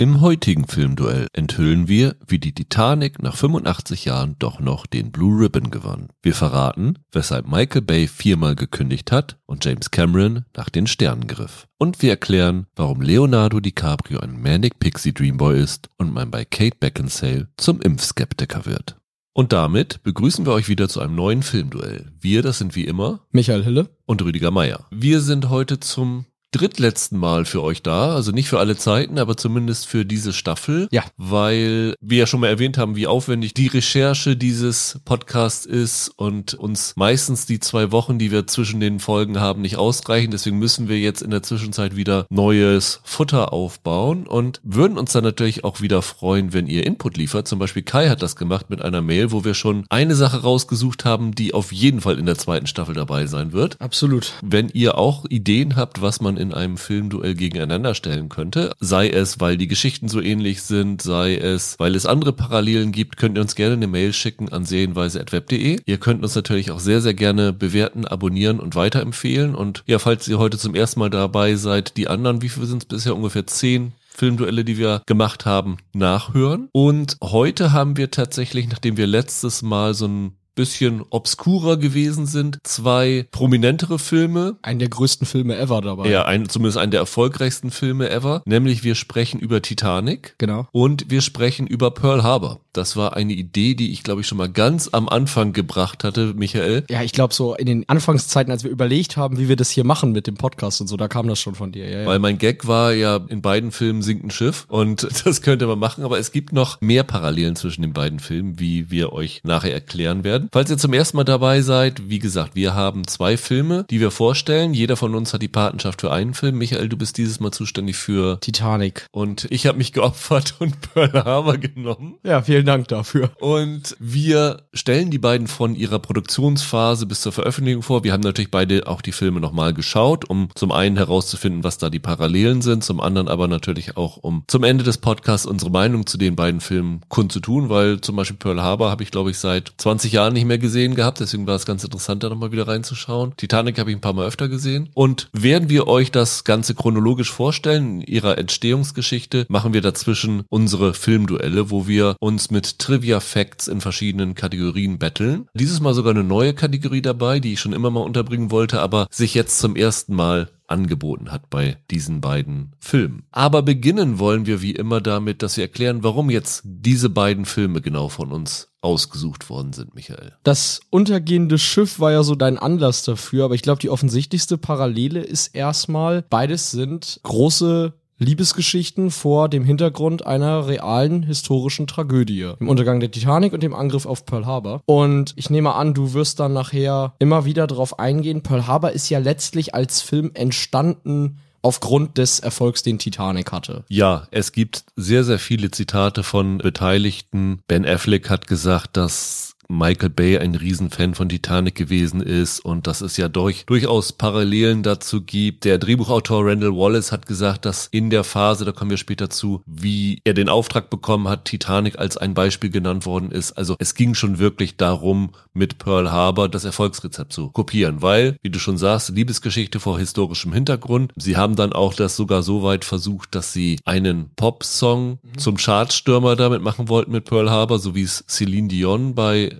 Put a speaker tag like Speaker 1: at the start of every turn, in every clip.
Speaker 1: Im heutigen Filmduell enthüllen wir, wie die Titanic nach 85 Jahren doch noch den Blue Ribbon gewann. Wir verraten, weshalb Michael Bay viermal gekündigt hat und James Cameron nach den Sternen griff. Und wir erklären, warum Leonardo DiCaprio ein Manic Pixie Dreamboy ist und man bei Kate Beckinsale zum Impfskeptiker wird. Und damit begrüßen wir euch wieder zu einem neuen Filmduell. Wir, das sind wie immer
Speaker 2: Michael Hille
Speaker 1: und Rüdiger Meier. Wir sind heute zum drittletzten Mal für euch da, also nicht für alle Zeiten, aber zumindest für diese Staffel.
Speaker 2: Ja.
Speaker 1: Weil wir ja schon mal erwähnt haben, wie aufwendig die Recherche dieses Podcasts ist und uns meistens die zwei Wochen, die wir zwischen den Folgen haben, nicht ausreichen. Deswegen müssen wir jetzt in der Zwischenzeit wieder neues Futter aufbauen und würden uns dann natürlich auch wieder freuen, wenn ihr Input liefert. Zum Beispiel Kai hat das gemacht mit einer Mail, wo wir schon eine Sache rausgesucht haben, die auf jeden Fall in der zweiten Staffel dabei sein wird.
Speaker 2: Absolut.
Speaker 1: Wenn ihr auch Ideen habt, was man in einem Filmduell gegeneinander stellen könnte. Sei es, weil die Geschichten so ähnlich sind, sei es, weil es andere Parallelen gibt, könnt ihr uns gerne eine Mail schicken an sehenweise.web.de. Ihr könnt uns natürlich auch sehr, sehr gerne bewerten, abonnieren und weiterempfehlen. Und ja, falls ihr heute zum ersten Mal dabei seid, die anderen, wie viele sind es bisher? Ungefähr zehn Filmduelle, die wir gemacht haben, nachhören. Und heute haben wir tatsächlich, nachdem wir letztes Mal so ein bisschen obskurer gewesen sind. Zwei prominentere Filme.
Speaker 2: Einen der größten Filme ever dabei.
Speaker 1: Ja, ein, zumindest einen der erfolgreichsten Filme ever. Nämlich wir sprechen über Titanic.
Speaker 2: Genau.
Speaker 1: Und wir sprechen über Pearl Harbor. Das war eine Idee, die ich glaube ich schon mal ganz am Anfang gebracht hatte, Michael.
Speaker 2: Ja, ich glaube so in den Anfangszeiten, als wir überlegt haben, wie wir das hier machen mit dem Podcast und so, da kam das schon von dir. Ja,
Speaker 1: ja. Weil mein Gag war ja in beiden Filmen sinkt ein Schiff und das könnte man machen, aber es gibt noch mehr Parallelen zwischen den beiden Filmen, wie wir euch nachher erklären werden. Falls ihr zum ersten Mal dabei seid, wie gesagt, wir haben zwei Filme, die wir vorstellen. Jeder von uns hat die Patenschaft für einen Film. Michael, du bist dieses Mal zuständig für
Speaker 2: Titanic.
Speaker 1: Und ich habe mich geopfert und Pearl Harbor genommen.
Speaker 2: Ja, vielen Dank dafür.
Speaker 1: Und wir stellen die beiden von ihrer Produktionsphase bis zur Veröffentlichung vor. Wir haben natürlich beide auch die Filme nochmal geschaut, um zum einen herauszufinden, was da die Parallelen sind, zum anderen aber natürlich auch, um zum Ende des Podcasts unsere Meinung zu den beiden Filmen kundzutun, weil zum Beispiel Pearl Harbor habe ich, glaube ich, seit 20 Jahren nicht mehr gesehen gehabt, deswegen war es ganz interessant, da nochmal wieder reinzuschauen. Titanic habe ich ein paar Mal öfter gesehen. Und während wir euch das Ganze chronologisch vorstellen, in ihrer Entstehungsgeschichte, machen wir dazwischen unsere Filmduelle, wo wir uns mit Trivia Facts in verschiedenen Kategorien betteln. Dieses Mal sogar eine neue Kategorie dabei, die ich schon immer mal unterbringen wollte, aber sich jetzt zum ersten Mal angeboten hat bei diesen beiden Filmen. Aber beginnen wollen wir wie immer damit, dass wir erklären, warum jetzt diese beiden Filme genau von uns ausgesucht worden sind, Michael.
Speaker 2: Das untergehende Schiff war ja so dein Anlass dafür, aber ich glaube, die offensichtlichste Parallele ist erstmal, beides sind große Liebesgeschichten vor dem Hintergrund einer realen historischen Tragödie. Im Untergang der Titanic und dem Angriff auf Pearl Harbor. Und ich nehme an, du wirst dann nachher immer wieder darauf eingehen. Pearl Harbor ist ja letztlich als Film entstanden aufgrund des Erfolgs, den Titanic hatte.
Speaker 1: Ja, es gibt sehr, sehr viele Zitate von Beteiligten. Ben Affleck hat gesagt, dass Michael Bay ein Riesenfan von Titanic gewesen ist und dass es ja durch, durchaus Parallelen dazu gibt. Der Drehbuchautor Randall Wallace hat gesagt, dass in der Phase, da kommen wir später zu, wie er den Auftrag bekommen hat, Titanic als ein Beispiel genannt worden ist. Also es ging schon wirklich darum, mit Pearl Harbor das Erfolgsrezept zu kopieren, weil, wie du schon sagst, Liebesgeschichte vor historischem Hintergrund. Sie haben dann auch das sogar so weit versucht, dass sie einen Pop-Song mhm. zum Chartstürmer damit machen wollten mit Pearl Harbor, so wie es Celine Dion bei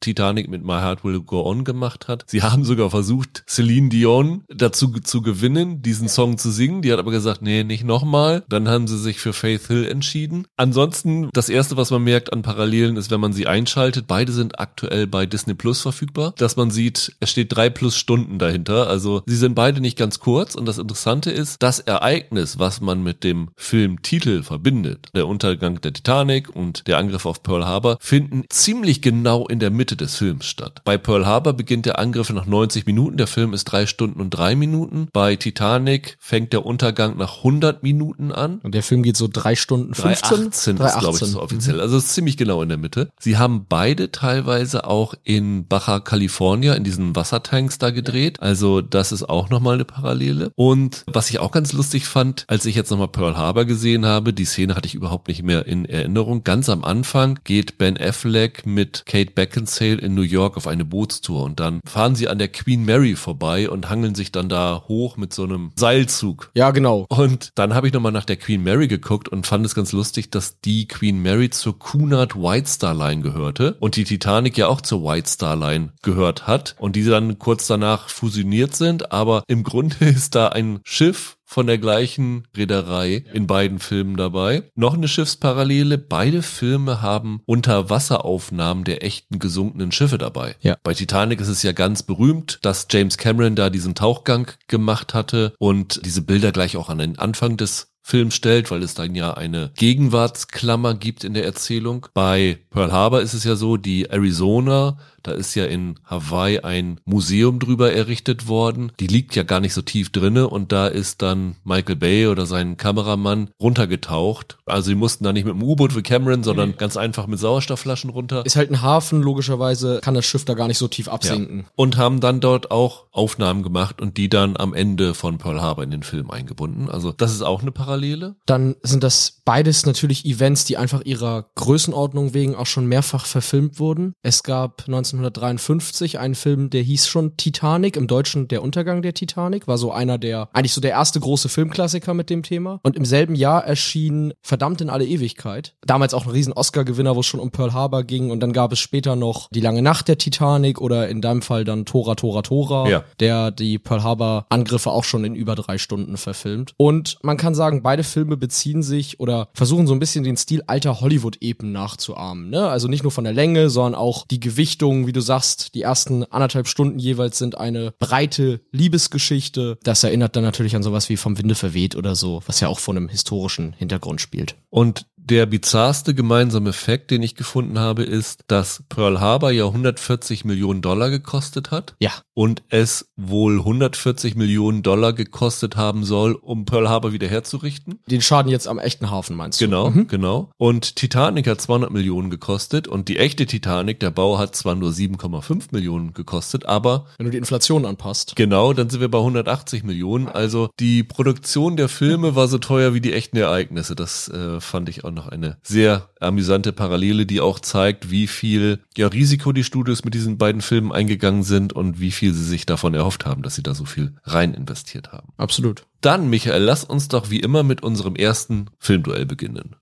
Speaker 1: Titanic mit My Heart Will Go On gemacht hat. Sie haben sogar versucht, Celine Dion dazu zu gewinnen, diesen Song zu singen. Die hat aber gesagt, nee, nicht nochmal. Dann haben sie sich für Faith Hill entschieden. Ansonsten, das erste, was man merkt an Parallelen, ist, wenn man sie einschaltet, beide sind aktuell bei Disney Plus verfügbar, dass man sieht, es steht drei plus Stunden dahinter. Also sie sind beide nicht ganz kurz. Und das Interessante ist, das Ereignis, was man mit dem Filmtitel verbindet, der Untergang der Titanic und der Angriff auf Pearl Harbor, finden ziemlich genau in der Mitte Mitte des Films statt. Bei Pearl Harbor beginnt der Angriff nach 90 Minuten, der Film ist drei Stunden und drei Minuten. Bei Titanic fängt der Untergang nach 100 Minuten an.
Speaker 2: Und der Film geht so drei Stunden 15?
Speaker 1: 318 ist, glaube ich, so offiziell. Mhm. Also ist ziemlich genau in der Mitte. Sie haben beide teilweise auch in Baja California in diesen Wassertanks da gedreht. Also das ist auch nochmal eine Parallele. Und was ich auch ganz lustig fand, als ich jetzt nochmal Pearl Harbor gesehen habe, die Szene hatte ich überhaupt nicht mehr in Erinnerung. Ganz am Anfang geht Ben Affleck mit Kate Beckinsale Sale in New York auf eine Bootstour und dann fahren sie an der Queen Mary vorbei und hangeln sich dann da hoch mit so einem Seilzug.
Speaker 2: Ja, genau.
Speaker 1: Und dann habe ich nochmal nach der Queen Mary geguckt und fand es ganz lustig, dass die Queen Mary zur Cunard White Star Line gehörte und die Titanic ja auch zur White Star Line gehört hat und die dann kurz danach fusioniert sind. Aber im Grunde ist da ein Schiff von der gleichen Reederei in beiden Filmen dabei. Noch eine Schiffsparallele. Beide Filme haben Unterwasseraufnahmen der echten gesunkenen Schiffe dabei.
Speaker 2: Ja.
Speaker 1: Bei Titanic ist es ja ganz berühmt, dass James Cameron da diesen Tauchgang gemacht hatte und diese Bilder gleich auch an den Anfang des Film stellt, weil es dann ja eine Gegenwartsklammer gibt in der Erzählung. Bei Pearl Harbor ist es ja so, die Arizona, da ist ja in Hawaii ein Museum drüber errichtet worden. Die liegt ja gar nicht so tief drinne und da ist dann Michael Bay oder sein Kameramann runtergetaucht. Also sie mussten da nicht mit dem U-Boot wie Cameron, sondern ganz einfach mit Sauerstoffflaschen runter.
Speaker 2: Ist halt ein Hafen, logischerweise kann das Schiff da gar nicht so tief absinken.
Speaker 1: Ja. Und haben dann dort auch Aufnahmen gemacht und die dann am Ende von Pearl Harbor in den Film eingebunden. Also das ist auch eine Parallele.
Speaker 2: Dann sind das beides natürlich Events, die einfach ihrer Größenordnung wegen auch schon mehrfach verfilmt wurden. Es gab 1953 einen Film, der hieß schon Titanic, im Deutschen Der Untergang der Titanic, war so einer der, eigentlich so der erste große Filmklassiker mit dem Thema. Und im selben Jahr erschien Verdammt in alle Ewigkeit. Damals auch ein riesen Oscar-Gewinner, wo es schon um Pearl Harbor ging. Und dann gab es später noch Die lange Nacht der Titanic oder in deinem Fall dann Tora Tora Tora,
Speaker 1: Ja.
Speaker 2: der die Pearl Harbor Angriffe auch schon in über drei Stunden verfilmt. Und man kann sagen, beide Filme beziehen sich oder versuchen so ein bisschen den Stil alter Hollywood-Epen nachzuahmen. Ne? Also nicht nur von der Länge, sondern auch die Gewichtung, wie du sagst, die ersten anderthalb Stunden jeweils sind eine breite Liebesgeschichte. Das erinnert dann natürlich an sowas wie Vom Winde verweht oder so, was ja auch von einem historischen Hintergrund spielt.
Speaker 1: Und der bizarrste gemeinsame Fakt, den ich gefunden habe, ist, dass Pearl Harbor ja 140 Millionen Dollar gekostet hat
Speaker 2: Ja,
Speaker 1: und es wohl 140 Millionen Dollar gekostet haben soll, um Pearl Harbor wieder herzurichten.
Speaker 2: den Schaden jetzt am echten Hafen meinst du?
Speaker 1: Genau, genau. Und Titanic hat 200 Millionen gekostet und die echte Titanic, der Bau hat zwar nur 7,5 Millionen gekostet, aber
Speaker 2: Wenn du die Inflation anpasst.
Speaker 1: Genau, dann sind wir bei 180 Millionen. Also die Produktion der Filme war so teuer wie die echten Ereignisse. Das äh, fand ich auch noch eine sehr amüsante Parallele, die auch zeigt, wie viel ja, Risiko die Studios mit diesen beiden Filmen eingegangen sind und wie viel sie sich davon erhofft haben, dass sie da so viel rein investiert haben.
Speaker 2: Absolut.
Speaker 1: Dann, Michael, lass uns doch wie immer mit unserem ersten Filmduell beginnen.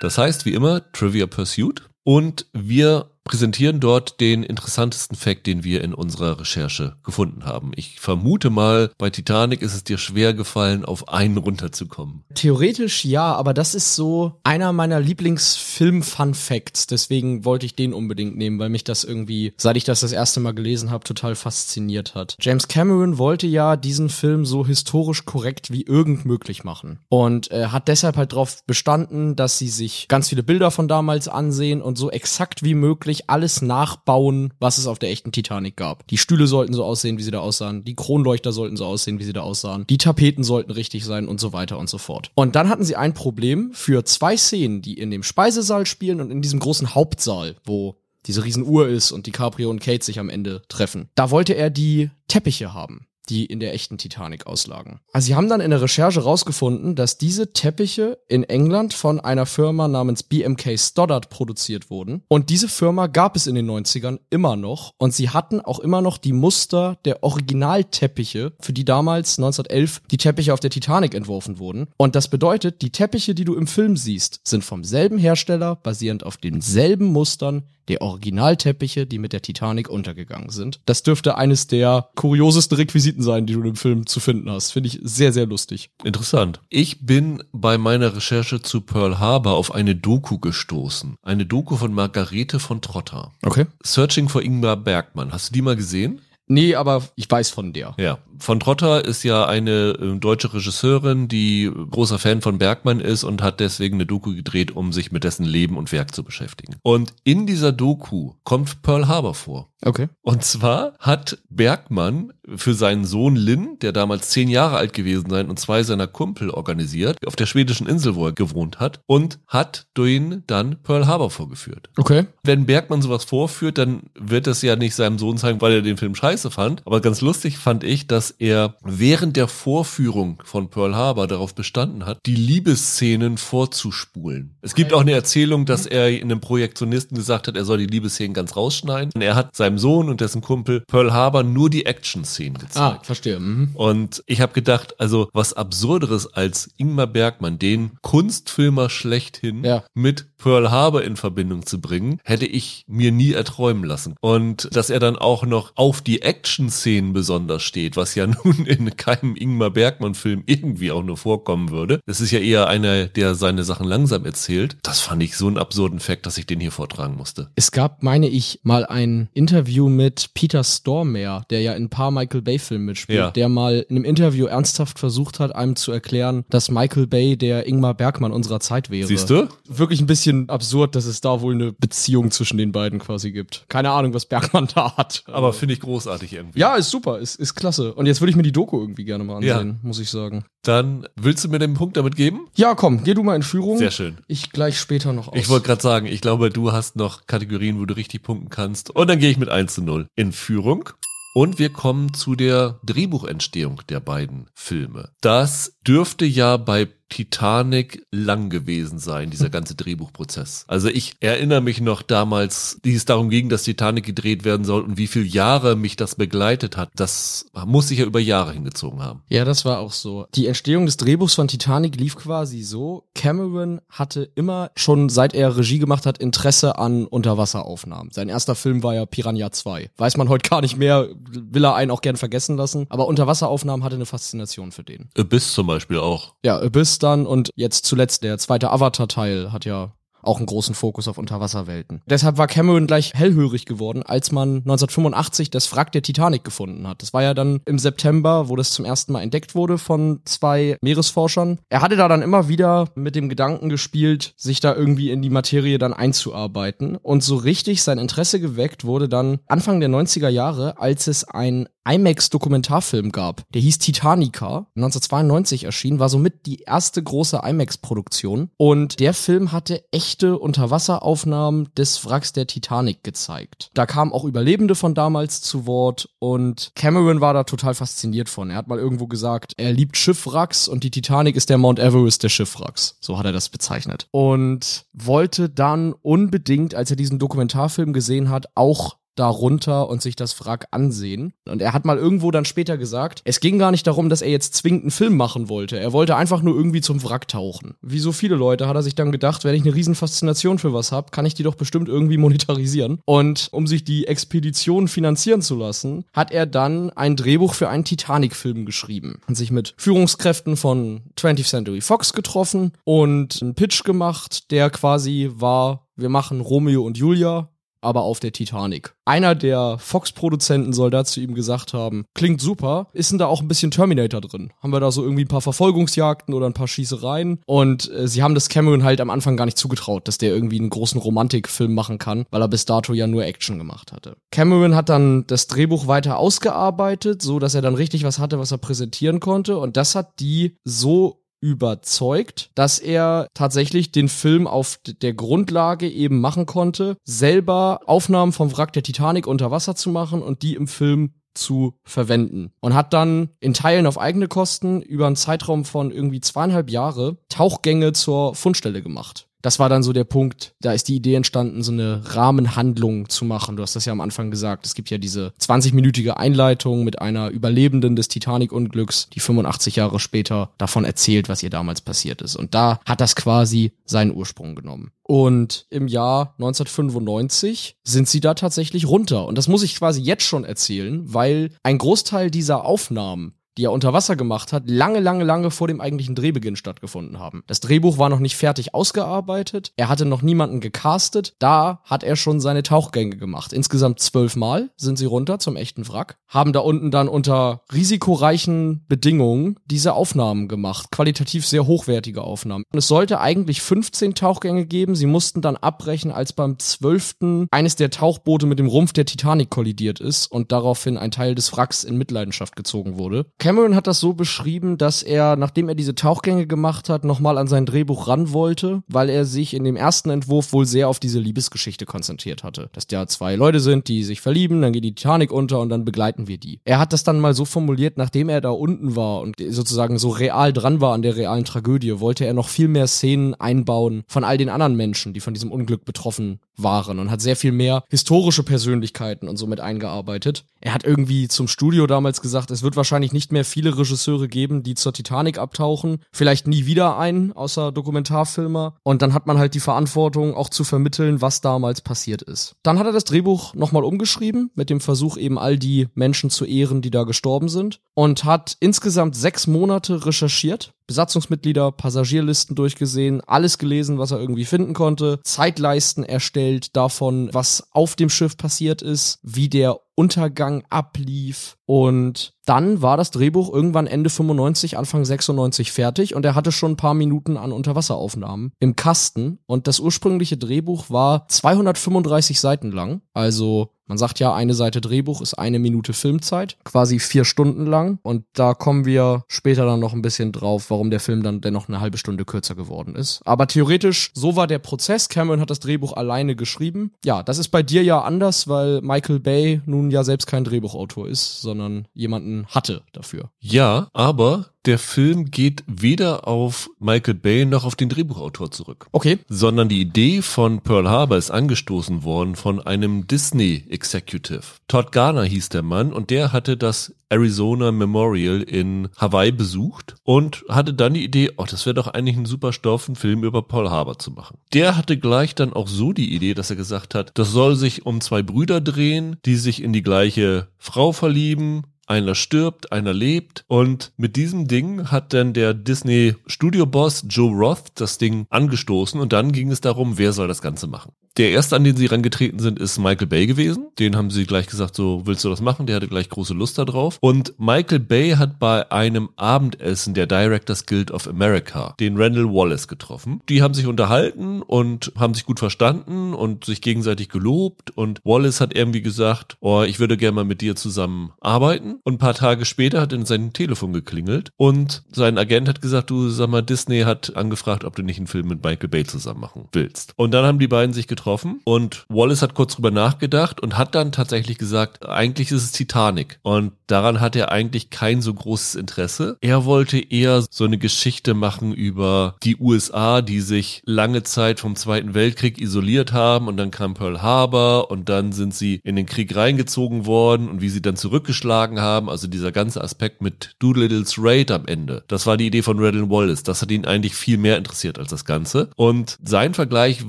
Speaker 1: Das heißt, wie immer, Trivia Pursuit. Und wir präsentieren dort den interessantesten Fact, den wir in unserer Recherche gefunden haben. Ich vermute mal, bei Titanic ist es dir schwer gefallen, auf einen runterzukommen.
Speaker 2: Theoretisch ja, aber das ist so einer meiner Lieblingsfilm-Fun-Facts. Deswegen wollte ich den unbedingt nehmen, weil mich das irgendwie, seit ich das das erste Mal gelesen habe, total fasziniert hat. James Cameron wollte ja diesen Film so historisch korrekt wie irgend möglich machen. Und äh, hat deshalb halt darauf bestanden, dass sie sich ganz viele Bilder von damals ansehen und so exakt wie möglich alles nachbauen, was es auf der echten Titanic gab. Die Stühle sollten so aussehen, wie sie da aussahen. Die Kronleuchter sollten so aussehen, wie sie da aussahen. Die Tapeten sollten richtig sein und so weiter und so fort. Und dann hatten sie ein Problem für zwei Szenen, die in dem Speisesaal spielen und in diesem großen Hauptsaal, wo diese Riesenuhr ist und DiCaprio und Kate sich am Ende treffen. Da wollte er die Teppiche haben die in der echten Titanic auslagen. Also sie haben dann in der Recherche rausgefunden, dass diese Teppiche in England von einer Firma namens BMK Stoddard produziert wurden. Und diese Firma gab es in den 90ern immer noch. Und sie hatten auch immer noch die Muster der Originalteppiche, für die damals 1911 die Teppiche auf der Titanic entworfen wurden. Und das bedeutet, die Teppiche, die du im Film siehst, sind vom selben Hersteller, basierend auf denselben Mustern der Originalteppiche, die mit der Titanic untergegangen sind. Das dürfte eines der kuriosesten Requisiten sein, die du im Film zu finden hast. Finde ich sehr, sehr lustig.
Speaker 1: Interessant. Ich bin bei meiner Recherche zu Pearl Harbor auf eine Doku gestoßen. Eine Doku von Margarete von Trotter.
Speaker 2: Okay.
Speaker 1: Searching for Ingmar Bergmann. Hast du die mal gesehen?
Speaker 2: Nee, aber ich weiß von der.
Speaker 1: Ja. Von Trotter ist ja eine äh, deutsche Regisseurin, die großer Fan von Bergmann ist und hat deswegen eine Doku gedreht, um sich mit dessen Leben und Werk zu beschäftigen. Und in dieser Doku kommt Pearl Harbor vor.
Speaker 2: Okay.
Speaker 1: Und zwar hat Bergmann für seinen Sohn Lynn, der damals zehn Jahre alt gewesen sein und zwei seiner Kumpel organisiert, auf der schwedischen Insel, wo er gewohnt hat, und hat denen dann Pearl Harbor vorgeführt.
Speaker 2: Okay.
Speaker 1: Wenn Bergmann sowas vorführt, dann wird es ja nicht seinem Sohn zeigen, weil er den Film scheiße fand. Aber ganz lustig fand ich, dass er während der Vorführung von Pearl Harbor darauf bestanden hat, die Liebesszenen vorzuspulen. Es gibt auch eine Erzählung, dass er einem Projektionisten gesagt hat, er soll die Liebesszenen ganz rausschneiden. Und er hat seinem Sohn und dessen Kumpel Pearl Harbor nur die Action-Szenen gezeigt.
Speaker 2: Ah, verstehe. Mhm.
Speaker 1: Und ich habe gedacht, also was absurderes als Ingmar Bergmann, den Kunstfilmer schlechthin,
Speaker 2: Ja.
Speaker 1: mit Pearl Harbor in Verbindung zu bringen, hätte ich mir nie erträumen lassen. Und dass er dann auch noch auf die Action-Szenen besonders steht, was ja nun in keinem Ingmar Bergmann-Film irgendwie auch nur vorkommen würde. Das ist ja eher einer, der seine Sachen langsam erzählt. Das fand ich so einen absurden Fakt, dass ich den hier vortragen musste.
Speaker 2: Es gab, meine ich, mal ein Interview mit Peter Stormare, der ja in ein paar Michael Bay-Filmen mitspielt,
Speaker 1: Ja.
Speaker 2: der mal in einem Interview ernsthaft versucht hat, einem zu erklären, dass Michael Bay der Ingmar Bergmann unserer Zeit wäre.
Speaker 1: Siehst du?
Speaker 2: Wirklich ein bisschen absurd, dass es da wohl eine Beziehung zwischen den beiden quasi gibt. Keine Ahnung, was Bergmann da hat.
Speaker 1: Aber finde ich großartig irgendwie.
Speaker 2: ja, ist super, ist, ist klasse. Und jetzt würde ich mir die Doku irgendwie gerne mal
Speaker 1: Ja.
Speaker 2: ansehen, muss ich sagen.
Speaker 1: Dann willst du mir den Punkt damit geben?
Speaker 2: Ja, komm, geh du mal in Führung.
Speaker 1: Sehr schön.
Speaker 2: Ich gleich später noch aus.
Speaker 1: Ich wollte gerade sagen, ich glaube, du hast noch Kategorien, wo du richtig punkten kannst. Und dann gehe ich mit 1 zu 0 in Führung. Und wir kommen zu der Drehbuchentstehung der beiden Filme. Das dürfte ja bei Titanic lang gewesen sein, dieser ganze Drehbuchprozess. Also ich erinnere mich noch damals, wie es darum ging, dass Titanic gedreht werden soll und wie viele Jahre mich das begleitet hat. Das muss sich ja über Jahre hingezogen haben.
Speaker 2: Ja, das war auch so. Die Entstehung des Drehbuchs von Titanic lief quasi so. Cameron hatte immer schon, seit er Regie gemacht hat, Interesse an Unterwasseraufnahmen. Sein erster Film war ja Piranha 2. Weiß man heute gar nicht mehr, will er einen auch gern vergessen lassen. Aber Unterwasseraufnahmen hatte eine Faszination für den.
Speaker 1: Abyss zum Beispiel auch.
Speaker 2: Ja, Abyss dann und jetzt zuletzt der zweite Avatar-Teil hat ja auch einen großen Fokus auf Unterwasserwelten. Deshalb war Cameron gleich hellhörig geworden, als man 1985 das Wrack der Titanic gefunden hat. Das war ja dann im September, wo das zum ersten Mal entdeckt wurde von zwei Meeresforschern. Er hatte da dann immer wieder mit dem Gedanken gespielt, sich da irgendwie in die Materie dann einzuarbeiten. Und so richtig sein Interesse geweckt wurde dann Anfang der 90er Jahre, als es ein IMAX-Dokumentarfilm gab. Der hieß Titanica, 1992 erschienen, war somit die erste große IMAX-Produktion. Und der Film hatte echte Unterwasseraufnahmen des Wracks der Titanic gezeigt. Da kamen auch Überlebende von damals zu Wort und Cameron war da total fasziniert von. Er hat mal irgendwo gesagt, er liebt Schiffwracks und die Titanic ist der Mount Everest der Schiffwracks. So hat er das bezeichnet. Und wollte dann unbedingt, als er diesen Dokumentarfilm gesehen hat, auch darunter und sich das Wrack ansehen. Und er hat mal irgendwo dann später gesagt, es ging gar nicht darum, dass er jetzt zwingend einen Film machen wollte. Er wollte einfach nur irgendwie zum Wrack tauchen. Wie so viele Leute hat er sich dann gedacht, wenn ich eine riesen Faszination für was habe, kann ich die doch bestimmt irgendwie monetarisieren. Und um sich die Expedition finanzieren zu lassen, hat er dann ein Drehbuch für einen Titanic-Film geschrieben und sich mit Führungskräften von 20th Century Fox getroffen und einen Pitch gemacht, der quasi war, wir machen Romeo und Julia aber auf der Titanic. Einer der Fox-Produzenten soll da zu ihm gesagt haben, klingt super, ist denn da auch ein bisschen Terminator drin? Haben wir da so irgendwie ein paar Verfolgungsjagden oder ein paar Schießereien? Und äh, sie haben das Cameron halt am Anfang gar nicht zugetraut, dass der irgendwie einen großen Romantikfilm machen kann, weil er bis dato ja nur Action gemacht hatte. Cameron hat dann das Drehbuch weiter ausgearbeitet, so dass er dann richtig was hatte, was er präsentieren konnte und das hat die so überzeugt, dass er tatsächlich den Film auf der Grundlage eben machen konnte, selber Aufnahmen vom Wrack der Titanic unter Wasser zu machen und die im Film zu verwenden. Und hat dann in Teilen auf eigene Kosten über einen Zeitraum von irgendwie zweieinhalb Jahre Tauchgänge zur Fundstelle gemacht. Das war dann so der Punkt, da ist die Idee entstanden, so eine Rahmenhandlung zu machen. Du hast das ja am Anfang gesagt. Es gibt ja diese 20-minütige Einleitung mit einer Überlebenden des Titanic-Unglücks, die 85 Jahre später davon erzählt, was ihr damals passiert ist. Und da hat das quasi seinen Ursprung genommen. Und im Jahr 1995 sind sie da tatsächlich runter. Und das muss ich quasi jetzt schon erzählen, weil ein Großteil dieser Aufnahmen die er unter Wasser gemacht hat, lange, lange, lange vor dem eigentlichen Drehbeginn stattgefunden haben. Das Drehbuch war noch nicht fertig ausgearbeitet, er hatte noch niemanden gecastet, da hat er schon seine Tauchgänge gemacht. Insgesamt zwölf Mal sind sie runter zum echten Wrack, haben da unten dann unter risikoreichen Bedingungen diese Aufnahmen gemacht, qualitativ sehr hochwertige Aufnahmen. Und es sollte eigentlich 15 Tauchgänge geben, sie mussten dann abbrechen, als beim zwölften eines der Tauchboote mit dem Rumpf der Titanic kollidiert ist und daraufhin ein Teil des Wracks in Mitleidenschaft gezogen wurde. Cameron hat das so beschrieben, dass er, nachdem er diese Tauchgänge gemacht hat, nochmal an sein Drehbuch ran wollte, weil er sich in dem ersten Entwurf wohl sehr auf diese Liebesgeschichte konzentriert hatte. Dass da zwei Leute sind, die sich verlieben, dann geht die Titanic unter und dann begleiten wir die. Er hat das dann mal so formuliert, nachdem er da unten war und sozusagen so real dran war an der realen Tragödie, wollte er noch viel mehr Szenen einbauen von all den anderen Menschen, die von diesem Unglück betroffen waren und hat sehr viel mehr historische Persönlichkeiten und so mit eingearbeitet. Er hat irgendwie zum Studio damals gesagt, es wird wahrscheinlich nicht mehr viele Regisseure geben, die zur Titanic abtauchen. Vielleicht nie wieder einen, außer Dokumentarfilmer. Und dann hat man halt die Verantwortung, auch zu vermitteln, was damals passiert ist. Dann hat er das Drehbuch nochmal umgeschrieben, mit dem Versuch eben all die Menschen zu ehren, die da gestorben sind. Und hat insgesamt sechs Monate recherchiert Besatzungsmitglieder, Passagierlisten durchgesehen, alles gelesen, was er irgendwie finden konnte, Zeitleisten erstellt davon, was auf dem Schiff passiert ist, wie der Untergang ablief und dann war das Drehbuch irgendwann Ende 95, Anfang 96 fertig und er hatte schon ein paar Minuten an Unterwasseraufnahmen im Kasten und das ursprüngliche Drehbuch war 235 Seiten lang, also man sagt ja, eine Seite Drehbuch ist eine Minute Filmzeit, quasi vier Stunden lang. Und da kommen wir später dann noch ein bisschen drauf, warum der Film dann dennoch eine halbe Stunde kürzer geworden ist. Aber theoretisch, so war der Prozess. Cameron hat das Drehbuch alleine geschrieben. Ja, das ist bei dir ja anders, weil Michael Bay nun ja selbst kein Drehbuchautor ist, sondern jemanden hatte dafür.
Speaker 1: Ja, aber der Film geht weder auf Michael Bay noch auf den Drehbuchautor zurück.
Speaker 2: Okay.
Speaker 1: Sondern die Idee von Pearl Harbor ist angestoßen worden von einem Disney Executive. Todd Garner hieß der Mann und der hatte das Arizona Memorial in Hawaii besucht und hatte dann die Idee, oh, das wäre doch eigentlich ein super Stoff, einen Film über Pearl Harbor zu machen. Der hatte gleich dann auch so die Idee, dass er gesagt hat, das soll sich um zwei Brüder drehen, die sich in die gleiche Frau verlieben einer stirbt, einer lebt. Und mit diesem Ding hat dann der Disney Studio Boss Joe Roth das Ding angestoßen und dann ging es darum, wer soll das Ganze machen. Der erste, an den sie rangetreten sind, ist Michael Bay gewesen. Den haben sie gleich gesagt, so willst du das machen? Der hatte gleich große Lust darauf. Und Michael Bay hat bei einem Abendessen der Directors Guild of America den Randall Wallace getroffen. Die haben sich unterhalten und haben sich gut verstanden und sich gegenseitig gelobt. Und Wallace hat irgendwie gesagt, oh, ich würde gerne mal mit dir zusammen arbeiten. Und ein paar Tage später hat in sein Telefon geklingelt und sein Agent hat gesagt, du sag mal, Disney hat angefragt, ob du nicht einen Film mit Michael Bay zusammen machen willst. Und dann haben die beiden sich getroffen getroffen und Wallace hat kurz drüber nachgedacht und hat dann tatsächlich gesagt, eigentlich ist es Titanic. Und daran hat er eigentlich kein so großes Interesse. Er wollte eher so eine Geschichte machen über die USA, die sich lange Zeit vom Zweiten Weltkrieg isoliert haben und dann kam Pearl Harbor und dann sind sie in den Krieg reingezogen worden und wie sie dann zurückgeschlagen haben. Also dieser ganze Aspekt mit Doolittle's Raid am Ende. Das war die Idee von Redden Wallace. Das hat ihn eigentlich viel mehr interessiert als das Ganze. Und sein Vergleich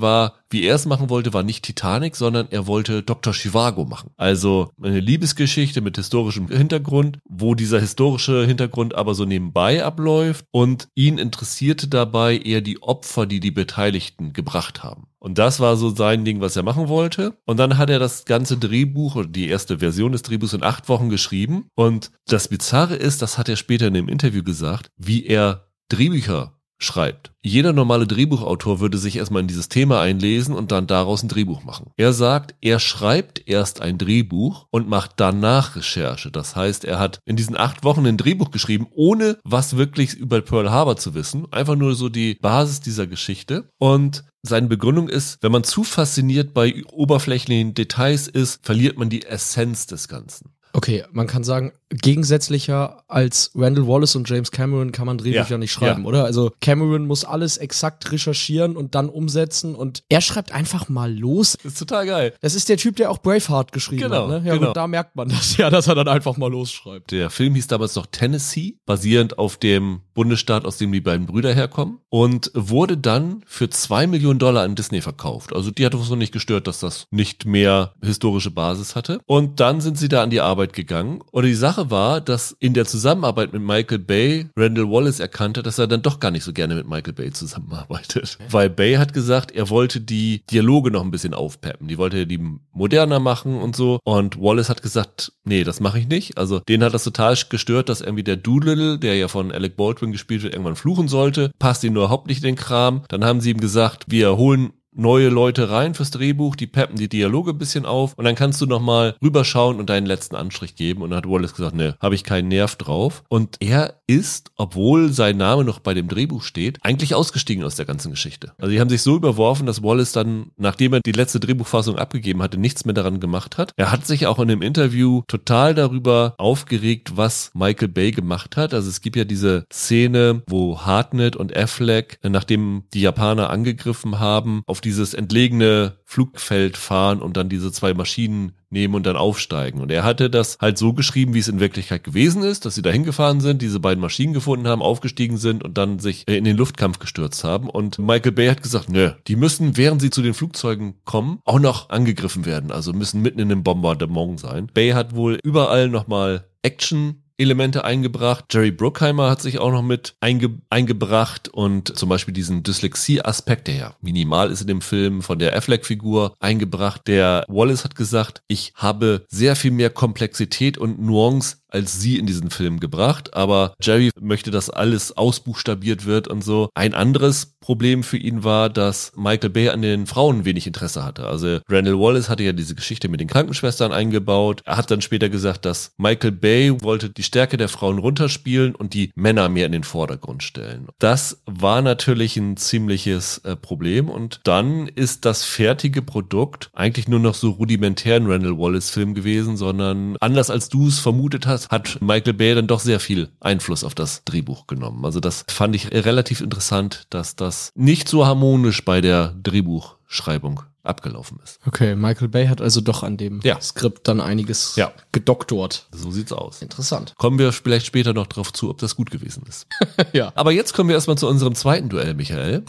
Speaker 1: war, wie er es machen wollte, war nicht Titanic, sondern er wollte Dr. Chivago machen. Also eine Liebesgeschichte mit historischem Hintergrund, wo dieser historische Hintergrund aber so nebenbei abläuft und ihn interessierte dabei eher die Opfer, die die Beteiligten gebracht haben. Und das war so sein Ding, was er machen wollte. Und dann hat er das ganze Drehbuch oder die erste Version des Drehbuchs in acht Wochen geschrieben. Und das Bizarre ist, das hat er später in dem Interview gesagt, wie er Drehbücher schreibt. Jeder normale Drehbuchautor würde sich erstmal in dieses Thema einlesen und dann daraus ein Drehbuch machen. Er sagt, er schreibt erst ein Drehbuch und macht danach Recherche. Das heißt, er hat in diesen acht Wochen ein Drehbuch geschrieben, ohne was wirklich über Pearl Harbor zu wissen. Einfach nur so die Basis dieser Geschichte. Und seine Begründung ist, wenn man zu fasziniert bei oberflächlichen Details ist, verliert man die Essenz des Ganzen.
Speaker 2: Okay, man kann sagen, gegensätzlicher als Randall Wallace und James Cameron kann man Drehbücher ja, nicht schreiben, ja. oder? Also Cameron muss alles exakt recherchieren und dann umsetzen und er schreibt einfach mal los.
Speaker 1: Das ist total geil.
Speaker 2: Das ist der Typ, der auch Braveheart geschrieben
Speaker 1: genau,
Speaker 2: hat, ne? Ja,
Speaker 1: genau.
Speaker 2: und da merkt man das ja, dass er dann einfach mal losschreibt.
Speaker 1: Der Film hieß damals noch Tennessee, basierend auf dem Bundesstaat, aus dem die beiden Brüder herkommen und wurde dann für zwei Millionen Dollar an Disney verkauft. Also die hatte es so nicht gestört, dass das nicht mehr historische Basis hatte. Und dann sind sie da an die Arbeit gegangen. Und die Sache Sache war, dass in der Zusammenarbeit mit Michael Bay Randall Wallace erkannte, dass er dann doch gar nicht so gerne mit Michael Bay zusammenarbeitet. Weil Bay hat gesagt, er wollte die Dialoge noch ein bisschen aufpeppen. Die wollte er die moderner machen und so. Und Wallace hat gesagt, nee, das mache ich nicht. Also den hat das total gestört, dass irgendwie der Doolittle, der ja von Alec Baldwin gespielt wird, irgendwann fluchen sollte. Passt ihm überhaupt nicht in den Kram. Dann haben sie ihm gesagt, wir holen neue Leute rein fürs Drehbuch, die peppen die Dialoge ein bisschen auf und dann kannst du nochmal rüberschauen und deinen letzten Anstrich geben. Und dann hat Wallace gesagt, ne, habe ich keinen Nerv drauf. Und er ist, obwohl sein Name noch bei dem Drehbuch steht, eigentlich ausgestiegen aus der ganzen Geschichte. Also die haben sich so überworfen, dass Wallace dann, nachdem er die letzte Drehbuchfassung abgegeben hatte, nichts mehr daran gemacht hat. Er hat sich auch in dem Interview total darüber aufgeregt, was Michael Bay gemacht hat. Also es gibt ja diese Szene, wo Hartnett und Affleck, nachdem die Japaner angegriffen haben, auf dieses entlegene Flugfeld fahren und dann diese zwei Maschinen nehmen und dann aufsteigen. Und er hatte das halt so geschrieben, wie es in Wirklichkeit gewesen ist, dass sie da hingefahren sind, diese beiden Maschinen gefunden haben, aufgestiegen sind und dann sich in den Luftkampf gestürzt haben. Und Michael Bay hat gesagt, nö, die müssen, während sie zu den Flugzeugen kommen, auch noch angegriffen werden. Also müssen mitten in einem Bombardement sein. Bay hat wohl überall nochmal Action Elemente eingebracht. Jerry Bruckheimer hat sich auch noch mit einge eingebracht und zum Beispiel diesen Dyslexie-Aspekt, der ja minimal ist in dem Film, von der Affleck-Figur eingebracht. Der Wallace hat gesagt, ich habe sehr viel mehr Komplexität und Nuance als sie in diesen Film gebracht, aber Jerry möchte, dass alles ausbuchstabiert wird und so. Ein anderes Problem für ihn war, dass Michael Bay an den Frauen wenig Interesse hatte. Also Randall Wallace hatte ja diese Geschichte mit den Krankenschwestern eingebaut. Er hat dann später gesagt, dass Michael Bay wollte die Stärke der Frauen runterspielen und die Männer mehr in den Vordergrund stellen. Das war natürlich ein ziemliches äh, Problem und dann ist das fertige Produkt eigentlich nur noch so rudimentär ein Randall Wallace Film gewesen, sondern anders als du es vermutet hast, hat Michael Bay dann doch sehr viel Einfluss auf das Drehbuch genommen. Also das fand ich relativ interessant, dass das nicht so harmonisch bei der Drehbuchschreibung abgelaufen ist.
Speaker 2: Okay, Michael Bay hat also doch an dem
Speaker 1: ja.
Speaker 2: Skript dann einiges
Speaker 1: ja.
Speaker 2: gedoktort.
Speaker 1: So sieht's aus.
Speaker 2: Interessant.
Speaker 1: Kommen wir vielleicht später noch drauf zu, ob das gut gewesen ist.
Speaker 2: ja.
Speaker 1: Aber jetzt kommen wir erstmal zu unserem zweiten Duell, Michael.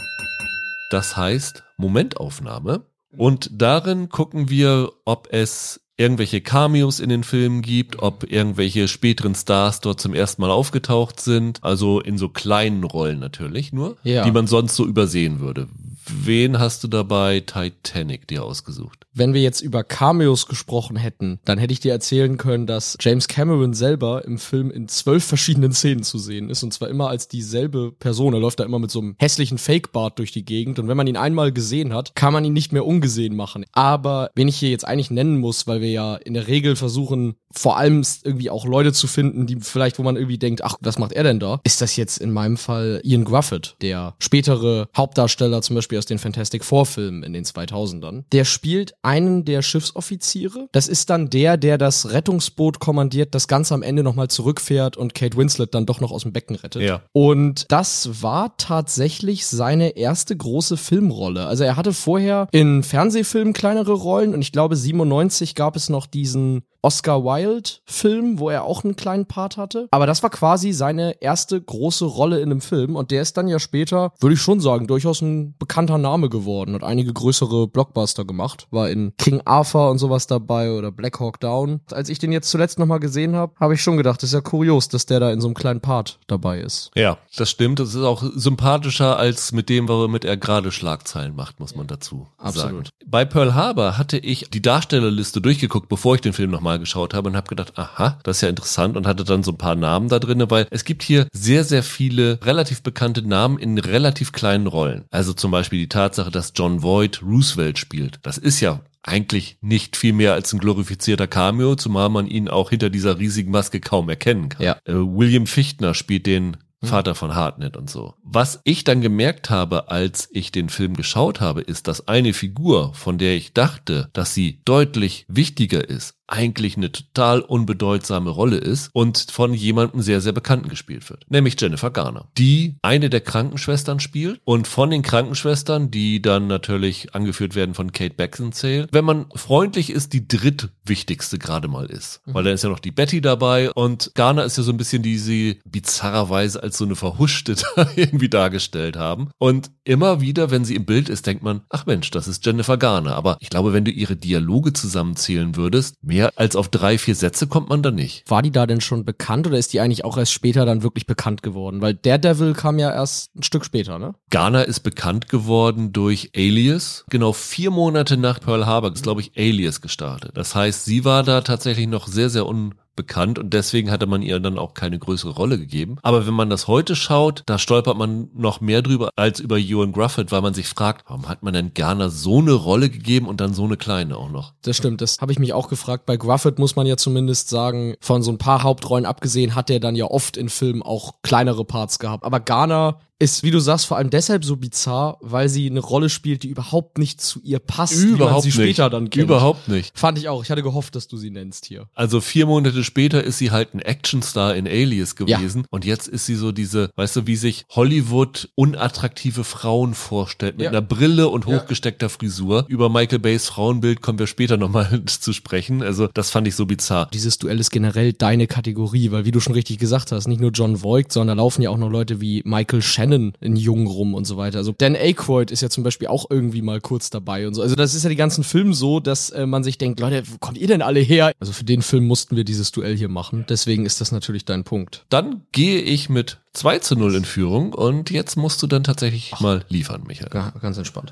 Speaker 1: Das heißt Momentaufnahme. Und darin gucken wir, ob es irgendwelche Cameos in den Filmen gibt, ob irgendwelche späteren Stars dort zum ersten Mal aufgetaucht sind, also in so kleinen Rollen natürlich nur,
Speaker 2: ja.
Speaker 1: die man sonst so übersehen würde. Wen hast du dabei Titanic dir ausgesucht?
Speaker 2: Wenn wir jetzt über Cameos gesprochen hätten, dann hätte ich dir erzählen können, dass James Cameron selber im Film in zwölf verschiedenen Szenen zu sehen ist und zwar immer als dieselbe Person. Er läuft da immer mit so einem hässlichen Fake-Bart durch die Gegend und wenn man ihn einmal gesehen hat, kann man ihn nicht mehr ungesehen machen. Aber wen ich hier jetzt eigentlich nennen muss, weil wir ja in der Regel versuchen, vor allem irgendwie auch Leute zu finden, die vielleicht, wo man irgendwie denkt, ach, was macht er denn da? Ist das jetzt in meinem Fall Ian Gruffett, der spätere Hauptdarsteller zum Beispiel aus den Fantastic Four Filmen in den 2000ern. Der spielt einen der Schiffsoffiziere. Das ist dann der, der das Rettungsboot kommandiert, das ganz am Ende nochmal zurückfährt und Kate Winslet dann doch noch aus dem Becken rettet.
Speaker 1: Ja.
Speaker 2: Und das war tatsächlich seine erste große Filmrolle. Also er hatte vorher in Fernsehfilmen kleinere Rollen und ich glaube 97 gab es noch diesen Oscar Wilde Film, wo er auch einen kleinen Part hatte. Aber das war quasi seine erste große Rolle in einem Film und der ist dann ja später, würde ich schon sagen, durchaus ein bekannter Name geworden und einige größere Blockbuster gemacht. War in King Arthur und sowas dabei oder Black Hawk Down. Als ich den jetzt zuletzt nochmal gesehen habe, habe ich schon gedacht, das ist ja kurios, dass der da in so einem kleinen Part dabei ist.
Speaker 1: Ja, das stimmt. Das ist auch sympathischer als mit dem, womit er gerade Schlagzeilen macht, muss man dazu
Speaker 2: Absolut.
Speaker 1: sagen. Bei Pearl Harbor hatte ich die Darstellerliste durchgeguckt, bevor ich den Film nochmal geschaut habe und habe gedacht, aha, das ist ja interessant und hatte dann so ein paar Namen da drin, weil es gibt hier sehr, sehr viele relativ bekannte Namen in relativ kleinen Rollen. Also zum Beispiel die Tatsache, dass John Voight Roosevelt spielt. Das ist ja eigentlich nicht viel mehr als ein glorifizierter Cameo, zumal man ihn auch hinter dieser riesigen Maske kaum erkennen kann.
Speaker 2: Ja.
Speaker 1: Äh, William Fichtner spielt den Vater von Hartnett und so. Was ich dann gemerkt habe, als ich den Film geschaut habe, ist, dass eine Figur, von der ich dachte, dass sie deutlich wichtiger ist, eigentlich eine total unbedeutsame Rolle ist und von jemandem sehr, sehr Bekannten gespielt wird. Nämlich Jennifer Garner, die eine der Krankenschwestern spielt und von den Krankenschwestern, die dann natürlich angeführt werden von Kate Beckinsale, wenn man freundlich ist, die drittwichtigste gerade mal ist. Weil dann ist ja noch die Betty dabei und Garner ist ja so ein bisschen, die sie bizarrerweise als so eine Verhuschte irgendwie dargestellt haben. Und immer wieder, wenn sie im Bild ist, denkt man, ach Mensch, das ist Jennifer Garner. Aber ich glaube, wenn du ihre Dialoge zusammenzählen würdest, mehr als auf drei, vier Sätze kommt man da nicht.
Speaker 2: War die da denn schon bekannt oder ist die eigentlich auch erst später dann wirklich bekannt geworden? Weil Daredevil kam ja erst ein Stück später, ne?
Speaker 1: Garner ist bekannt geworden durch Alias. Genau vier Monate nach Pearl Harbor ist, glaube ich, Alias gestartet. Das heißt, sie war da tatsächlich noch sehr, sehr un bekannt und deswegen hatte man ihr dann auch keine größere Rolle gegeben. Aber wenn man das heute schaut, da stolpert man noch mehr drüber als über Ewan Gruffett, weil man sich fragt, warum hat man denn Garner so eine Rolle gegeben und dann so eine kleine auch noch?
Speaker 2: Das stimmt, das habe ich mich auch gefragt. Bei Gruffett muss man ja zumindest sagen, von so ein paar Hauptrollen abgesehen, hat er dann ja oft in Filmen auch kleinere Parts gehabt. Aber Garner ist, wie du sagst, vor allem deshalb so bizarr, weil sie eine Rolle spielt, die überhaupt nicht zu ihr passt,
Speaker 1: überhaupt
Speaker 2: wie man sie
Speaker 1: nicht.
Speaker 2: später dann kennt.
Speaker 1: Überhaupt nicht.
Speaker 2: Fand ich auch. Ich hatte gehofft, dass du sie nennst hier.
Speaker 1: Also vier Monate später ist sie halt ein Actionstar in Alias gewesen und jetzt ist sie so diese, weißt du, wie sich Hollywood unattraktive Frauen vorstellt mit
Speaker 2: Ja.
Speaker 1: einer Brille und
Speaker 2: Ja.
Speaker 1: hochgesteckter Frisur. Über Michael Bays Frauenbild kommen wir später nochmal zu sprechen. Also das fand ich so bizarr.
Speaker 2: Dieses Duell ist generell deine Kategorie, weil wie du schon richtig gesagt hast, nicht nur John Voight, sondern da laufen ja auch noch Leute wie Michael Shannon in Jung rum und so weiter. Also Dan Aykroyd ist ja zum Beispiel auch irgendwie mal kurz dabei und so. Also das ist ja die ganzen Filme so, dass äh, man sich denkt, Leute, wo kommt ihr denn alle her? Also für den Film mussten wir dieses Duell hier machen. Deswegen ist das natürlich dein Punkt.
Speaker 1: Dann gehe ich mit 2 zu 0 in Führung und jetzt musst du dann tatsächlich mal liefern, Michael.
Speaker 2: Ja, ganz entspannt.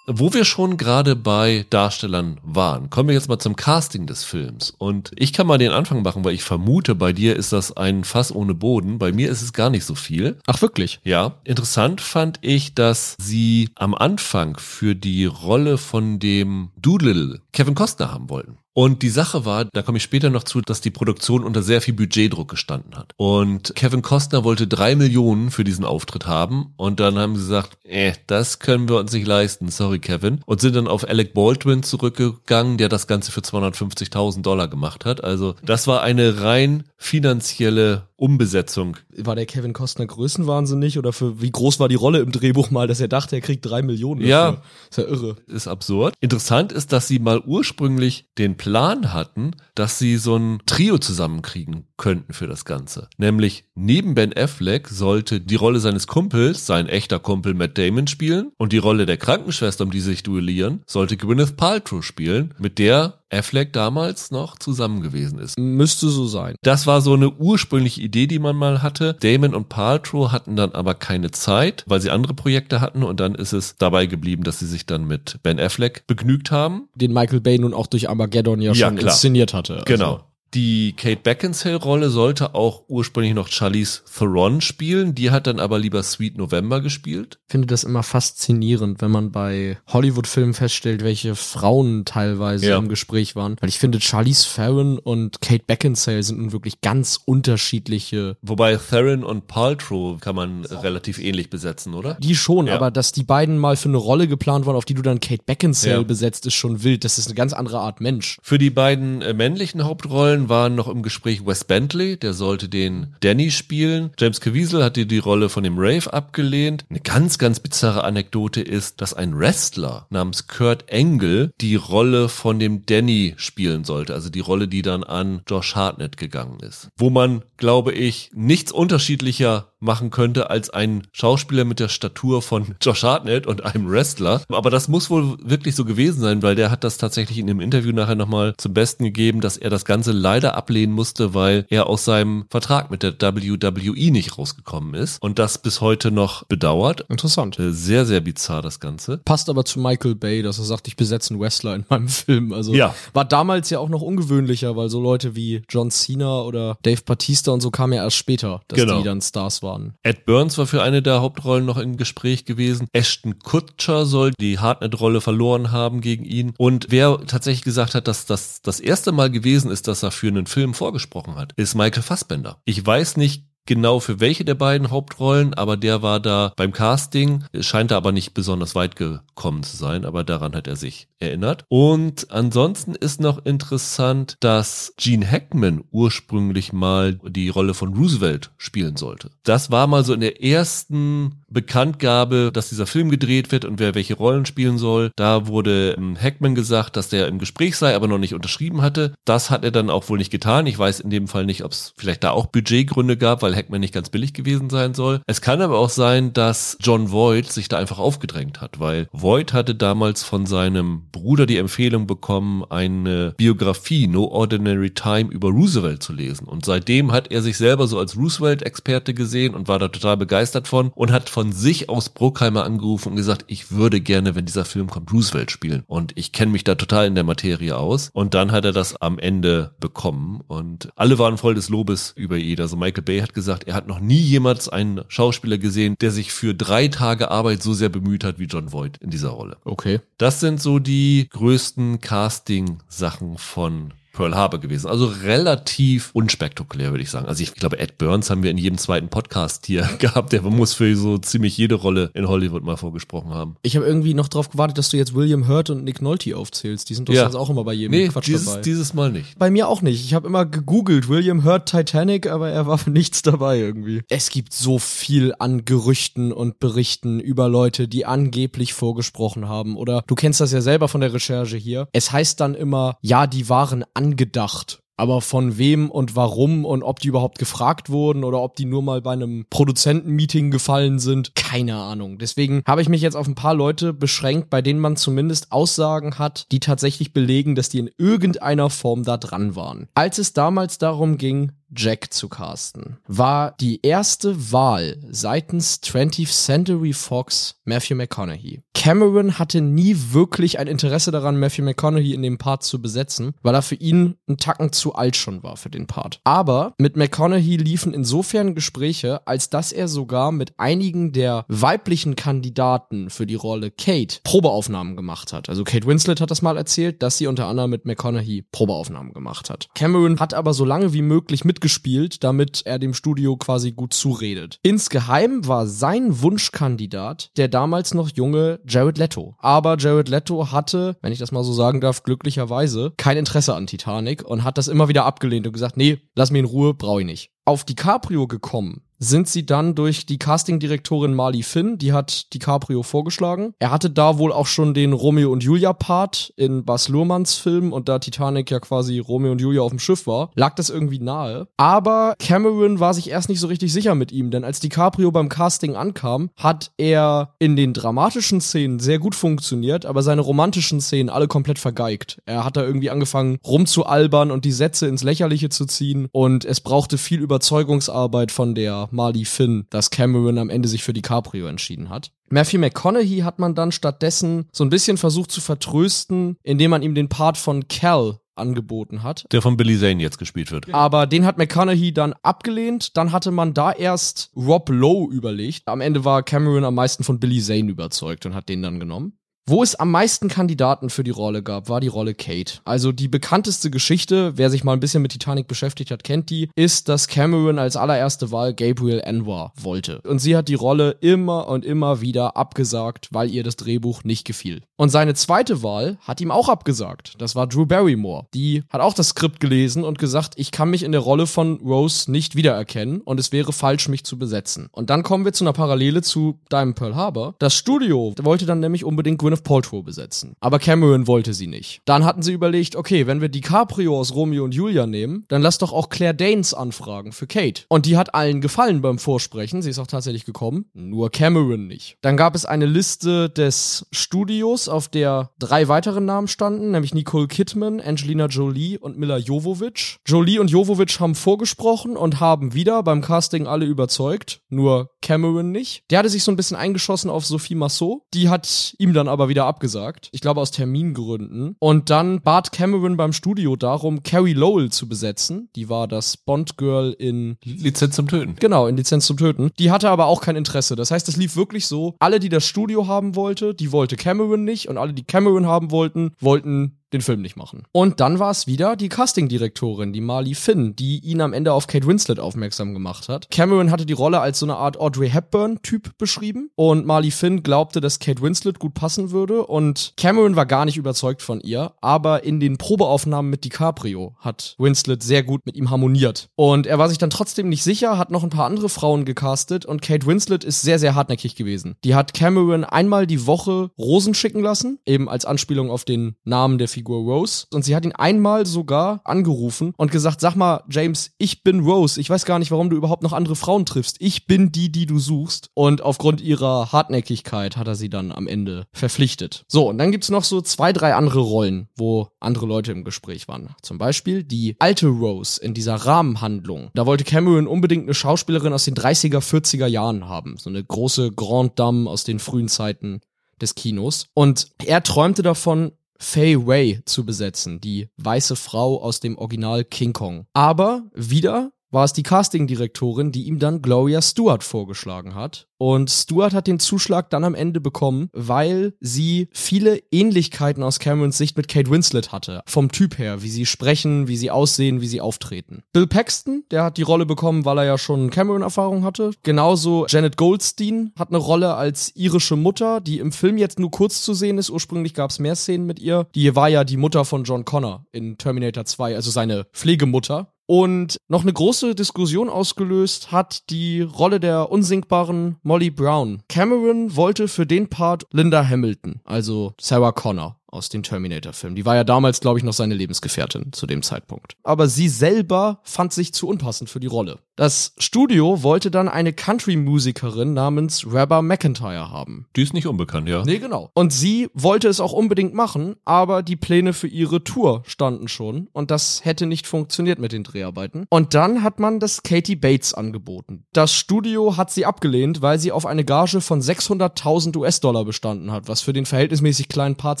Speaker 1: Wo wir schon gerade bei Darstellern waren, kommen wir jetzt mal zum Casting des Films. Und ich kann mal den Anfang machen, weil ich vermute, bei dir ist das ein Fass ohne Boden. Bei mir ist es gar nicht so viel.
Speaker 2: Ach wirklich?
Speaker 1: Ja, interessant fand ich, dass sie am Anfang für die Rolle von dem Doolittle Kevin Costner haben wollten. Und die Sache war, da komme ich später noch zu, dass die Produktion unter sehr viel Budgetdruck gestanden hat. Und Kevin Costner wollte drei Millionen für diesen Auftritt haben. Und dann haben sie gesagt, äh, das können wir uns nicht leisten, sorry Kevin. Und sind dann auf Alec Baldwin zurückgegangen, der das Ganze für 250.000 Dollar gemacht hat. Also das war eine rein finanzielle Umbesetzung
Speaker 2: War der Kevin Costner größenwahnsinnig oder für wie groß war die Rolle im Drehbuch mal, dass er dachte, er kriegt drei Millionen?
Speaker 1: Ja.
Speaker 2: dafür? Ist ja irre.
Speaker 1: ist absurd. Interessant ist, dass sie mal ursprünglich den Plan hatten, dass sie so ein Trio zusammenkriegen könnten für das Ganze. Nämlich neben Ben Affleck sollte die Rolle seines Kumpels, sein echter Kumpel Matt Damon spielen und die Rolle der Krankenschwester, um die sie sich duellieren, sollte Gwyneth Paltrow spielen, mit der Affleck damals noch zusammen gewesen ist.
Speaker 2: Müsste so sein.
Speaker 1: Das war so eine ursprüngliche Idee, die man mal hatte. Damon und Paltrow hatten dann aber keine Zeit, weil sie andere Projekte hatten und dann ist es dabei geblieben, dass sie sich dann mit Ben Affleck begnügt haben.
Speaker 2: Den Michael Bay nun auch durch Armageddon ja,
Speaker 1: Ja,
Speaker 2: schon
Speaker 1: klar.
Speaker 2: inszeniert hatte.
Speaker 1: Genau. Die Kate Beckinsale-Rolle sollte auch ursprünglich noch Charlize Theron spielen. Die hat dann aber lieber Sweet November gespielt.
Speaker 2: Ich finde das immer faszinierend, wenn man bei Hollywood-Filmen feststellt, welche Frauen teilweise
Speaker 1: Ja.
Speaker 2: im Gespräch waren. Weil ich finde, Charlize Theron und Kate Beckinsale sind nun wirklich ganz unterschiedliche.
Speaker 1: Wobei Theron und Paltrow kann man relativ ähnlich besetzen, oder?
Speaker 2: Die schon,
Speaker 1: Ja.
Speaker 2: aber dass die beiden mal für eine Rolle geplant waren, auf die du dann Kate Beckinsale
Speaker 1: Ja.
Speaker 2: besetzt, ist schon wild. Das ist eine ganz andere Art Mensch.
Speaker 1: Für die beiden äh, männlichen Hauptrollen waren noch im Gespräch Wes Bentley, der sollte den Danny spielen. James Caviezel hatte die Rolle von dem Rave abgelehnt. Eine ganz, ganz bizarre Anekdote ist, dass ein Wrestler namens Kurt Angle die Rolle von dem Danny spielen sollte, also die Rolle, die dann an Josh Hartnett gegangen ist. Wo man, glaube ich, nichts unterschiedlicher machen könnte als ein Schauspieler mit der Statur von Josh Hartnett und einem Wrestler. Aber das muss wohl wirklich so gewesen sein, weil der hat das tatsächlich in dem Interview nachher nochmal zum Besten gegeben, dass er das Ganze leider ablehnen musste, weil er aus seinem Vertrag mit der WWE nicht rausgekommen ist und das bis heute noch bedauert.
Speaker 2: Interessant.
Speaker 1: Äh, Sehr, sehr bizarr das Ganze.
Speaker 2: Passt aber zu Michael Bay, dass er sagt, ich besetze einen Wrestler in meinem Film. Also
Speaker 1: Ja.
Speaker 2: war damals ja auch noch ungewöhnlicher, weil so Leute wie John Cena oder Dave Batista und so kamen ja erst später, dass
Speaker 1: Genau.
Speaker 2: die dann Stars waren.
Speaker 1: Ed Burns war für eine der Hauptrollen noch im Gespräch gewesen. Ashton Kutcher soll die Hartnett-Rolle verloren haben gegen ihn. Und wer tatsächlich gesagt hat, dass das das erste Mal gewesen ist, dass er für einen Film vorgesprochen hat, ist Michael Fassbender. Ich weiß nicht genau für welche der beiden Hauptrollen, aber der war da beim Casting, scheint er aber nicht besonders weit gekommen zu sein, aber daran hat er sich erinnert. Und ansonsten ist noch interessant, dass Gene Hackman ursprünglich mal die Rolle von Roosevelt spielen sollte. Das war mal so in der ersten Bekanntgabe, dass dieser Film gedreht wird und wer welche Rollen spielen soll. Da wurde ähm, Hackman gesagt, dass der im Gespräch sei, aber noch nicht unterschrieben hatte. Das hat er dann auch wohl nicht getan. Ich weiß in dem Fall nicht, ob es vielleicht da auch Budgetgründe gab, weil Hackman nicht ganz billig gewesen sein soll. Es kann aber auch sein, dass John Voight sich da einfach aufgedrängt hat, weil Voight hatte damals von seinem Bruder die Empfehlung bekommen, eine Biografie No Ordinary Time über Roosevelt zu lesen. Und seitdem hat er sich selber so als Roosevelt-Experte gesehen und war da total begeistert von und hat von von sich aus Bruckheimer angerufen und gesagt, ich würde gerne, wenn dieser Film kommt, Roosevelt spielen. Und ich kenne mich da total in der Materie aus. Und dann hat er das am Ende bekommen. Und alle waren voll des Lobes über ihn. Also Michael Bay hat gesagt, er hat noch nie jemals einen Schauspieler gesehen, der sich für drei Tage Arbeit so sehr bemüht hat wie John Voight in dieser Rolle.
Speaker 2: Okay.
Speaker 1: Das sind so die größten Casting-Sachen von Pearl Harbor gewesen. Also relativ unspektakulär, würde ich sagen. Also ich glaube, Ed Burns haben wir in jedem zweiten Podcast hier gehabt. Der muss für so ziemlich jede Rolle in Hollywood mal vorgesprochen haben.
Speaker 2: Ich habe irgendwie noch darauf gewartet, dass du jetzt William Hurt und Nick Nolte aufzählst. Die sind doch ja. sonst auch immer bei jedem
Speaker 1: nee,
Speaker 2: Quatsch
Speaker 1: dieses,
Speaker 2: dabei.
Speaker 1: dieses Mal nicht.
Speaker 2: Bei mir auch nicht. Ich habe immer gegoogelt, William Hurt Titanic, aber er war für nichts dabei irgendwie. Es gibt so viel an Gerüchten und Berichten über Leute, die angeblich vorgesprochen haben. Oder du kennst das ja selber von der Recherche hier. Es heißt dann immer, ja, die waren angeblich angedacht. Aber von wem und warum und ob die überhaupt gefragt wurden oder ob die nur mal bei einem Produzentenmeeting gefallen sind, keine Ahnung. Deswegen habe ich mich jetzt auf ein paar Leute beschränkt, bei denen man zumindest Aussagen hat, die tatsächlich belegen, dass die in irgendeiner Form da dran waren. Als es damals darum ging, Jack zu casten, war die erste Wahl seitens 20th Century Fox Matthew McConaughey. Cameron hatte nie wirklich ein Interesse daran, Matthew McConaughey in dem Part zu besetzen, weil er für ihn ein Tacken zu alt schon war für den Part. Aber mit McConaughey liefen insofern Gespräche, als dass er sogar mit einigen der weiblichen Kandidaten für die Rolle Kate Probeaufnahmen gemacht hat. Also Kate Winslet hat das mal erzählt, dass sie unter anderem mit McConaughey Probeaufnahmen gemacht hat. Cameron hat aber so lange wie möglich mit mitgespielt, damit er dem Studio quasi gut zuredet. Insgeheim war sein Wunschkandidat der damals noch junge Jared Leto. Aber Jared Leto hatte, wenn ich das mal so sagen darf, glücklicherweise kein Interesse an Titanic und hat das immer wieder abgelehnt und gesagt, nee, lass mich in Ruhe, brauche ich nicht. Auf DiCaprio gekommen sind sie dann durch die Castingdirektorin Marley Finn, die hat DiCaprio vorgeschlagen. Er hatte da wohl auch schon den Romeo und Julia Part in Bas Luhrmanns Film und da Titanic ja quasi Romeo und Julia auf dem Schiff war, lag das irgendwie nahe. Aber Cameron war sich erst nicht so richtig sicher mit ihm, denn als DiCaprio beim Casting ankam, hat er in den dramatischen Szenen sehr gut funktioniert, aber seine romantischen Szenen alle komplett vergeigt. Er hat da irgendwie angefangen rumzualbern und die Sätze ins Lächerliche zu ziehen und es brauchte viel Überzeugungsarbeit von der Marley Finn, dass Cameron am Ende sich für DiCaprio entschieden hat. Matthew McConaughey hat man dann stattdessen so ein bisschen versucht zu vertrösten, indem man ihm den Part von Cal angeboten hat.
Speaker 1: Der von Billy Zane jetzt gespielt wird.
Speaker 2: Aber den hat McConaughey dann abgelehnt. Dann hatte man da erst Rob Lowe überlegt. Am Ende war Cameron am meisten von Billy Zane überzeugt und hat den dann genommen. Wo es am meisten Kandidaten für die Rolle gab, war die Rolle Kate. Also die bekannteste Geschichte, wer sich mal ein bisschen mit Titanic beschäftigt hat, kennt die, ist, dass Cameron als allererste Wahl Gabriel Anwar wollte. Und sie hat die Rolle immer und immer wieder abgesagt, weil ihr das Drehbuch nicht gefiel. Und seine zweite Wahl hat ihm auch abgesagt. Das war Drew Barrymore. Die hat auch das Skript gelesen und gesagt, ich kann mich in der Rolle von Rose nicht wiedererkennen und es wäre falsch, mich zu besetzen. Und dann kommen wir zu einer Parallele zu Diamond Pearl Harbor. Das Studio wollte dann nämlich unbedingt Gwyneth Gwyneth Paltrow besetzen. Aber Cameron wollte sie nicht. Dann hatten sie überlegt, okay, wenn wir DiCaprio aus Romeo und Julia nehmen, dann lass doch auch Claire Danes anfragen für Kate. Und die hat allen gefallen beim Vorsprechen. Sie ist auch tatsächlich gekommen. Nur Cameron nicht. Dann gab es eine Liste des Studios, auf der drei weitere Namen standen, nämlich Nicole Kidman, Angelina Jolie und Mila Jovovich. Jolie und Jovovich haben vorgesprochen und haben wieder beim Casting alle überzeugt. Nur Cameron nicht. Der hatte sich so ein bisschen eingeschossen auf Sophie Massot. Die hat ihm dann aber wieder abgesagt. Ich glaube aus Termingründen. Und dann bat Cameron beim Studio darum, Carrie Lowell zu besetzen. Die war das Bond-Girl in
Speaker 1: Lizenz zum Töten.
Speaker 2: Genau, in Lizenz zum Töten. Die hatte aber auch kein Interesse. Das heißt, es lief wirklich so, alle, die das Studio haben wollte, die wollte Cameron nicht und alle, die Cameron haben wollten, wollten den Film nicht machen. Und dann war es wieder die Castingdirektorin, die Marley Finn, die ihn am Ende auf Kate Winslet aufmerksam gemacht hat. Cameron hatte die Rolle als so eine Art Audrey Hepburn-Typ beschrieben und Marley Finn glaubte, dass Kate Winslet gut passen würde und Cameron war gar nicht überzeugt von ihr, aber in den Probeaufnahmen mit DiCaprio hat Winslet sehr gut mit ihm harmoniert. Und er war sich dann trotzdem nicht sicher, hat noch ein paar andere Frauen gecastet und Kate Winslet ist sehr, sehr hartnäckig gewesen. Die hat Cameron einmal die Woche Rosen schicken lassen, eben als Anspielung auf den Namen der Figur Rose. Und sie hat ihn einmal sogar angerufen und gesagt, sag mal, James, ich bin Rose. Ich weiß gar nicht, warum du überhaupt noch andere Frauen triffst. Ich bin die, die du suchst. Und aufgrund ihrer Hartnäckigkeit hat er sie dann am Ende verpflichtet. So, und dann gibt's noch so zwei, drei andere Rollen, wo andere Leute im Gespräch waren. Zum Beispiel die alte Rose in dieser Rahmenhandlung. Da wollte Cameron unbedingt eine Schauspielerin aus den 30er, 40er Jahren haben. So eine große Grand Dame aus den frühen Zeiten des Kinos. Und er träumte davon, Fei Wei zu besetzen, die weiße Frau aus dem Original King Kong. Aber wieder war es die Castingdirektorin, die ihm dann Gloria Stewart vorgeschlagen hat. Und Stewart hat den Zuschlag dann am Ende bekommen, weil sie viele Ähnlichkeiten aus Camerons Sicht mit Kate Winslet hatte. Vom Typ her, wie sie sprechen, wie sie aussehen, wie sie auftreten. Bill Paxton, der hat die Rolle bekommen, weil er ja schon Cameron-Erfahrung hatte. Genauso Janet Goldstein hat eine Rolle als irische Mutter, die im Film jetzt nur kurz zu sehen ist. Ursprünglich gab es mehr Szenen mit ihr. Die war ja die Mutter von John Connor in Terminator 2, also seine Pflegemutter. Und noch eine große Diskussion ausgelöst hat die Rolle der unsinkbaren Molly Brown. Cameron wollte für den Part Linda Hamilton, also Sarah Connor aus den Terminator-Filmen. Die war ja damals, glaube ich, noch seine Lebensgefährtin zu dem Zeitpunkt. Aber sie selber fand sich zu unpassend für die Rolle. Das Studio wollte dann eine Country-Musikerin namens Rabba McIntyre haben.
Speaker 1: Die ist nicht unbekannt, ja.
Speaker 2: Nee, genau. Und sie wollte es auch unbedingt machen, aber die Pläne für ihre Tour standen schon und das hätte nicht funktioniert mit den Dreharbeiten. Und dann hat man das Katie Bates angeboten. Das Studio hat sie abgelehnt, weil sie auf eine Gage von 600.000 US-Dollar bestanden hat, was für den verhältnismäßig kleinen Part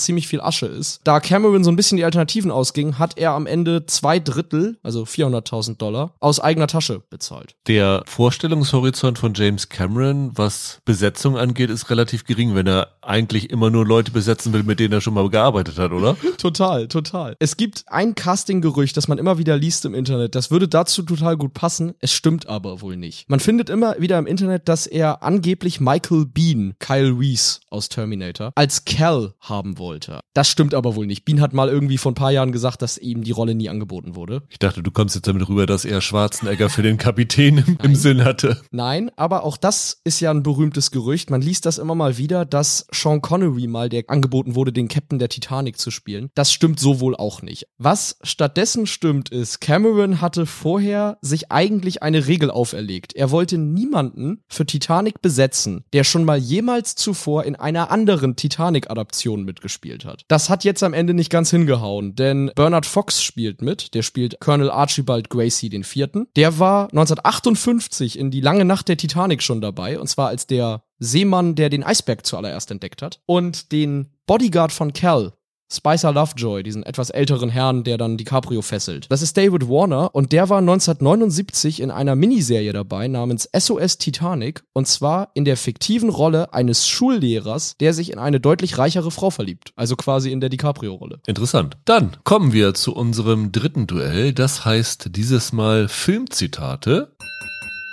Speaker 2: ziemlich viel Asche ist. Da Cameron so ein bisschen die Alternativen ausging, hat er am Ende zwei Drittel, also 400.000 Dollar, aus eigener Tasche bezahlt.
Speaker 1: Der Vorstellungshorizont von James Cameron, was Besetzung angeht, ist relativ gering, wenn er eigentlich immer nur Leute besetzen will, mit denen er schon mal gearbeitet hat, oder?
Speaker 2: total, total. Es gibt ein Casting-Gerücht, das man immer wieder liest im Internet. Das würde dazu total gut passen. Es stimmt aber wohl nicht. Man findet immer wieder im Internet, dass er angeblich Michael Bean, Kyle Reese aus Terminator, als Cal haben wollte. Das stimmt aber wohl nicht. Bean hat mal irgendwie vor ein paar Jahren gesagt, dass ihm die Rolle nie angeboten wurde.
Speaker 1: Ich dachte, du kommst jetzt damit rüber, dass er Schwarzenegger für den Kapitän im, im Sinn hatte.
Speaker 2: Nein, aber auch das ist ja ein berühmtes Gerücht. Man liest das immer mal wieder, dass Sean Connery mal, der angeboten wurde, den Captain der Titanic zu spielen. Das stimmt so wohl auch nicht. Was stattdessen stimmt, ist, Cameron hatte vorher sich eigentlich eine Regel auferlegt. Er wollte niemanden für Titanic besetzen, der schon mal jemals zuvor in einer anderen Titanic-Adaption mitgespielt hat. Das hat jetzt am Ende nicht ganz hingehauen, denn Bernard Fox spielt mit. Der spielt Colonel Archibald Gracie den Vierten. Der war 1958 in die lange Nacht der Titanic schon dabei, und zwar als der Seemann, der den Eisberg zuallererst entdeckt hat. Und den Bodyguard von Cal, Spicer Lovejoy, diesen etwas älteren Herrn, der dann DiCaprio fesselt. Das ist David Warner und der war 1979 in einer Miniserie dabei namens SOS Titanic und zwar in der fiktiven Rolle eines Schullehrers, der sich in eine deutlich reichere Frau verliebt. Also quasi in der DiCaprio-Rolle.
Speaker 1: Interessant. Dann kommen wir zu unserem dritten Duell. Das heißt dieses Mal Filmzitate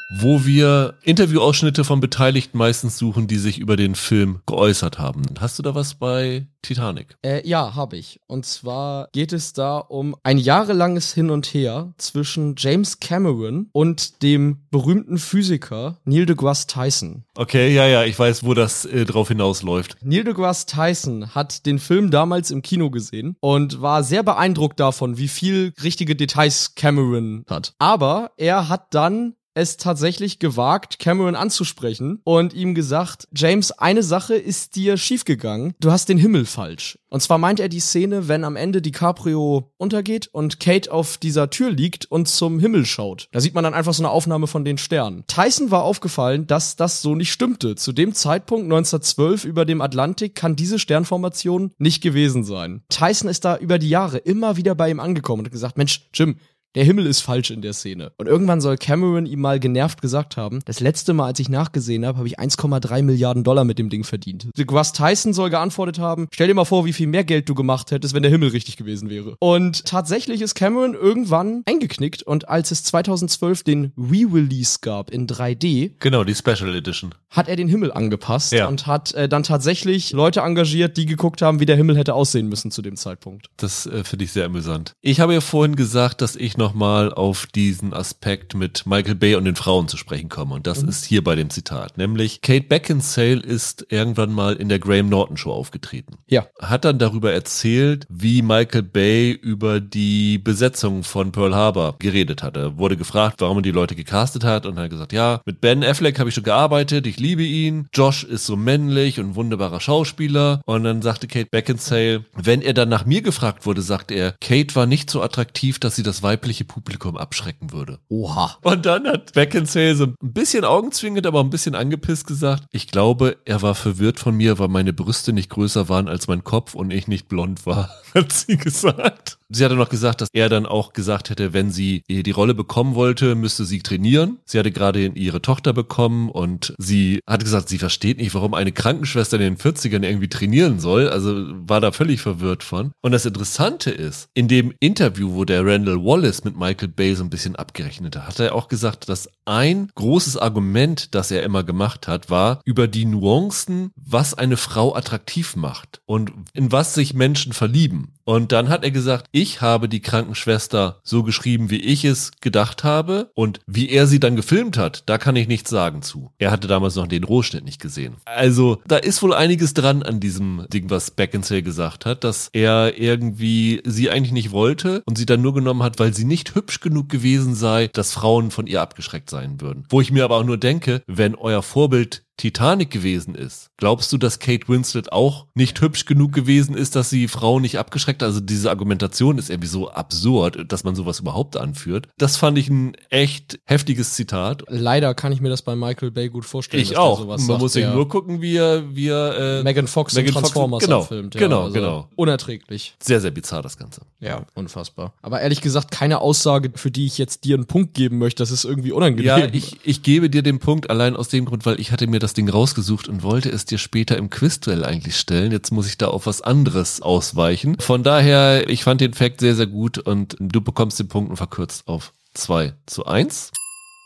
Speaker 1: wo wir Interviewausschnitte von Beteiligten meistens suchen, die sich über den Film geäußert haben. Hast du da was bei Titanic?
Speaker 2: Äh, ja, habe ich. Und zwar geht es da um ein jahrelanges Hin und Her zwischen James Cameron und dem berühmten Physiker Neil deGrasse Tyson.
Speaker 1: Okay, ja, ja, ich weiß, wo das äh, drauf hinausläuft.
Speaker 2: Neil deGrasse Tyson hat den Film damals im Kino gesehen und war sehr beeindruckt davon, wie viel richtige Details Cameron hat. Aber er hat dann es tatsächlich gewagt, Cameron anzusprechen und ihm gesagt, James, eine Sache ist dir schiefgegangen. Du hast den Himmel falsch. Und zwar meint er die Szene, wenn am Ende DiCaprio untergeht und Kate auf dieser Tür liegt und zum Himmel schaut. Da sieht man dann einfach so eine Aufnahme von den Sternen. Tyson war aufgefallen, dass das so nicht stimmte. Zu dem Zeitpunkt 1912 über dem Atlantik kann diese Sternformation nicht gewesen sein. Tyson ist da über die Jahre immer wieder bei ihm angekommen und hat gesagt, Mensch, Jim, der Himmel ist falsch in der Szene. Und irgendwann soll Cameron ihm mal genervt gesagt haben, das letzte Mal, als ich nachgesehen habe, habe ich 1,3 Milliarden Dollar mit dem Ding verdient. Gus Tyson soll geantwortet haben, stell dir mal vor, wie viel mehr Geld du gemacht hättest, wenn der Himmel richtig gewesen wäre. Und tatsächlich ist Cameron irgendwann eingeknickt und als es 2012 den Re-Release gab in 3D.
Speaker 1: Genau, die Special Edition.
Speaker 2: Hat er den Himmel angepasst ja. und hat äh, dann tatsächlich Leute engagiert, die geguckt haben, wie der Himmel hätte aussehen müssen zu dem Zeitpunkt.
Speaker 1: Das äh, finde ich sehr amüsant. Ich habe ja vorhin gesagt, dass ich noch nochmal auf diesen Aspekt mit Michael Bay und den Frauen zu sprechen komme. Und das mhm. ist hier bei dem Zitat. Nämlich, Kate Beckinsale ist irgendwann mal in der Graham Norton Show aufgetreten.
Speaker 2: Ja.
Speaker 1: Hat dann darüber erzählt, wie Michael Bay über die Besetzung von Pearl Harbor geredet hat. Er wurde gefragt, warum er die Leute gecastet hat und hat gesagt, ja, mit Ben Affleck habe ich schon gearbeitet, ich liebe ihn. Josh ist so männlich und wunderbarer Schauspieler. Und dann sagte Kate Beckinsale, wenn er dann nach mir gefragt wurde, sagte er, Kate war nicht so attraktiv, dass sie das weibliche Publikum abschrecken würde.
Speaker 2: Oha.
Speaker 1: Und dann hat Beckinsale so ein bisschen augenzwingend, aber ein bisschen angepisst gesagt, ich glaube, er war verwirrt von mir, weil meine Brüste nicht größer waren als mein Kopf und ich nicht blond war, hat sie gesagt. Sie hatte noch gesagt, dass er dann auch gesagt hätte, wenn sie die Rolle bekommen wollte, müsste sie trainieren. Sie hatte gerade ihre Tochter bekommen und sie hat gesagt, sie versteht nicht, warum eine Krankenschwester in den 40ern irgendwie trainieren soll. Also war da völlig verwirrt von. Und das Interessante ist, in dem Interview, wo der Randall Wallace mit Michael Bay so ein bisschen abgerechnet hat, hat er auch gesagt, dass ein großes Argument, das er immer gemacht hat, war über die Nuancen, was eine Frau attraktiv macht und in was sich Menschen verlieben. Und dann hat er gesagt, ich habe die Krankenschwester so geschrieben, wie ich es gedacht habe und wie er sie dann gefilmt hat, da kann ich nichts sagen zu. Er hatte damals noch den Rohschnitt nicht gesehen. Also da ist wohl einiges dran an diesem Ding, was Beckinsale gesagt hat, dass er irgendwie sie eigentlich nicht wollte und sie dann nur genommen hat, weil sie nicht hübsch genug gewesen sei, dass Frauen von ihr abgeschreckt sein würden. Wo ich mir aber auch nur denke, wenn euer Vorbild Titanic gewesen ist, glaubst du, dass Kate Winslet auch nicht hübsch genug gewesen ist, dass sie Frauen nicht abgeschreckt? Also diese Argumentation ist irgendwie so absurd, dass man sowas überhaupt anführt. Das fand ich ein echt heftiges Zitat.
Speaker 2: Leider kann ich mir das bei Michael Bay gut vorstellen.
Speaker 1: Ich auch. Man sagt, muss sich nur gucken, wie er, wie er
Speaker 2: äh, Megan Fox Megan in Transformers
Speaker 1: Fox, genau,
Speaker 2: filmt.
Speaker 1: Ja, genau, also genau.
Speaker 2: Unerträglich.
Speaker 1: Sehr, sehr bizarr das Ganze.
Speaker 2: Ja, unfassbar. Aber ehrlich gesagt, keine Aussage, für die ich jetzt dir einen Punkt geben möchte. Das ist irgendwie unangenehm.
Speaker 1: Ja, ich, ich gebe dir den Punkt allein aus dem Grund, weil ich hatte mir das Ding rausgesucht und wollte es dir später im Quizduell eigentlich stellen. Jetzt muss ich da auf was anderes ausweichen. Von daher, ich fand den Fact sehr, sehr gut und du bekommst den Punkt verkürzt auf 2 zu 1.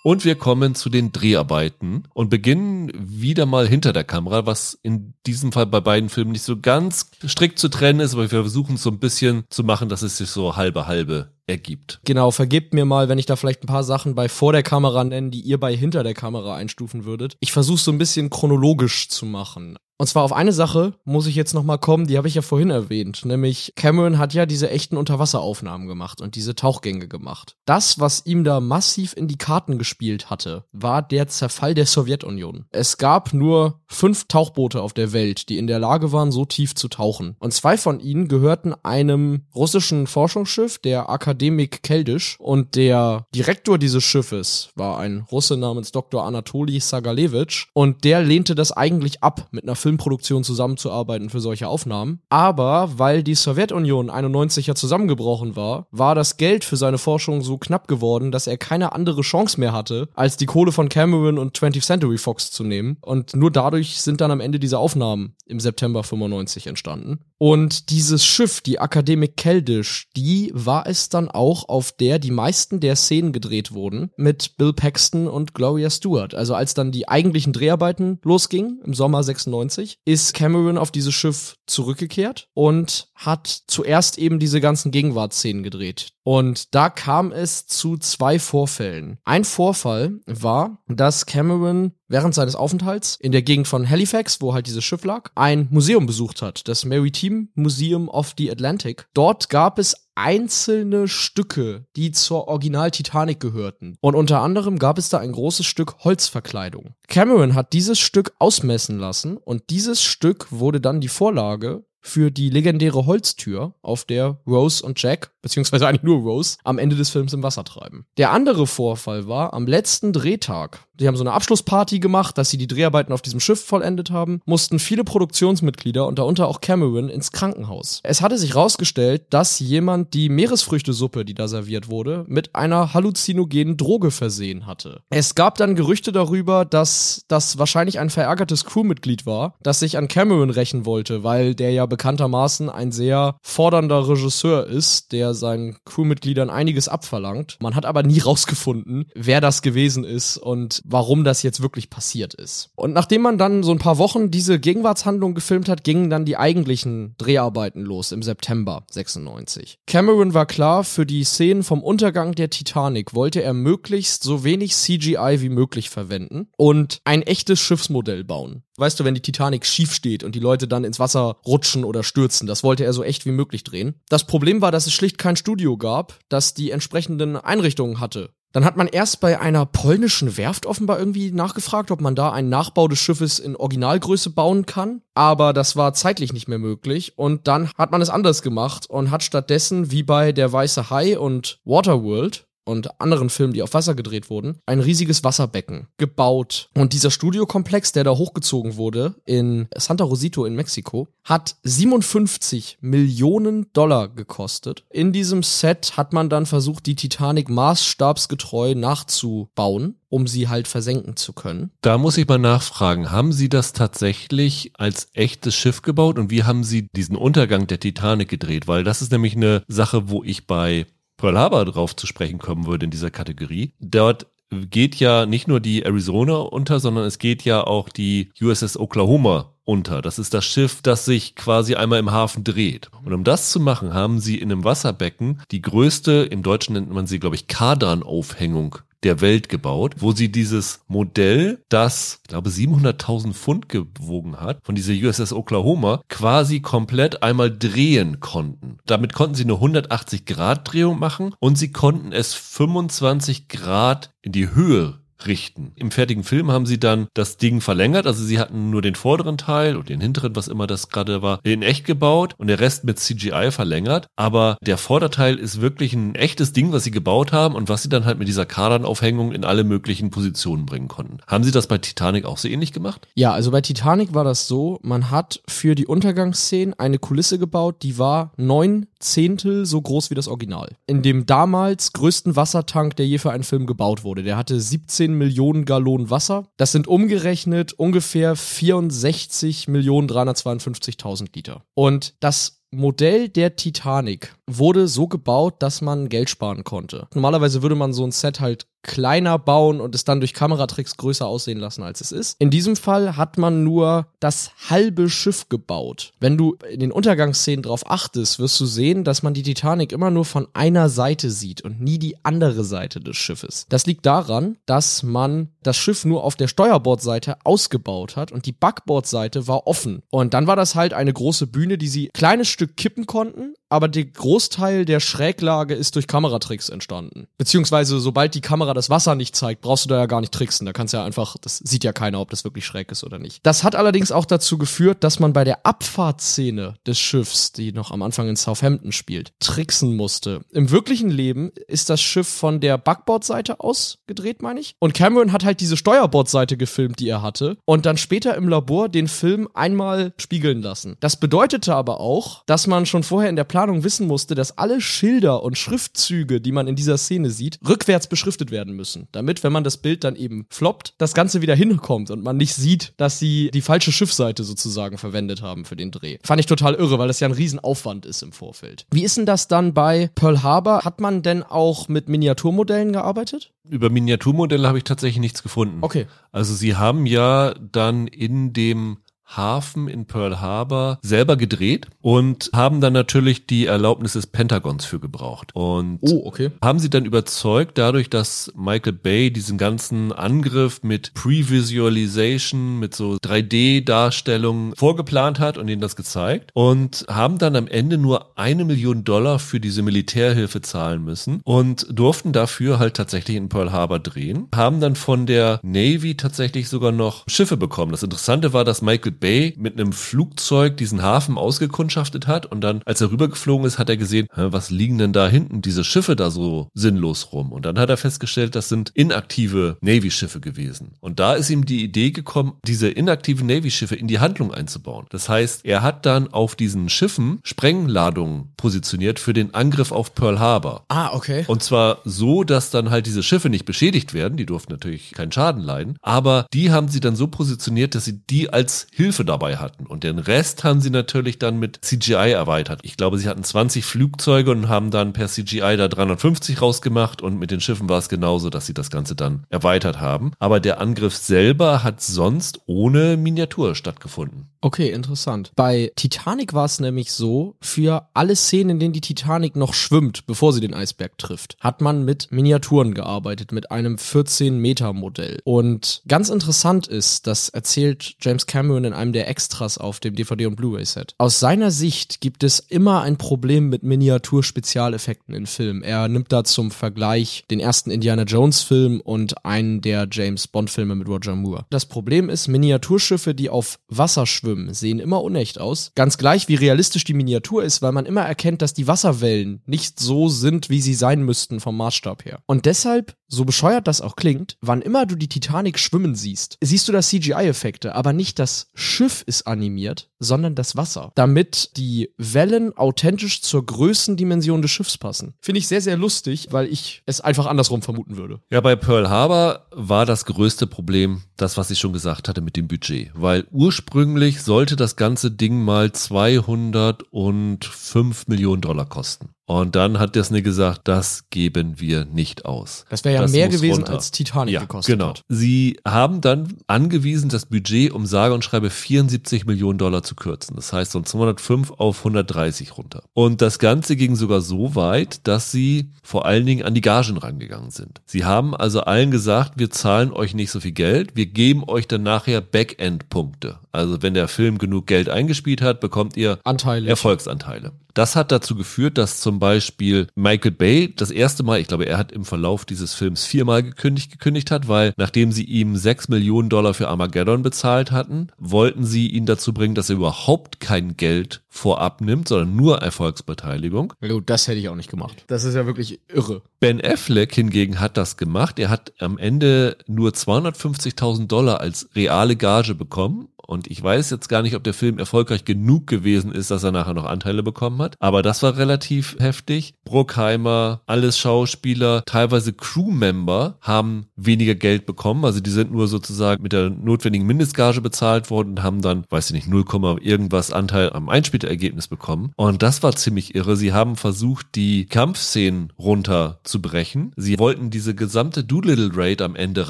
Speaker 1: Und wir kommen zu den Dreharbeiten und beginnen wieder mal hinter der Kamera, was in diesem Fall bei beiden Filmen nicht so ganz strikt zu trennen ist, aber wir versuchen es so ein bisschen zu machen, dass es sich so halbe halbe ergibt.
Speaker 2: Genau, vergebt mir mal, wenn ich da vielleicht ein paar Sachen bei vor der Kamera nenne, die ihr bei hinter der Kamera einstufen würdet. Ich versuche so ein bisschen chronologisch zu machen. Und zwar auf eine Sache muss ich jetzt nochmal kommen, die habe ich ja vorhin erwähnt, nämlich Cameron hat ja diese echten Unterwasseraufnahmen gemacht und diese Tauchgänge gemacht. Das, was ihm da massiv in die Karten gespielt hatte, war der Zerfall der Sowjetunion. Es gab nur fünf Tauchboote auf der Welt, die in der Lage waren, so tief zu tauchen. Und zwei von ihnen gehörten einem russischen Forschungsschiff, der Akademik Keldisch, und der Direktor dieses Schiffes war ein Russe namens Dr. Anatoli Sagalevich und der lehnte das eigentlich ab, mit einer Filmproduktion zusammenzuarbeiten für solche Aufnahmen. Aber weil die Sowjetunion 91 ja zusammengebrochen war, war das Geld für seine Forschung so knapp geworden, dass er keine andere Chance mehr hatte, als die Kohle von Cameron und 20th Century Fox zu nehmen. Und nur dadurch sind dann am Ende diese Aufnahmen im September 95 entstanden. Und dieses Schiff, die Akademik Keldisch, die war es dann auch, auf der die meisten der Szenen gedreht wurden, mit Bill Paxton und Gloria Stewart. Also als dann die eigentlichen Dreharbeiten losgingen, im Sommer 96, ist Cameron auf dieses Schiff zurückgekehrt und hat zuerst eben diese ganzen Gegenwartsszenen gedreht. Und da kam es zu zwei Vorfällen. Ein Vorfall war, dass Cameron während seines Aufenthalts in der Gegend von Halifax, wo halt dieses Schiff lag, ein Museum besucht hat, das Maritime Museum of the Atlantic. Dort gab es einzelne Stücke, die zur Original Titanic gehörten. Und unter anderem gab es da ein großes Stück Holzverkleidung. Cameron hat dieses Stück ausmessen lassen und dieses Stück wurde dann die Vorlage für die legendäre Holztür, auf der Rose und Jack, beziehungsweise eigentlich nur Rose, am Ende des Films im Wasser treiben. Der andere Vorfall war am letzten Drehtag die haben so eine Abschlussparty gemacht, dass sie die Dreharbeiten auf diesem Schiff vollendet haben, mussten viele Produktionsmitglieder und darunter auch Cameron ins Krankenhaus. Es hatte sich rausgestellt, dass jemand die Meeresfrüchtesuppe, die da serviert wurde, mit einer halluzinogenen Droge versehen hatte. Es gab dann Gerüchte darüber, dass das wahrscheinlich ein verärgertes Crewmitglied war, das sich an Cameron rächen wollte, weil der ja bekanntermaßen ein sehr fordernder Regisseur ist, der er seinen Crewmitgliedern einiges abverlangt. Man hat aber nie rausgefunden, wer das gewesen ist und warum das jetzt wirklich passiert ist. Und nachdem man dann so ein paar Wochen diese Gegenwartshandlung gefilmt hat, gingen dann die eigentlichen Dreharbeiten los im September 96. Cameron war klar, für die Szenen vom Untergang der Titanic wollte er möglichst so wenig CGI wie möglich verwenden und ein echtes Schiffsmodell bauen. Weißt du, wenn die Titanic schief steht und die Leute dann ins Wasser rutschen oder stürzen, das wollte er so echt wie möglich drehen. Das Problem war, dass es schlicht kein Studio gab, das die entsprechenden Einrichtungen hatte. Dann hat man erst bei einer polnischen Werft offenbar irgendwie nachgefragt, ob man da einen Nachbau des Schiffes in Originalgröße bauen kann. Aber das war zeitlich nicht mehr möglich. Und dann hat man es anders gemacht und hat stattdessen, wie bei Der Weiße Hai und Waterworld, und anderen Filmen, die auf Wasser gedreht wurden, ein riesiges Wasserbecken gebaut. Und dieser Studiokomplex, der da hochgezogen wurde in Santa Rosito in Mexiko, hat 57 Millionen Dollar gekostet. In diesem Set hat man dann versucht, die Titanic maßstabsgetreu nachzubauen um sie halt versenken zu können.
Speaker 1: Da muss ich mal nachfragen, haben Sie das tatsächlich als echtes Schiff gebaut und wie haben Sie diesen Untergang der Titanic gedreht? Weil das ist nämlich eine Sache, wo ich bei Pearl Harbor drauf zu sprechen kommen würde in dieser Kategorie. Dort geht ja nicht nur die Arizona unter, sondern es geht ja auch die USS Oklahoma unter. Das ist das Schiff, das sich quasi einmal im Hafen dreht. Und um das zu machen, haben sie in einem Wasserbecken die größte, im Deutschen nennt man sie, glaube ich, Kardan-Aufhängung der Welt gebaut, wo sie dieses Modell, das, ich glaube, 700.000 Pfund gewogen hat, von dieser USS Oklahoma, quasi komplett einmal drehen konnten. Damit konnten sie eine 180 Grad Drehung machen und sie konnten es 25 Grad in die Höhe richten. Im fertigen Film haben sie dann das Ding verlängert, also sie hatten nur den vorderen Teil und den hinteren, was immer das gerade war, in echt gebaut und der Rest mit CGI verlängert, aber der Vorderteil ist wirklich ein echtes Ding, was sie gebaut haben und was sie dann halt mit dieser Kardan-Aufhängung in alle möglichen Positionen bringen konnten. Haben sie das bei Titanic auch so ähnlich gemacht?
Speaker 2: Ja, also bei Titanic war das so, man hat für die Untergangsszenen eine Kulisse gebaut, die war neun Zehntel so groß wie das Original. In dem damals größten Wassertank, der je für einen Film gebaut wurde. Der hatte 17 Millionen Gallonen Wasser. Das sind umgerechnet ungefähr 64 Millionen 352.000 Liter. Und das Modell der Titanic wurde so gebaut, dass man Geld sparen konnte. Normalerweise würde man so ein Set halt kleiner bauen und es dann durch Kameratricks größer aussehen lassen, als es ist. In diesem Fall hat man nur das halbe Schiff gebaut. Wenn du in den Untergangsszenen drauf achtest, wirst du sehen, dass man die Titanic immer nur von einer Seite sieht und nie die andere Seite des Schiffes. Das liegt daran, dass man das Schiff nur auf der Steuerbordseite ausgebaut hat und die Backbordseite war offen. Und dann war das halt eine große Bühne, die sie kleines Stück kippen konnten, aber der Großteil der Schräglage ist durch Kameratricks entstanden. Beziehungsweise, sobald die Kamera das Wasser nicht zeigt, brauchst du da ja gar nicht tricksen. Da kannst du ja einfach, das sieht ja keiner, ob das wirklich schräg ist oder nicht. Das hat allerdings auch dazu geführt, dass man bei der Abfahrtszene des Schiffs, die noch am Anfang in Southampton spielt, tricksen musste. Im wirklichen Leben ist das Schiff von der Backbordseite aus gedreht, meine ich. Und Cameron hat halt diese Steuerbordseite gefilmt, die er hatte, und dann später im Labor den Film einmal spiegeln lassen. Das bedeutete aber auch, dass man schon vorher in der Plan Planung wissen musste, dass alle Schilder und Schriftzüge, die man in dieser Szene sieht, rückwärts beschriftet werden müssen. Damit, wenn man das Bild dann eben floppt, das Ganze wieder hinkommt und man nicht sieht, dass sie die falsche Schiffseite sozusagen verwendet haben für den Dreh. Fand ich total irre, weil das ja ein Riesenaufwand ist im Vorfeld. Wie ist denn das dann bei Pearl Harbor? Hat man denn auch mit Miniaturmodellen gearbeitet?
Speaker 1: Über Miniaturmodelle habe ich tatsächlich nichts gefunden.
Speaker 2: Okay.
Speaker 1: Also sie haben ja dann in dem Hafen in Pearl Harbor selber gedreht und haben dann natürlich die Erlaubnis des Pentagons für gebraucht. Und
Speaker 2: oh, okay.
Speaker 1: haben sie dann überzeugt, dadurch, dass Michael Bay diesen ganzen Angriff mit Pre-Visualization, mit so 3D-Darstellungen vorgeplant hat und ihnen das gezeigt und haben dann am Ende nur eine Million Dollar für diese Militärhilfe zahlen müssen und durften dafür halt tatsächlich in Pearl Harbor drehen. Haben dann von der Navy tatsächlich sogar noch Schiffe bekommen. Das Interessante war, dass Michael Bay mit einem Flugzeug diesen Hafen ausgekundschaftet hat und dann, als er rübergeflogen ist, hat er gesehen, was liegen denn da hinten, diese Schiffe da so sinnlos rum? Und dann hat er festgestellt, das sind inaktive Navy-Schiffe gewesen. Und da ist ihm die Idee gekommen, diese inaktiven Navy-Schiffe in die Handlung einzubauen. Das heißt, er hat dann auf diesen Schiffen Sprengladungen positioniert für den Angriff auf Pearl Harbor.
Speaker 2: Ah, okay.
Speaker 1: Und zwar so, dass dann halt diese Schiffe nicht beschädigt werden, die durften natürlich keinen Schaden leiden, aber die haben sie dann so positioniert, dass sie die als Hilfe Hilfe dabei hatten. Und den Rest haben sie natürlich dann mit CGI erweitert. Ich glaube, sie hatten 20 Flugzeuge und haben dann per CGI da 350 rausgemacht und mit den Schiffen war es genauso, dass sie das Ganze dann erweitert haben. Aber der Angriff selber hat sonst ohne Miniatur stattgefunden.
Speaker 2: Okay, interessant. Bei Titanic war es nämlich so, für alle Szenen, in denen die Titanic noch schwimmt, bevor sie den Eisberg trifft, hat man mit Miniaturen gearbeitet, mit einem 14-Meter-Modell. Und ganz interessant ist, das erzählt James Cameron in einem der Extras auf dem DVD- und Blu-ray-Set. Aus seiner Sicht gibt es immer ein Problem mit Miniatur-Spezialeffekten in Filmen. Er nimmt da zum Vergleich den ersten Indiana Jones-Film und einen der James Bond-Filme mit Roger Moore. Das Problem ist, Miniaturschiffe, die auf Wasser schwimmen, sehen immer unecht aus. Ganz gleich, wie realistisch die Miniatur ist, weil man immer erkennt, dass die Wasserwellen nicht so sind, wie sie sein müssten vom Maßstab her. Und deshalb so bescheuert das auch klingt, wann immer du die Titanic schwimmen siehst, siehst du das CGI-Effekte, aber nicht das Schiff ist animiert, sondern das Wasser, damit die Wellen authentisch zur Größendimension des Schiffs passen. Finde ich sehr, sehr lustig, weil ich es einfach andersrum vermuten würde.
Speaker 1: Ja, bei Pearl Harbor war das größte Problem das, was ich schon gesagt hatte mit dem Budget, weil ursprünglich sollte das ganze Ding mal 205 Millionen Dollar kosten. Und dann hat Disney gesagt, das geben wir nicht aus.
Speaker 2: Das wäre ja
Speaker 1: Das
Speaker 2: mehr gewesen,
Speaker 1: runter.
Speaker 2: als Titanic
Speaker 1: Ja,
Speaker 2: gekostet
Speaker 1: genau.
Speaker 2: hat.
Speaker 1: Sie haben dann angewiesen, das Budget um sage und schreibe 74 Millionen Dollar zu kürzen. Das heißt von 205 auf 130 runter. Und das Ganze ging sogar so weit, dass sie vor allen Dingen an die Gagen rangegangen sind. Sie haben also allen gesagt, wir zahlen euch nicht so viel Geld, wir geben euch dann nachher Backend-Punkte. Also wenn der Film genug Geld eingespielt hat, bekommt ihr
Speaker 2: Anteilig.
Speaker 1: Erfolgsanteile. Das hat dazu geführt, dass zum Beispiel Michael Bay das erste Mal, ich glaube, er hat im Verlauf dieses Films viermal gekündigt, gekündigt hat, weil nachdem sie ihm sechs Millionen Dollar für Armageddon bezahlt hatten, wollten sie ihn dazu bringen, dass er überhaupt kein Geld vorab nimmt, sondern nur Erfolgsbeteiligung.
Speaker 2: Gut, das hätte ich auch nicht gemacht. Das ist ja wirklich irre.
Speaker 1: Ben Affleck hingegen hat das gemacht. Er hat am Ende nur 250.000 Dollar als reale Gage bekommen. Und ich weiß jetzt gar nicht, ob der Film erfolgreich genug gewesen ist, dass er nachher noch Anteile bekommen hat. Aber das war relativ heftig. Bruckheimer, alles Schauspieler, teilweise Crewmember haben weniger Geld bekommen. Also die sind nur sozusagen mit der notwendigen Mindestgage bezahlt worden und haben dann, weiß ich nicht, 0, irgendwas Anteil am Einspielergebnis bekommen. Und das war ziemlich irre. Sie haben versucht, die Kampfszenen runterzubrechen. Sie wollten diese gesamte Doolittle Raid am Ende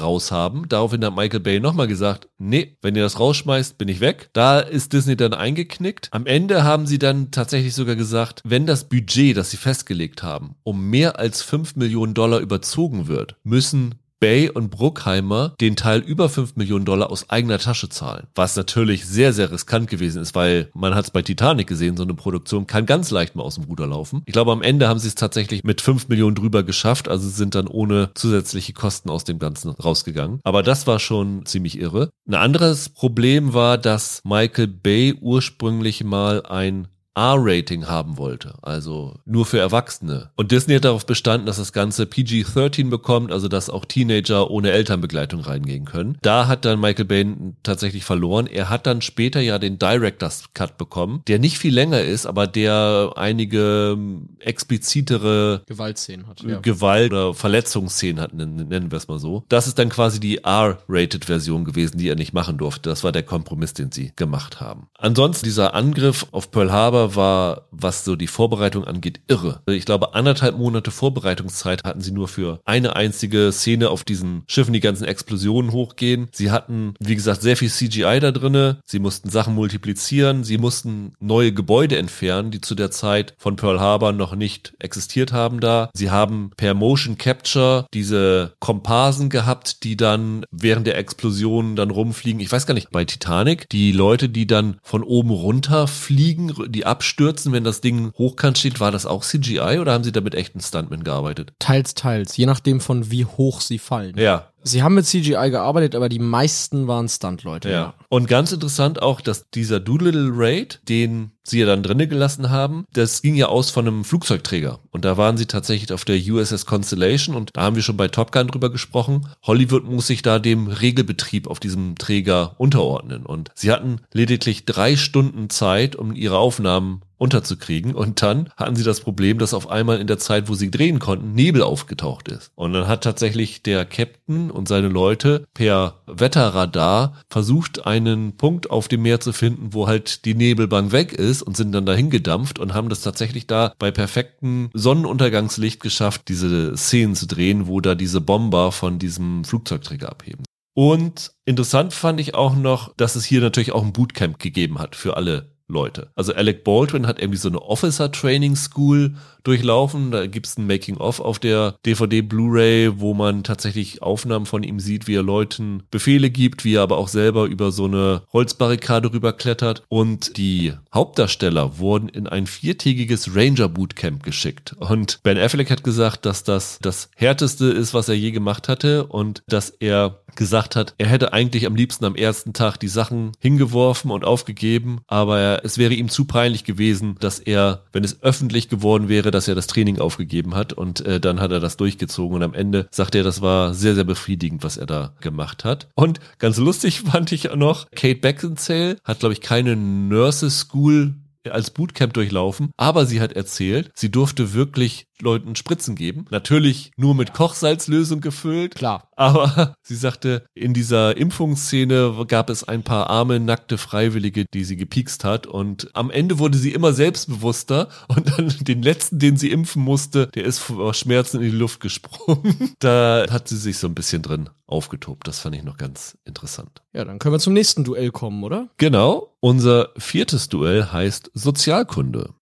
Speaker 1: raushaben. Daraufhin hat Michael Bay nochmal gesagt, nee, wenn ihr das rausschmeißt, bin ich weg. Da ist Disney dann eingeknickt. Am Ende haben sie dann tatsächlich sogar gesagt, wenn das Budget, das sie festgelegt haben, um mehr als 5 Millionen Dollar überzogen wird, müssen Bay und Bruckheimer den Teil über 5 Millionen Dollar aus eigener Tasche zahlen. Was natürlich sehr, sehr riskant gewesen ist, weil man hat es bei Titanic gesehen, so eine Produktion kann ganz leicht mal aus dem Ruder laufen. Ich glaube, am Ende haben sie es tatsächlich mit 5 Millionen drüber geschafft, also sind dann ohne zusätzliche Kosten aus dem Ganzen rausgegangen. Aber das war schon ziemlich irre. Ein anderes Problem war, dass Michael Bay ursprünglich mal ein R-Rating haben wollte, also nur für Erwachsene. Und Disney hat darauf bestanden, dass das Ganze PG-13 bekommt, also dass auch Teenager ohne Elternbegleitung reingehen können. Da hat dann Michael Bay tatsächlich verloren. Er hat dann später ja den Director's Cut bekommen, der nicht viel länger ist, aber der einige ähm, explizitere
Speaker 2: Gewaltszenen hat. Ja.
Speaker 1: Gewalt- oder Verletzungsszenen hat, nennen wir es mal so. Das ist dann quasi die R-Rated-Version gewesen, die er nicht machen durfte. Das war der Kompromiss, den sie gemacht haben. Ansonsten dieser Angriff auf Pearl Harbor war, was so die Vorbereitung angeht, irre. Ich glaube, anderthalb Monate Vorbereitungszeit hatten sie nur für eine einzige Szene auf diesen Schiffen, die ganzen Explosionen hochgehen. Sie hatten, wie gesagt, sehr viel CGI da drinne. Sie mussten Sachen multiplizieren. Sie mussten neue Gebäude entfernen, die zu der Zeit von Pearl Harbor noch nicht existiert haben da. Sie haben per Motion Capture diese Komparsen gehabt, die dann während der Explosion dann rumfliegen. Ich weiß gar nicht, bei Titanic, die Leute, die dann von oben runter fliegen, die abstürzen, wenn das Ding hochkant steht, war das auch CGI oder haben sie da mit echten Stuntmen gearbeitet?
Speaker 2: Teils, teils. Je nachdem von wie hoch sie fallen.
Speaker 1: Ja,
Speaker 2: Sie haben mit CGI gearbeitet, aber die meisten waren Stunt-Leute.
Speaker 1: Ja. Und ganz interessant auch, dass dieser Doolittle Raid, den sie ja dann drinne gelassen haben, das ging ja aus von einem Flugzeugträger. Und da waren sie tatsächlich auf der USS Constellation und da haben wir schon bei Top Gun drüber gesprochen. Hollywood muss sich da dem Regelbetrieb auf diesem Träger unterordnen. Und sie hatten lediglich drei Stunden Zeit, um ihre Aufnahmen unterzukriegen. Und dann hatten sie das Problem, dass auf einmal in der Zeit, wo sie drehen konnten, Nebel aufgetaucht ist. Und dann hat tatsächlich der Captain und seine Leute per Wetterradar versucht, einen Punkt auf dem Meer zu finden, wo halt die Nebelbank weg ist und sind dann dahin gedampft und haben das tatsächlich da bei perfektem Sonnenuntergangslicht geschafft, diese Szenen zu drehen, wo da diese Bomber von diesem Flugzeugträger abheben. Und interessant fand ich auch noch, dass es hier natürlich auch ein Bootcamp gegeben hat für alle Leute. Also Alec Baldwin hat irgendwie so eine Officer Training School durchlaufen. Da gibt's ein Making-of auf der DVD Blu-ray, wo man tatsächlich Aufnahmen von ihm sieht, wie er Leuten Befehle gibt, wie er aber auch selber über so eine Holzbarrikade rüberklettert. Und die Hauptdarsteller wurden in ein viertägiges Ranger Bootcamp geschickt. Und Ben Affleck hat gesagt, dass das das härteste ist, was er je gemacht hatte und dass er gesagt hat, er hätte eigentlich am liebsten am ersten Tag die Sachen hingeworfen und aufgegeben, aber es wäre ihm zu peinlich gewesen, dass er, wenn es öffentlich geworden wäre, dass er das Training aufgegeben hat und äh, dann hat er das durchgezogen und am Ende sagt er, das war sehr, sehr befriedigend, was er da gemacht hat. Und ganz lustig fand ich noch, Kate Beckinsale hat, glaube ich, keine Nurses School als Bootcamp durchlaufen, aber sie hat erzählt, sie durfte wirklich Leuten Spritzen geben. Natürlich nur mit Kochsalzlösung gefüllt.
Speaker 2: Klar.
Speaker 1: Aber sie sagte, in dieser Impfungsszene gab es ein paar arme, nackte Freiwillige, die sie gepiekst hat. Und am Ende wurde sie immer selbstbewusster. Und dann den letzten, den sie impfen musste, der ist vor Schmerzen in die Luft gesprungen. da hat sie sich so ein bisschen drin aufgetobt. Das fand ich noch ganz interessant.
Speaker 2: Ja, dann können wir zum nächsten Duell kommen, oder?
Speaker 1: Genau. Unser viertes Duell heißt Sozialkunde.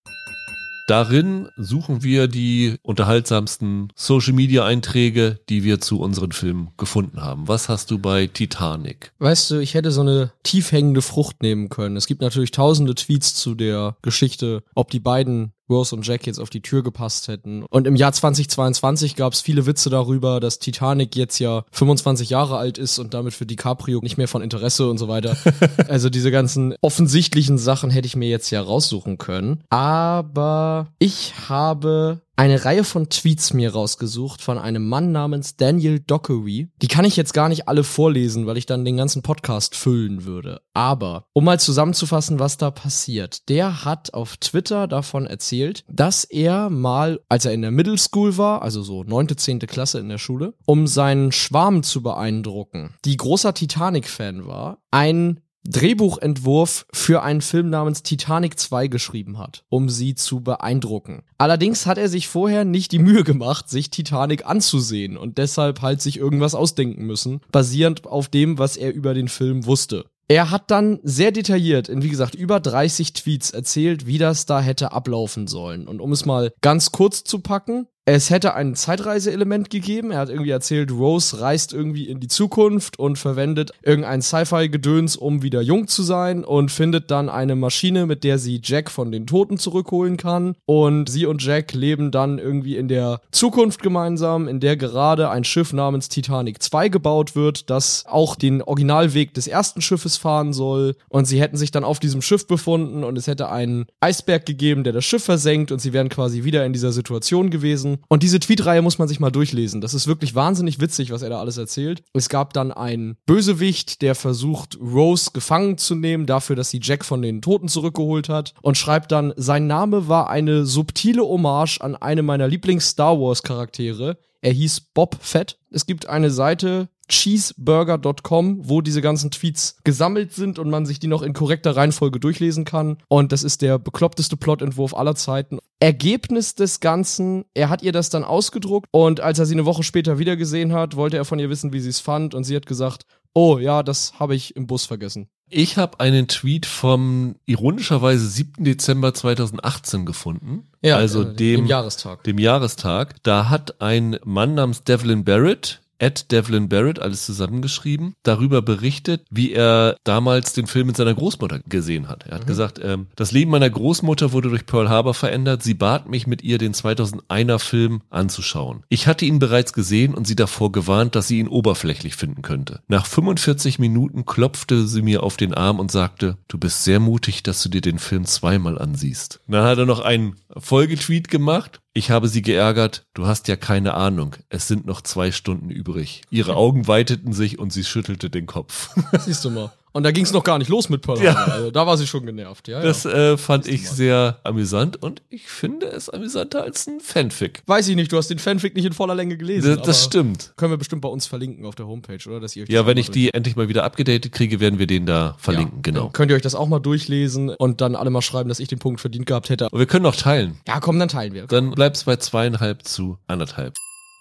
Speaker 1: Darin suchen wir die unterhaltsamsten Social-Media-Einträge, die wir zu unseren Filmen gefunden haben. Was hast du bei Titanic?
Speaker 2: Weißt du, ich hätte so eine tiefhängende Frucht nehmen können. Es gibt natürlich tausende Tweets zu der Geschichte, ob die beiden Rose und Jack jetzt auf die Tür gepasst hätten. Und im Jahr 2022 gab es viele Witze darüber, dass Titanic jetzt ja 25 Jahre alt ist und damit für DiCaprio nicht mehr von Interesse und so weiter. also diese ganzen offensichtlichen Sachen hätte ich mir jetzt ja raussuchen können. Aber ich habe eine Reihe von Tweets mir rausgesucht von einem Mann namens Daniel Dockery. Die kann ich jetzt gar nicht alle vorlesen, weil ich dann den ganzen Podcast füllen würde. Aber um mal zusammenzufassen, was da passiert. Der hat auf Twitter davon erzählt, dass er mal, als er in der Middle School war, also so neunte, zehnte Klasse in der Schule, um seinen Schwarm zu beeindrucken, die großer Titanic-Fan war, ein Drehbuchentwurf für einen Film namens Titanic 2 geschrieben hat, um sie zu beeindrucken. Allerdings hat er sich vorher nicht die Mühe gemacht, sich Titanic anzusehen und deshalb halt sich irgendwas ausdenken müssen, basierend auf dem, was er über den Film wusste. Er hat dann sehr detailliert in, wie gesagt, über 30 Tweets erzählt, wie das da hätte ablaufen sollen. Und um es mal ganz kurz zu packen, es hätte ein Zeitreiseelement gegeben. Er hat irgendwie erzählt, Rose reist irgendwie in die Zukunft und verwendet irgendein Sci-Fi-Gedöns, um wieder jung zu sein und findet dann eine Maschine, mit der sie Jack von den Toten zurückholen kann. Und sie und Jack leben dann irgendwie in der Zukunft gemeinsam, in der gerade ein Schiff namens Titanic 2 gebaut wird, das auch den Originalweg des ersten Schiffes fahren soll. Und sie hätten sich dann auf diesem Schiff befunden und es hätte einen Eisberg gegeben, der das Schiff versenkt und sie wären quasi wieder in dieser Situation gewesen. Und diese Tweetreihe muss man sich mal durchlesen. Das ist wirklich wahnsinnig witzig, was er da alles erzählt. Es gab dann einen Bösewicht, der versucht, Rose gefangen zu nehmen, dafür, dass sie Jack von den Toten zurückgeholt hat. Und schreibt dann, sein Name war eine subtile Hommage an eine meiner Lieblings-Star Wars-Charaktere. Er hieß Bob Fett. Es gibt eine Seite, cheeseburger.com, wo diese ganzen Tweets gesammelt sind und man sich die noch in korrekter Reihenfolge durchlesen kann. Und das ist der bekloppteste Plotentwurf aller Zeiten. Ergebnis des Ganzen, er hat ihr das dann ausgedruckt und als er sie eine Woche später wiedergesehen hat, wollte er von ihr wissen, wie sie es fand und sie hat gesagt, oh ja, das habe ich im Bus vergessen.
Speaker 1: Ich habe einen Tweet vom ironischerweise 7. Dezember 2018 gefunden. Ja, also äh, dem, dem
Speaker 2: Jahrestag.
Speaker 1: Dem Jahrestag. Da hat ein Mann namens Devlin Barrett Ed Devlin Barrett, alles zusammengeschrieben, darüber berichtet, wie er damals den Film mit seiner Großmutter gesehen hat. Er hat mhm. gesagt, ähm, das Leben meiner Großmutter wurde durch Pearl Harbor verändert. Sie bat mich, mit ihr den 2001er Film anzuschauen. Ich hatte ihn bereits gesehen und sie davor gewarnt, dass sie ihn oberflächlich finden könnte. Nach 45 Minuten klopfte sie mir auf den Arm und sagte, du bist sehr mutig, dass du dir den Film zweimal ansiehst. Dann hat er noch einen Folgetweet gemacht ich habe sie geärgert, du hast ja keine Ahnung, es sind noch zwei Stunden übrig. Ihre Augen weiteten sich und sie schüttelte den Kopf.
Speaker 2: Siehst du mal. Und da ging es noch gar nicht los mit Pearl
Speaker 1: Ja.
Speaker 2: Also, da war sie schon genervt, ja.
Speaker 1: Das
Speaker 2: ja.
Speaker 1: äh, fand ich
Speaker 2: mal.
Speaker 1: sehr amüsant und ich finde es amüsanter als ein Fanfic.
Speaker 2: Weiß ich nicht, du hast den Fanfic nicht in voller Länge gelesen.
Speaker 1: Das, das stimmt.
Speaker 2: Können wir bestimmt bei uns verlinken auf der Homepage, oder? Dass ihr
Speaker 1: Ja,
Speaker 2: das
Speaker 1: wenn ich die endlich mal wieder abgedatet kriege, werden wir den da verlinken,
Speaker 2: Ja,
Speaker 1: genau.
Speaker 2: Könnt ihr euch das auch mal durchlesen und dann alle mal schreiben, dass ich den Punkt verdient gehabt hätte.
Speaker 1: Und wir können noch teilen.
Speaker 2: Ja, komm, dann teilen wir.
Speaker 1: Dann bleibt es bei zweieinhalb zu anderthalb.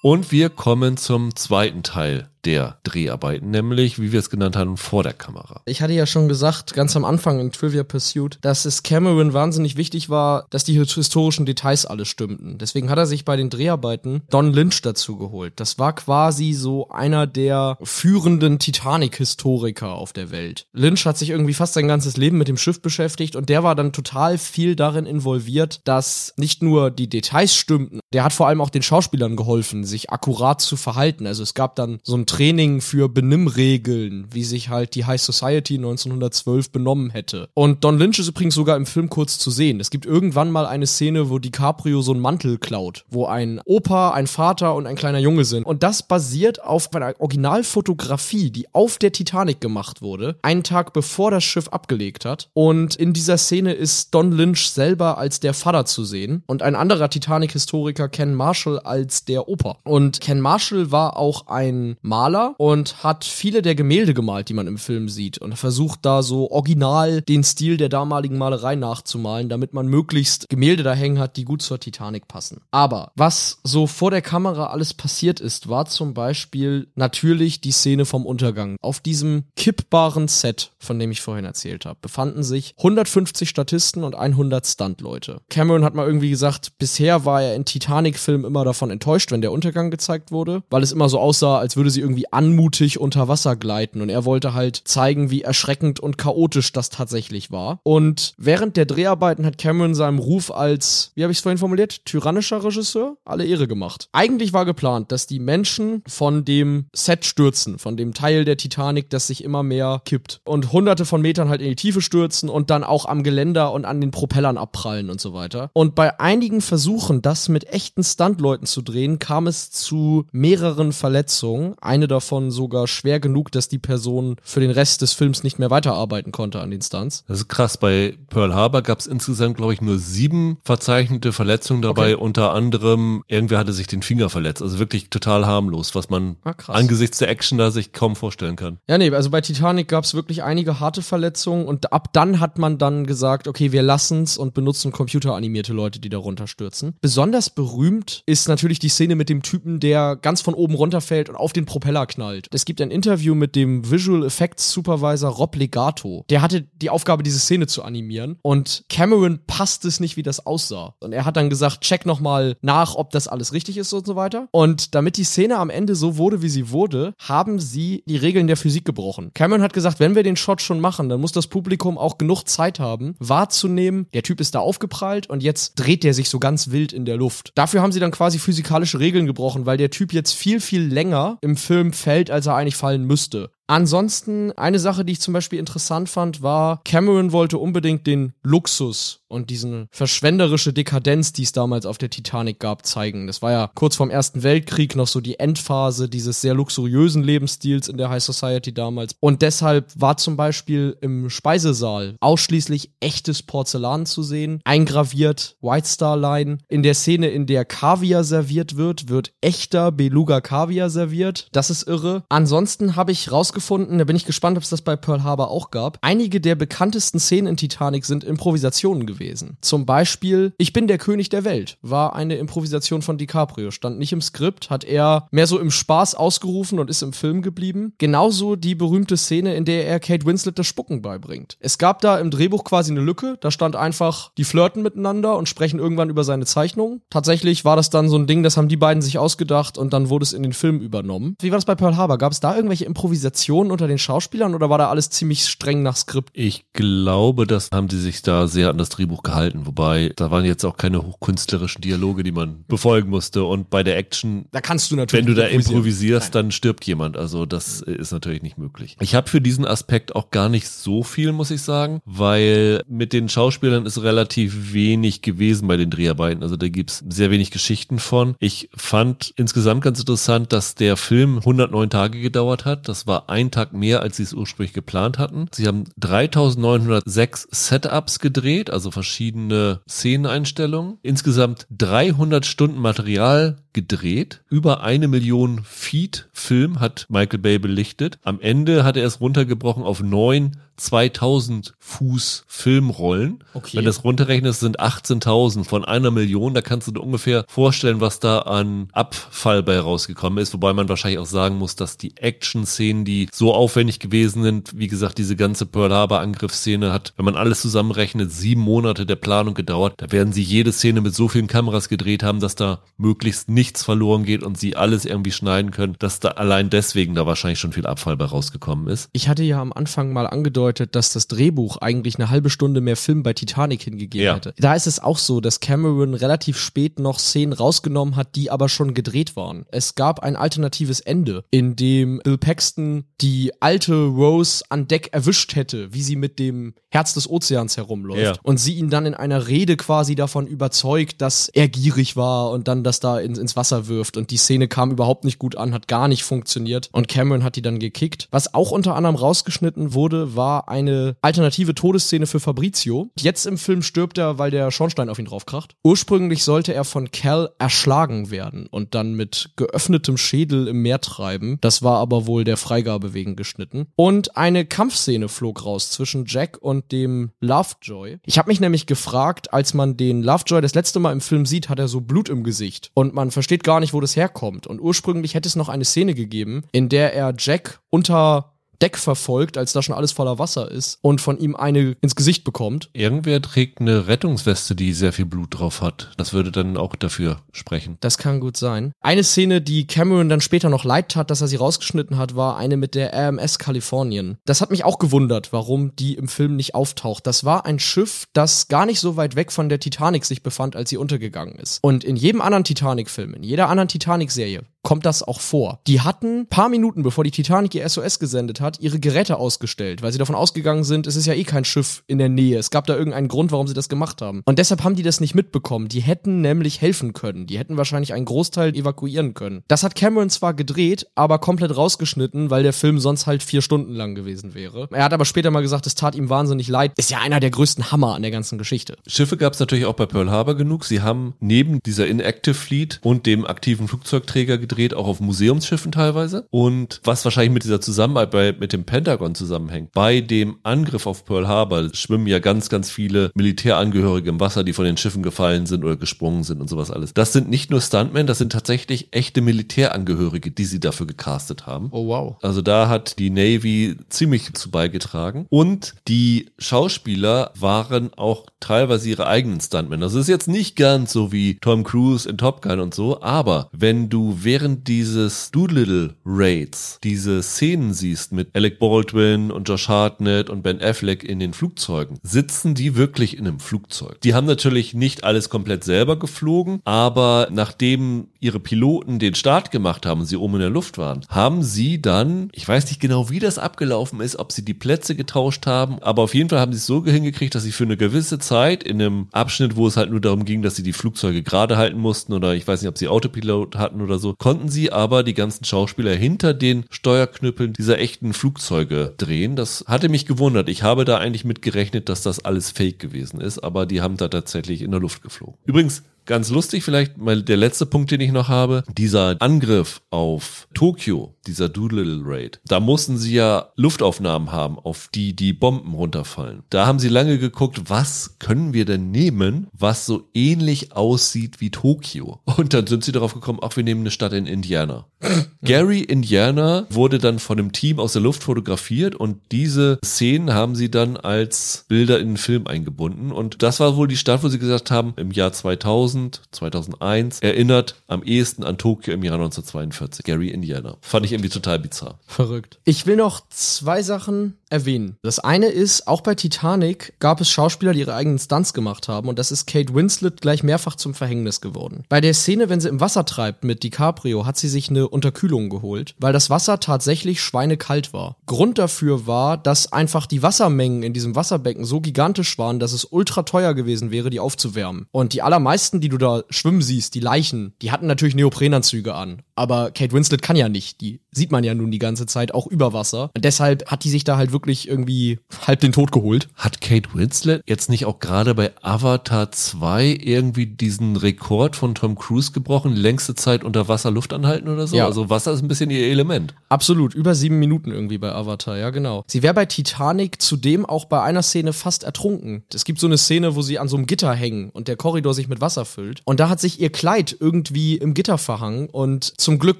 Speaker 1: Und wir kommen zum zweiten Teil der Dreharbeiten, nämlich, wie wir es genannt haben, vor der Kamera.
Speaker 2: Ich hatte ja schon gesagt, ganz am Anfang in Trivia Pursuit, dass es Cameron wahnsinnig wichtig war, dass die historischen Details alle stimmten. Deswegen hat er sich bei den Dreharbeiten Don Lynch dazu geholt. Das war quasi so einer der führenden Titanic-Historiker auf der Welt. Lynch hat sich irgendwie fast sein ganzes Leben mit dem Schiff beschäftigt und der war dann total viel darin involviert, dass nicht nur die Details stimmten, der hat vor allem auch den Schauspielern geholfen, sich akkurat zu verhalten. Also es gab dann so ein Training für Benimmregeln, wie sich halt die High Society 1912 benommen hätte. Und Don Lynch ist übrigens sogar im Film kurz zu sehen. Es gibt irgendwann mal eine Szene, wo DiCaprio so einen Mantel klaut, wo ein Opa, ein Vater und ein kleiner Junge sind. Und das basiert auf einer Originalfotografie, die auf der Titanic gemacht wurde, einen Tag bevor das Schiff abgelegt hat. Und in dieser Szene ist Don Lynch selber als der Vater zu sehen und ein anderer Titanic-Historiker, Ken Marshall, als der Opa. Und Ken Marshall war auch ein Maler und hat viele der Gemälde gemalt, die man im Film sieht und versucht da so original den Stil der damaligen Malerei nachzumalen, damit man möglichst Gemälde da hängen hat, die gut zur Titanic passen. Aber was so vor der Kamera alles passiert ist, war zum Beispiel natürlich die Szene vom Untergang. Auf diesem kippbaren Set, von dem ich vorhin erzählt habe, befanden sich 150 Statisten und 100 Stuntleute. Cameron hat mal irgendwie gesagt, bisher war er in Titanic-Filmen immer davon enttäuscht, wenn der Untergang gezeigt wurde, weil es immer so aussah, als würde sie irgendwie anmutig unter Wasser gleiten und er wollte halt zeigen, wie erschreckend und chaotisch das tatsächlich war. Und während der Dreharbeiten hat Cameron seinem Ruf als, wie habe ich es vorhin formuliert, tyrannischer Regisseur alle Ehre gemacht. Eigentlich war geplant, dass die Menschen von dem Set stürzen, von dem Teil der Titanic, das sich immer mehr kippt und hunderte von Metern halt in die Tiefe stürzen und dann auch am Geländer und an den Propellern abprallen und so weiter. Und bei einigen Versuchen, das mit echten Stuntleuten zu drehen, kam es zu mehreren Verletzungen. Eine davon sogar schwer genug, dass die Person für den Rest des Films nicht mehr weiterarbeiten konnte an den Stunts.
Speaker 1: Das ist krass. Bei Pearl Harbor gab es insgesamt, glaube ich, nur sieben verzeichnete Verletzungen dabei.
Speaker 2: Okay.
Speaker 1: Unter anderem, irgendwer hatte sich den Finger verletzt. Also wirklich total harmlos, was man
Speaker 2: Ah,
Speaker 1: angesichts der Action da sich kaum vorstellen kann.
Speaker 2: Ja, nee, also bei Titanic gab es wirklich einige harte Verletzungen und ab dann hat man dann gesagt, okay, wir lassen's und benutzen computeranimierte Leute, die da runterstürzen. Besonders berühmt ist natürlich die Szene mit dem Typen, der ganz von oben runterfällt und auf den Propeller knallt. Es gibt ein Interview mit dem Visual Effects Supervisor Rob Legato. Der hatte die Aufgabe, diese Szene zu animieren und Cameron passt es nicht, wie das aussah. Und er hat dann gesagt, check nochmal nach, ob das alles richtig ist und so weiter. Und damit die Szene am Ende so wurde, wie sie wurde, haben sie die Regeln der Physik gebrochen. Cameron hat gesagt, wenn wir den Shot schon machen, dann muss das Publikum auch genug Zeit haben, wahrzunehmen, der Typ ist da aufgeprallt und jetzt dreht der sich so ganz wild in der Luft. Dafür haben sie dann quasi physikalische Regeln gebrochen, weil der Typ jetzt viel, viel länger im Film fällt, als er eigentlich fallen müsste. Ansonsten, eine Sache, die ich zum Beispiel interessant fand, war, Cameron wollte unbedingt den Luxus und diesen verschwenderische Dekadenz, die es damals auf der Titanic gab, zeigen. Das war ja kurz vorm Ersten Weltkrieg noch so die Endphase dieses sehr luxuriösen Lebensstils in der High Society damals. Und deshalb war zum Beispiel im Speisesaal ausschließlich echtes Porzellan zu sehen, eingraviert White Star Line. In der Szene, in der Kaviar serviert wird, wird echter Beluga Kaviar serviert. Das ist irre. Ansonsten habe ich rausgefunden, da bin ich gespannt, ob es das bei Pearl Harbor auch gab. Einige der bekanntesten Szenen in Titanic sind Improvisationen gewesen. Zum Beispiel Ich bin der König der Welt war eine Improvisation von DiCaprio. Stand nicht im Skript, hat er mehr so im Spaß ausgerufen und ist im Film geblieben. Genauso die berühmte Szene, in der er Kate Winslet das Spucken beibringt. Es gab da im Drehbuch quasi eine Lücke. Da stand einfach, die flirten miteinander und sprechen irgendwann über seine Zeichnungen. Tatsächlich war das dann so ein Ding, das haben die beiden sich ausgedacht und dann wurde es in den Film übernommen. Wie war das bei Pearl Harbor? Gab es da irgendwelche Improvisationen unter den Schauspielern oder war da alles ziemlich streng nach Skript?
Speaker 1: Ich glaube, das haben die sich da sehr an das Drehbuch Drehbuch gehalten. Wobei, da waren jetzt auch keine hochkünstlerischen Dialoge, die man befolgen musste. Und bei der Action,
Speaker 2: Da kannst du natürlich.
Speaker 1: wenn du da improvisierst, dann stirbt jemand. Also das ist natürlich nicht möglich. Ich habe für diesen Aspekt auch gar nicht so viel, muss ich sagen, weil mit den Schauspielern ist relativ wenig gewesen bei den Dreharbeiten. Also da gibt's sehr wenig Geschichten von. Ich fand insgesamt ganz interessant, dass der Film 109 Tage gedauert hat. Das war ein Tag mehr, als sie es ursprünglich geplant hatten. Sie haben 3906 Setups gedreht, also verschiedene Szeneneinstellungen. Insgesamt 300 Stunden Material gedreht. Über eine Million Feet Film hat Michael Bay belichtet. Am Ende hat er es runtergebrochen auf neun 2000 Fuß Filmrollen.
Speaker 2: Okay.
Speaker 1: Wenn das runterrechnest, sind 18.000 von einer Million. Da kannst du dir ungefähr vorstellen, was da an Abfall bei rausgekommen ist. Wobei man wahrscheinlich auch sagen muss, dass die Action-Szenen, die so aufwendig gewesen sind, wie gesagt, diese ganze Pearl Harbor Angriffsszene hat, wenn man alles zusammenrechnet, sieben Monate der Planung gedauert. Da werden sie jede Szene mit so vielen Kameras gedreht haben, dass da möglichst nichts verloren geht und sie alles irgendwie schneiden können, dass da allein deswegen da wahrscheinlich schon viel Abfall bei rausgekommen ist.
Speaker 2: Ich hatte ja am Anfang mal angedeutet, dass das Drehbuch eigentlich eine halbe Stunde mehr Film bei Titanic hingegeben
Speaker 1: Ja.
Speaker 2: hätte. Da ist es auch so, dass Cameron relativ spät noch Szenen rausgenommen hat, die aber schon gedreht waren. Es gab ein alternatives Ende, in dem Bill Paxton die alte Rose an Deck erwischt hätte, wie sie mit dem Herz des Ozeans herumläuft.
Speaker 1: Ja.
Speaker 2: Und sie ihn dann in einer Rede quasi davon überzeugt, dass er gierig war und dann das da ins, ins Wasser wirft. Und die Szene kam überhaupt nicht gut an, hat gar nicht funktioniert. Und Cameron hat die dann gekickt. Was auch unter anderem rausgeschnitten wurde, war eine alternative Todesszene für Fabrizio. Jetzt im Film stirbt er, weil der Schornstein auf ihn draufkracht. Ursprünglich sollte er von Cal erschlagen werden und dann mit geöffnetem Schädel im Meer treiben. Das war aber wohl der Freigabe wegen geschnitten. Und eine Kampfszene flog raus zwischen Jack und dem Lovejoy. Ich habe mich nämlich gefragt, als man den Lovejoy das letzte Mal im Film sieht, hat er so Blut im Gesicht und man versteht gar nicht, wo das herkommt. Und ursprünglich hätte es noch eine Szene gegeben, in der er Jack unter Deck verfolgt, als da schon alles voller Wasser ist und von ihm eine ins Gesicht bekommt.
Speaker 1: Irgendwer trägt eine Rettungsweste, die sehr viel Blut drauf hat. Das würde dann auch dafür sprechen.
Speaker 2: Das kann gut sein. Eine Szene, die Cameron dann später noch leid tat, dass er sie rausgeschnitten hat, war eine mit der RMS Kalifornien. Das hat mich auch gewundert, warum die im Film nicht auftaucht. Das war ein Schiff, das gar nicht so weit weg von der Titanic sich befand, als sie untergegangen ist. Und in jedem anderen Titanic-Film, in jeder anderen Titanic-Serie kommt das auch vor. Die hatten paar Minuten, bevor die Titanic ihr SOS gesendet hat, ihre Geräte ausgestellt, weil sie davon ausgegangen sind, es ist ja eh kein Schiff in der Nähe. Es gab da irgendeinen Grund, warum sie das gemacht haben. Und deshalb haben die das nicht mitbekommen. Die hätten nämlich helfen können. Die hätten wahrscheinlich einen Großteil evakuieren können. Das hat Cameron zwar gedreht, aber komplett rausgeschnitten, weil der Film sonst halt vier Stunden lang gewesen wäre. Er hat aber später mal gesagt, es tat ihm wahnsinnig leid. Ist ja einer der größten Hammer an der ganzen Geschichte.
Speaker 1: Schiffe gab es natürlich auch bei Pearl Harbor genug. Sie haben neben dieser Inactive Fleet und dem aktiven Flugzeugträger gedreht, auch auf Museumsschiffen teilweise. Und was wahrscheinlich mit dieser Zusammenarbeit mit dem Pentagon zusammenhängt. Bei dem Angriff auf Pearl Harbor schwimmen ja ganz, ganz viele Militärangehörige im Wasser, die von den Schiffen gefallen sind oder gesprungen sind und sowas alles. Das sind nicht nur Stuntmen, das sind tatsächlich echte Militärangehörige, die sie dafür gecastet haben.
Speaker 2: Oh wow.
Speaker 1: Also da hat die Navy ziemlich zu beigetragen. Und die Schauspieler waren auch teilweise ihre eigenen Stuntmen. Das ist jetzt nicht ganz so wie Tom Cruise in Top Gun und so, aber wenn du während dieses Doolittle Raids diese Szenen siehst mit Alec Baldwin und Josh Hartnett und Ben Affleck in den Flugzeugen, sitzen die wirklich in einem Flugzeug. Die haben natürlich nicht alles komplett selber geflogen, aber nachdem ihre Piloten den Start gemacht haben sie oben in der Luft waren, haben sie dann, ich weiß nicht genau, wie das abgelaufen ist, ob sie die Plätze getauscht haben, aber auf jeden Fall haben sie es so hingekriegt, dass sie für eine gewisse Zeit in einem Abschnitt, wo es halt nur darum ging, dass sie die Flugzeuge gerade halten mussten oder ich weiß nicht, ob sie Autopilot hatten oder so, konnten sie aber die ganzen Schauspieler hinter den Steuerknüppeln dieser echten Flugzeuge drehen. Das hatte mich gewundert. Ich habe da eigentlich mit gerechnet, dass das alles fake gewesen ist, aber die haben da tatsächlich in der Luft geflogen. Übrigens, Ganz lustig vielleicht mal der letzte Punkt, den ich noch habe. Dieser Angriff auf Tokio, dieser Doolittle Raid. Da mussten sie ja Luftaufnahmen haben, auf die die Bomben runterfallen. Da haben sie lange geguckt, was können wir denn nehmen, was so ähnlich aussieht wie Tokio. Und dann sind sie darauf gekommen, ach, wir nehmen eine Stadt in Indiana. Gary, Indiana, wurde dann von einem Team aus der Luft fotografiert und diese Szenen haben sie dann als Bilder in den Film eingebunden. Und das war wohl die Stadt, wo sie gesagt haben, im Jahr 2000, 2001, erinnert am ehesten an Tokio im Jahr 1942. Gary, Indiana. Fand ich irgendwie total bizarr.
Speaker 2: Verrückt. Ich will noch zwei Sachen erwähnen. Das eine ist, auch bei Titanic gab es Schauspieler, die ihre eigenen Stunts gemacht haben und das ist Kate Winslet gleich mehrfach zum Verhängnis geworden. Bei der Szene, wenn sie im Wasser treibt mit DiCaprio, hat sie sich eine Unterkühlung geholt, weil das Wasser tatsächlich schweinekalt war. Grund dafür war, dass einfach die Wassermengen in diesem Wasserbecken so gigantisch waren, dass es ultra teuer gewesen wäre, die aufzuwärmen. Und die allermeisten, die du da schwimmen siehst, die Leichen, die hatten natürlich Neoprenanzüge an. Aber Kate Winslet kann ja nicht. Die sieht man ja nun die ganze Zeit auch über Wasser. Und deshalb hat die sich da halt wirklich irgendwie halb den Tod geholt.
Speaker 1: Hat Kate Winslet jetzt nicht auch gerade bei Avatar 2 irgendwie diesen Rekord von Tom Cruise gebrochen? Längste Zeit unter Wasser Luft anhalten oder so?
Speaker 2: Ja.
Speaker 1: Also Wasser ist ein bisschen ihr Element.
Speaker 2: Absolut, über sieben Minuten irgendwie bei Avatar, ja genau. Sie wäre bei Titanic zudem auch bei einer Szene fast ertrunken. Es gibt so eine Szene, wo sie an so einem Gitter hängen und der Korridor sich mit Wasser füllt. Und da hat sich ihr Kleid irgendwie im Gitter verhangen und zum Glück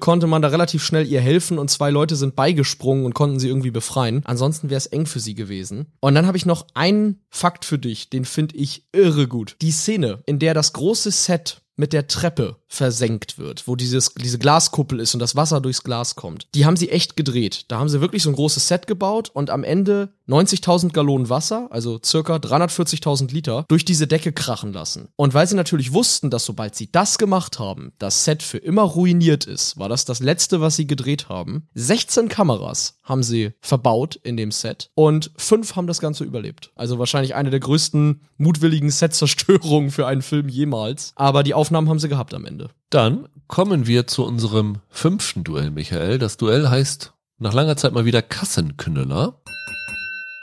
Speaker 2: konnte man da relativ schnell ihr helfen und zwei Leute sind beigesprungen und konnten sie irgendwie befreien. Ansonsten wäre es eng für sie gewesen. Und dann habe ich noch einen Fakt für dich, den finde ich irre gut. Die Szene, in der das große Set mit der Treppe versenkt wird, wo dieses, diese Glaskuppel ist und das Wasser durchs Glas kommt. Die haben sie echt gedreht. Da haben sie wirklich so ein großes Set gebaut und am Ende 90.000 Gallonen Wasser, also circa 340.000 Liter, durch diese Decke krachen lassen. Und weil sie natürlich wussten, dass sobald sie das gemacht haben, das Set für immer ruiniert ist, war das das letzte, was sie gedreht haben. 16 Kameras haben sie verbaut in dem Set und fünf haben das Ganze überlebt. Also wahrscheinlich eine der größten mutwilligen Set-Zerstörungen für einen Film jemals. Aber die Aufnahmen haben sie gehabt am Ende.
Speaker 1: Dann kommen wir zu unserem fünften Duell, Michael. Das Duell heißt nach langer Zeit mal wieder Kassenknüller.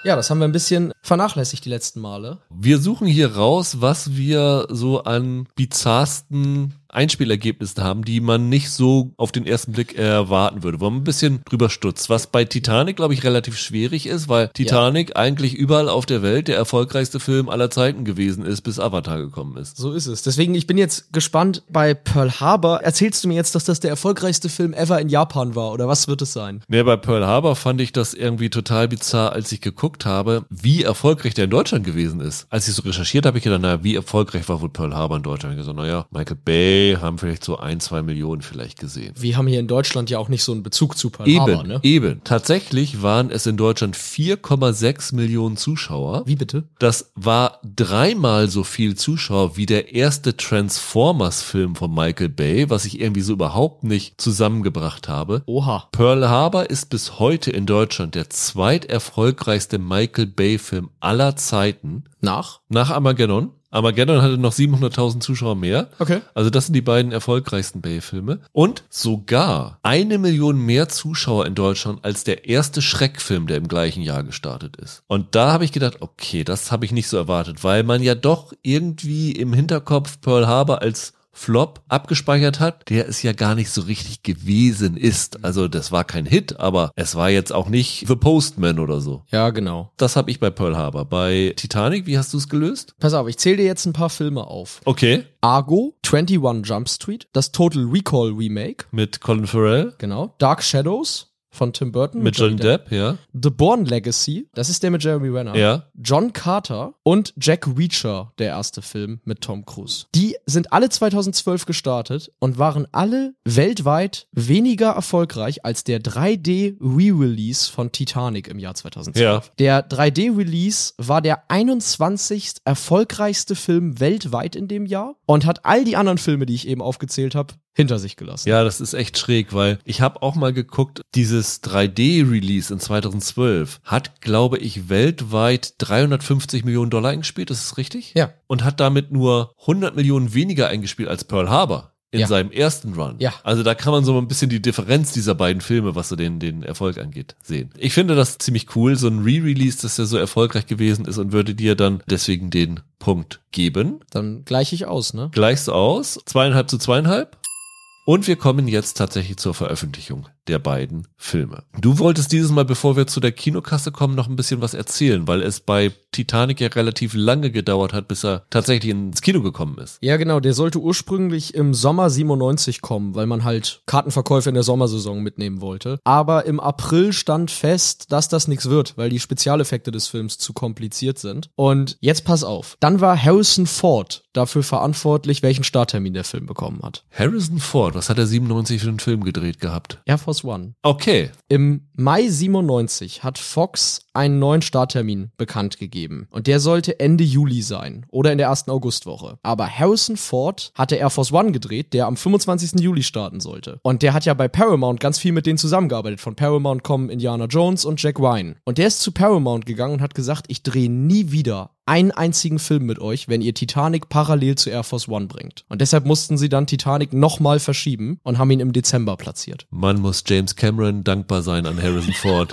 Speaker 2: Ja, das haben wir ein bisschen vernachlässigt die letzten Male.
Speaker 1: Wir suchen hier raus, was wir so an bizarrsten Einspielergebnissen haben, die man nicht so auf den ersten Blick erwarten würde, wo man ein bisschen drüber stutzt. Was bei Titanic, glaube ich, relativ schwierig ist, weil Titanic ja. eigentlich überall auf der Welt der erfolgreichste Film aller Zeiten gewesen ist, bis Avatar gekommen ist.
Speaker 2: So ist es. Deswegen, ich bin jetzt gespannt, bei Pearl Harbor, erzählst du mir jetzt, dass das der erfolgreichste Film ever in Japan war, oder was wird es sein?
Speaker 1: Nee, bei Pearl Harbor fand ich das irgendwie total bizarr, als ich geguckt habe, wie erfolgreich der in Deutschland gewesen ist. Als ich so recherchiert habe, habe ich gedacht, naja, wie erfolgreich war wohl Pearl Harbor in Deutschland? Ich gesagt, naja, Michael Bay, haben vielleicht so ein, zwei Millionen vielleicht gesehen.
Speaker 2: Wir haben hier in Deutschland ja auch nicht so einen Bezug zu Pearl
Speaker 1: eben,
Speaker 2: Harbor, ne?
Speaker 1: Eben. Tatsächlich waren es in Deutschland 4,6 Millionen Zuschauer.
Speaker 2: Wie bitte?
Speaker 1: Das war dreimal so viel Zuschauer wie der erste Transformers-Film von Michael Bay, was ich irgendwie so überhaupt nicht zusammengebracht habe.
Speaker 2: Oha.
Speaker 1: Pearl Harbor ist bis heute in Deutschland der zweiterfolgreichste Michael Bay-Film aller Zeiten.
Speaker 2: Nach?
Speaker 1: Nach Armageddon. Armageddon hatte noch 700.000 Zuschauer mehr.
Speaker 2: Okay.
Speaker 1: Also das sind die beiden erfolgreichsten Bay-Filme. Und sogar eine Million mehr Zuschauer in Deutschland als der erste Schreckfilm, der im gleichen Jahr gestartet ist. Und da habe ich gedacht, okay, das habe ich nicht so erwartet, weil man ja doch irgendwie im Hinterkopf Pearl Harbor als Flop abgespeichert hat, der es ja gar nicht so richtig gewesen ist. Also das war kein Hit, aber es war jetzt auch nicht The Postman oder so.
Speaker 2: Ja, genau.
Speaker 1: Das habe ich bei Pearl Harbor. Bei Titanic, wie hast du es gelöst?
Speaker 2: Pass auf, ich zähle dir jetzt ein paar Filme auf.
Speaker 1: Okay.
Speaker 2: Argo, 21 Jump Street, das Total Recall Remake.
Speaker 1: Mit Colin Farrell.
Speaker 2: Genau. Dark Shadows von Tim Burton.
Speaker 1: Mit Johnny Depp, ja.
Speaker 2: The Bourne Legacy, das ist der mit Jeremy Renner.
Speaker 1: Ja.
Speaker 2: John Carter und Jack Reacher, der erste Film mit Tom Cruise. Die sind alle 2012 gestartet und waren alle weltweit weniger erfolgreich als der 3D Re-Release von Titanic im Jahr 2012.
Speaker 1: Ja.
Speaker 2: Der 3D Release war der 21. erfolgreichste Film weltweit in dem Jahr und hat all die anderen Filme, die ich eben aufgezählt habe, hinter sich gelassen.
Speaker 1: Ja, das ist echt schräg, weil ich habe auch mal geguckt, dieses 3D-Release in 2012 hat, glaube ich, weltweit 350 Millionen Dollar eingespielt, ist das richtig?
Speaker 2: Ja.
Speaker 1: Und hat damit nur 100 Millionen weniger eingespielt als Pearl Harbor in
Speaker 2: Ja.
Speaker 1: seinem ersten Run.
Speaker 2: Ja.
Speaker 1: Also da kann man so ein bisschen die Differenz dieser beiden Filme, was so den, den Erfolg angeht, sehen. Ich finde das ziemlich cool, so ein Re-Release, dass der so erfolgreich gewesen ist und würde dir dann deswegen den Punkt geben.
Speaker 2: Dann gleiche ich aus, ne?
Speaker 1: Gleichst aus. Zweieinhalb zu zweieinhalb. Und wir kommen jetzt tatsächlich zur Veröffentlichung der beiden Filme. Du wolltest dieses Mal, bevor wir zu der Kinokasse kommen, noch ein bisschen was erzählen, weil es bei Titanic ja relativ lange gedauert hat, bis er tatsächlich ins Kino gekommen ist.
Speaker 2: Ja, genau. Der sollte ursprünglich im Sommer 97 kommen, weil man halt Kartenverkäufe in der Sommersaison mitnehmen wollte. Aber im April stand fest, dass das nichts wird, weil die Spezialeffekte des Films zu kompliziert sind. Und jetzt pass auf. Dann war Harrison Ford dafür verantwortlich, welchen Starttermin der Film bekommen hat.
Speaker 1: Harrison Ford, was hat er 97 für einen Film gedreht gehabt?
Speaker 2: Air Force One.
Speaker 1: Okay.
Speaker 2: Im Mai 97 hat Fox einen neuen Starttermin bekannt gegeben. Und der sollte Ende Juli sein oder in der ersten Augustwoche. Aber Harrison Ford hatte Air Force One gedreht, der am 25. Juli starten sollte. Und der hat ja bei Paramount ganz viel mit denen zusammengearbeitet. Von Paramount kommen Indiana Jones und Jack Ryan. Und der ist zu Paramount gegangen und hat gesagt, ich drehe nie wieder einen einzigen Film mit euch, wenn ihr Titanic parallel zu Air Force One bringt. Und deshalb mussten sie dann Titanic nochmal verschieben und haben ihn im Dezember platziert.
Speaker 1: Man muss James Cameron dankbar sein an Harrison Ford.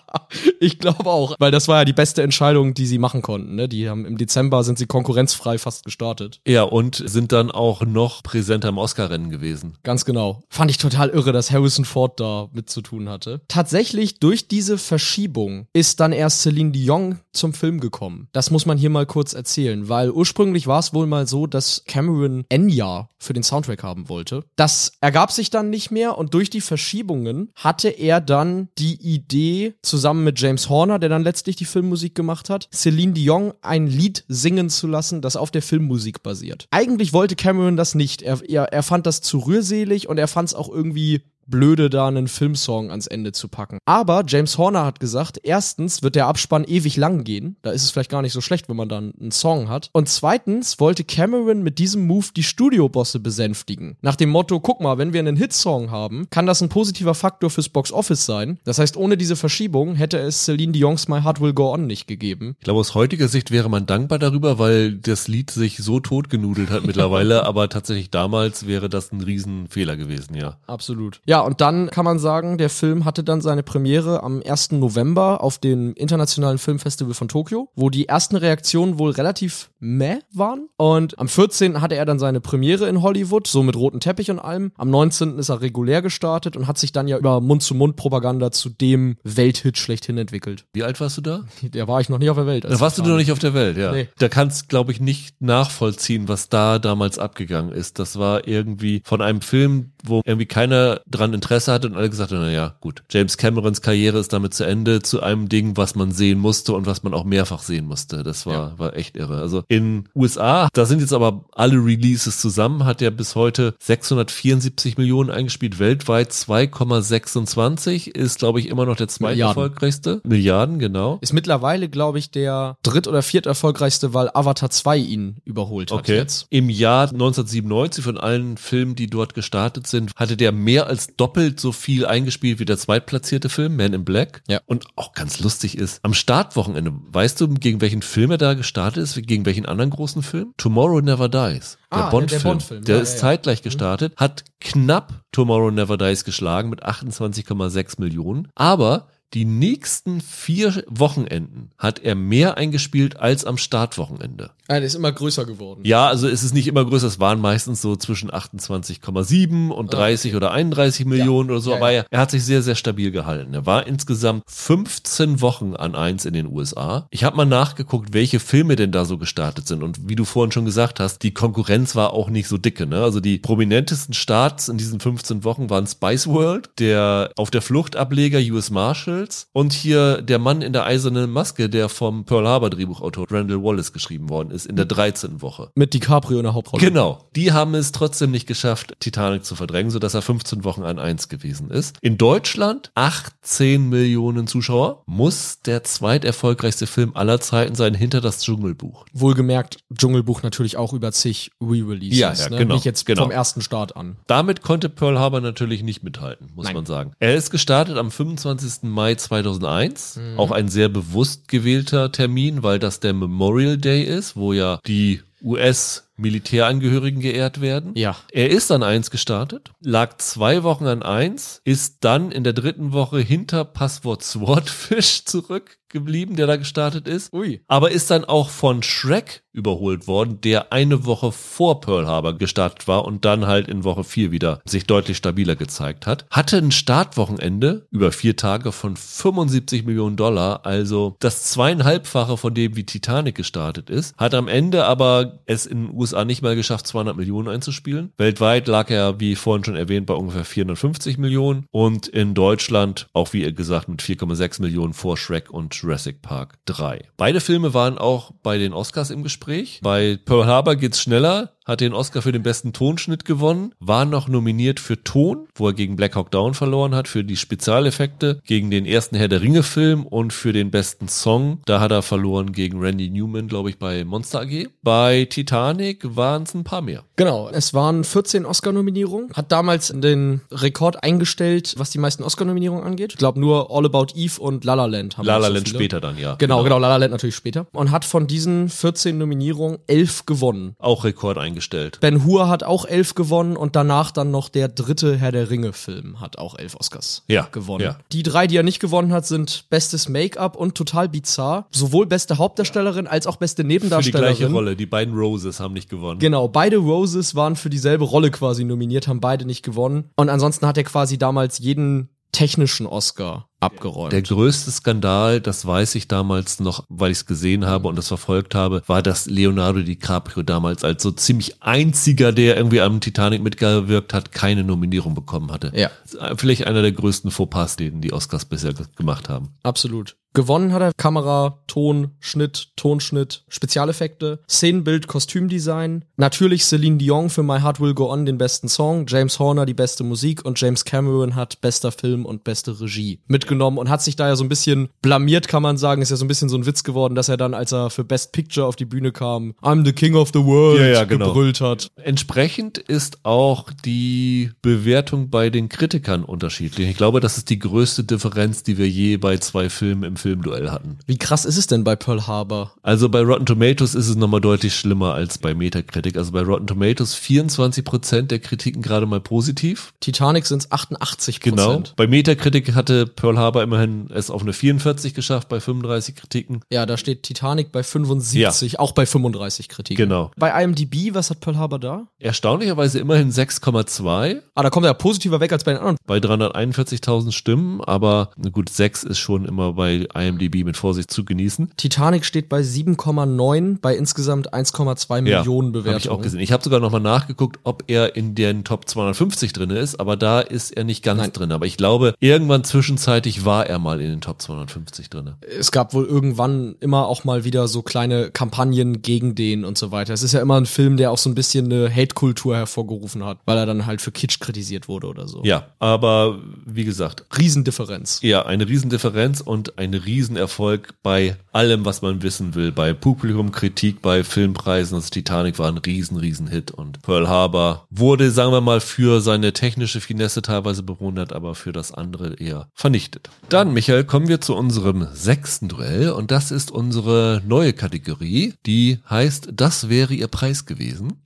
Speaker 2: ich glaube auch, weil das war ja die beste Entscheidung, die sie machen konnten. Ne? Die haben im Dezember sind sie konkurrenzfrei fast gestartet.
Speaker 1: Ja, und sind dann auch noch präsenter im Oscar-Rennen gewesen.
Speaker 2: Ganz genau. Fand ich total irre, dass Harrison Ford da mit zu tun hatte. Tatsächlich durch diese Verschiebung ist dann erst Celine Dion zum Film gekommen. Das muss man hier mal kurz erzählen, weil ursprünglich war es wohl mal so, dass Cameron Enya für den Soundtrack haben wollte. Das ergab sich dann nicht mehr und durch die Verschiebungen hatte er dann die Idee, zusammen mit James Horner, der dann letztlich die Filmmusik gemacht hat, Celine Dion ein Lied singen zu lassen, das auf der Filmmusik basiert. Eigentlich wollte Cameron das nicht. Er, er, er fand das zu rührselig und er fand es auch irgendwie blöde, da einen Filmsong ans Ende zu packen. Aber James Horner hat gesagt, erstens wird der Abspann ewig lang gehen. Da ist es vielleicht gar nicht so schlecht, wenn man dann einen Song hat. Und zweitens wollte Cameron mit diesem Move die Studiobosse besänftigen. Nach dem Motto, guck mal, wenn wir einen Hitsong haben, kann das ein positiver Faktor fürs Box Office sein. Das heißt, ohne diese Verschiebung hätte es Celine Dion's My Heart Will Go On nicht gegeben.
Speaker 1: Ich glaube, aus heutiger Sicht wäre man dankbar darüber, weil das Lied sich so totgenudelt hat mittlerweile. aber tatsächlich damals wäre das ein Riesenfehler gewesen, ja.
Speaker 2: Absolut. Ja, und dann kann man sagen, der Film hatte dann seine Premiere am 1. November auf dem Internationalen Filmfestival von Tokio, wo die ersten Reaktionen wohl relativ meh waren. Und am 14. hatte er dann seine Premiere in Hollywood, so mit roten Teppich und allem. Am 19. ist er regulär gestartet und hat sich dann ja über Mund-zu-Mund-Propaganda zu dem Welthit schlechthin entwickelt.
Speaker 1: Wie alt warst du da?
Speaker 2: Der war ich noch nicht auf der Welt.
Speaker 1: Da warst du noch nicht auf der Welt, ja. Nee. Da kannst, glaube ich, nicht nachvollziehen, was da damals abgegangen ist. Das war irgendwie von einem Film, wo irgendwie keiner dran Interesse hatte und alle gesagt haben, naja, gut, James Camerons Karriere ist damit zu Ende, zu einem Ding, was man sehen musste und was man auch mehrfach sehen musste. Das war, ja. war echt irre. Also in USA, da sind jetzt aber alle Releases zusammen, hat er bis heute 674 Millionen eingespielt, weltweit 2,26, ist glaube ich immer noch der zweiterfolgreichste. Milliarden. Milliarden, genau.
Speaker 2: Ist mittlerweile, glaube ich, der dritt- oder vierterfolgreichste, weil Avatar 2 ihn überholt hat
Speaker 1: okay.
Speaker 2: jetzt.
Speaker 1: Im Jahr 1997 von allen Filmen, die dort gestartet sind, hatte der mehr als doppelt so viel eingespielt wie der zweitplatzierte Film, Man in Black.
Speaker 2: Ja.
Speaker 1: Und auch ganz lustig ist, am Startwochenende, weißt du, gegen welchen Film er da gestartet ist, gegen welchen anderen großen Film? Tomorrow Never Dies. Der ah, Bond-Film. Der, Bond der ja, ist ja, zeitgleich mhm. gestartet, hat knapp Tomorrow Never Dies geschlagen mit 28,6 Millionen. Aber die nächsten vier Wochenenden hat er mehr eingespielt als am Startwochenende.
Speaker 2: Er ist immer größer geworden.
Speaker 1: Ja, also es ist nicht immer größer, es waren meistens so zwischen 28,7 und 30 okay. oder 31 Millionen ja. oder so, ja, aber ja. Er, hat sich sehr, sehr stabil gehalten. Er war insgesamt 15 Wochen an eins in den USA. Ich habe mal nachgeguckt, welche Filme denn da so gestartet sind und wie du vorhin schon gesagt hast, die Konkurrenz war auch nicht so dicke. Ne? Also die prominentesten Starts in diesen 15 Wochen waren Spice World, der auf der Flucht Ableger US Marshals und hier der Mann in der eisernen Maske, der vom Pearl Harbor Drehbuchautor Randall Wallace geschrieben worden ist ist in der 13. Woche.
Speaker 2: Mit DiCaprio in der Hauptrolle.
Speaker 1: Genau. Die haben es trotzdem nicht geschafft, Titanic zu verdrängen, sodass er 15 Wochen an 1 gewesen ist. In Deutschland 18 Millionen Zuschauer muss der zweiterfolgreichste Film aller Zeiten sein, hinter das Dschungelbuch.
Speaker 2: Wohlgemerkt, Dschungelbuch natürlich auch über zig Re-Releases.
Speaker 1: Ja, ja, ne? genau.
Speaker 2: Nicht jetzt
Speaker 1: genau.
Speaker 2: vom ersten Start an.
Speaker 1: Damit konnte Pearl Harbor natürlich nicht mithalten, muss Nein. man sagen. Er ist gestartet am 25. Mai 2001. Mhm. Auch ein sehr bewusst gewählter Termin, weil das der Memorial Day ist, wo ja die US Militärangehörigen geehrt werden.
Speaker 2: Ja.
Speaker 1: Er ist an eins gestartet, lag zwei Wochen an eins, ist dann in der dritten Woche hinter Passwort Swordfish zurückgeblieben, der da gestartet ist.
Speaker 2: Ui.
Speaker 1: Aber ist dann auch von Shrek überholt worden, der eine Woche vor Pearl Harbor gestartet war und dann halt in Woche vier wieder sich deutlich stabiler gezeigt hat. Hatte ein Startwochenende über vier Tage von 75 Millionen Dollar, also das zweieinhalbfache von dem, wie Titanic gestartet ist. Hat am Ende aber es in den USA nicht mal geschafft, 200 Millionen einzuspielen. Weltweit lag er, wie vorhin schon erwähnt, bei ungefähr 450 Millionen und in Deutschland auch, wie gesagt, mit 4,6 Millionen vor Shrek und Jurassic Park 3. Beide Filme waren auch bei den Oscars im Gespräch. Bei Pearl Harbor geht's schneller hat den Oscar für den besten Tonschnitt gewonnen, war noch nominiert für Ton, wo er gegen Black Hawk Down verloren hat, für die Spezialeffekte, gegen den ersten Herr der Ringe Film und für den besten Song. Da hat er verloren gegen Randy Newman, glaube ich, bei Monster AG. Bei Titanic waren es ein paar mehr.
Speaker 2: Genau, es waren 14 Oscar-Nominierungen. Hat damals den Rekord eingestellt, was die meisten Oscar-Nominierungen angeht. Ich glaube nur All About Eve und La La Land haben
Speaker 1: La La
Speaker 2: so
Speaker 1: Land
Speaker 2: viele.
Speaker 1: später dann, ja.
Speaker 2: Genau, genau, La La Land natürlich später. Und hat von diesen 14 Nominierungen 11 gewonnen.
Speaker 1: Auch Rekord eingestellt.
Speaker 2: Ben Hur hat auch 11 gewonnen und danach dann noch der dritte Herr der Ringe-Film hat auch 11 Oscars
Speaker 1: Ja,
Speaker 2: gewonnen.
Speaker 1: ja.
Speaker 2: Die drei, die er nicht gewonnen hat, sind Bestes Make-up und Total Bizarr. Sowohl beste Hauptdarstellerin als auch beste
Speaker 1: Für die
Speaker 2: Nebendarstellerin.
Speaker 1: gleiche Rolle. Die beiden Roses haben nicht gewonnen.
Speaker 2: Genau, beide Roses waren für dieselbe Rolle quasi nominiert, haben beide nicht gewonnen. Und ansonsten hat er quasi damals jeden technischen Oscar abgeräumt.
Speaker 1: Der größte Skandal, das weiß ich damals noch, weil ich es gesehen habe und das verfolgt habe, war, dass Leonardo DiCaprio damals als so ziemlich einziger, der irgendwie am Titanic mitgewirkt hat, keine Nominierung bekommen hatte.
Speaker 2: Ja.
Speaker 1: Vielleicht einer der größten Fauxpas, den die Oscars bisher ge- gemacht haben.
Speaker 2: Absolut. Gewonnen hat er Kamera, Ton, Schnitt, Tonschnitt, Spezialeffekte, Szenenbild, Kostümdesign. Natürlich Celine Dion für My Heart Will Go On den besten Song, James Horner die beste Musik und James Cameron hat bester Film und beste Regie mitgenommen und hat sich da ja so ein bisschen blamiert, kann man sagen. Ist ja so ein bisschen so ein Witz geworden, dass er dann, als er für Best Picture auf die Bühne kam, I'm the King of the World
Speaker 1: Ja, ja, genau.
Speaker 2: gebrüllt hat.
Speaker 1: Entsprechend ist auch die Bewertung bei den Kritikern unterschiedlich. Ich glaube, das ist die größte Differenz, die wir je bei zwei Filmen im Filmduell hatten.
Speaker 2: Wie krass ist es denn bei Pearl Harbor?
Speaker 1: Also bei Rotten Tomatoes ist es nochmal deutlich schlimmer als bei Metacritic. Also bei Rotten Tomatoes 24 Prozent der Kritiken gerade mal positiv.
Speaker 2: Titanic sind es 88%
Speaker 1: Genau. Bei Metacritic hatte Pearl Harbor immerhin es auf eine 44 geschafft bei 35 Kritiken.
Speaker 2: Ja, da steht Titanic bei 75, auch bei 35 Kritiken.
Speaker 1: Genau.
Speaker 2: Bei IMDb, was hat Pearl Harbor da?
Speaker 1: Erstaunlicherweise immerhin 6,2
Speaker 2: Ah, da kommt er ja positiver weg als bei den anderen.
Speaker 1: bei 341.000 Stimmen, aber gut, 6 ist schon immer bei IMDb mit Vorsicht zu genießen.
Speaker 2: Titanic steht bei 7,9 bei insgesamt 1,2 Millionen
Speaker 1: Habe ich
Speaker 2: Bewertungen.
Speaker 1: auch gesehen. Ich habe sogar nochmal nachgeguckt, ob er in den Top 250 drin ist, aber da ist er nicht ganz
Speaker 2: Nein.
Speaker 1: drin. Aber ich glaube, irgendwann zwischenzeitlich war er mal in den Top 250 drin.
Speaker 2: Es gab wohl irgendwann immer auch mal wieder so kleine Kampagnen gegen den und so weiter. Es ist ja immer ein Film, der auch so ein bisschen eine Hate-Kultur hervorgerufen hat, weil er dann halt für Kitsch kritisiert wurde oder so.
Speaker 1: Ja, aber wie gesagt,
Speaker 2: Riesendifferenz.
Speaker 1: ja, eine Riesendifferenz und ein Riesenerfolg bei allem, was man wissen will. Bei Publikum, Kritik, bei Filmpreisen. Das Titanic war ein riesen, riesen Hit und Pearl Harbor wurde, sagen wir mal, für seine technische Finesse teilweise bewundert, aber für das andere eher vernichtet. Dann, Michael, kommen wir zu unserem sechsten Duell und das ist unsere neue Kategorie, die heißt, das wäre ihr Preis gewesen.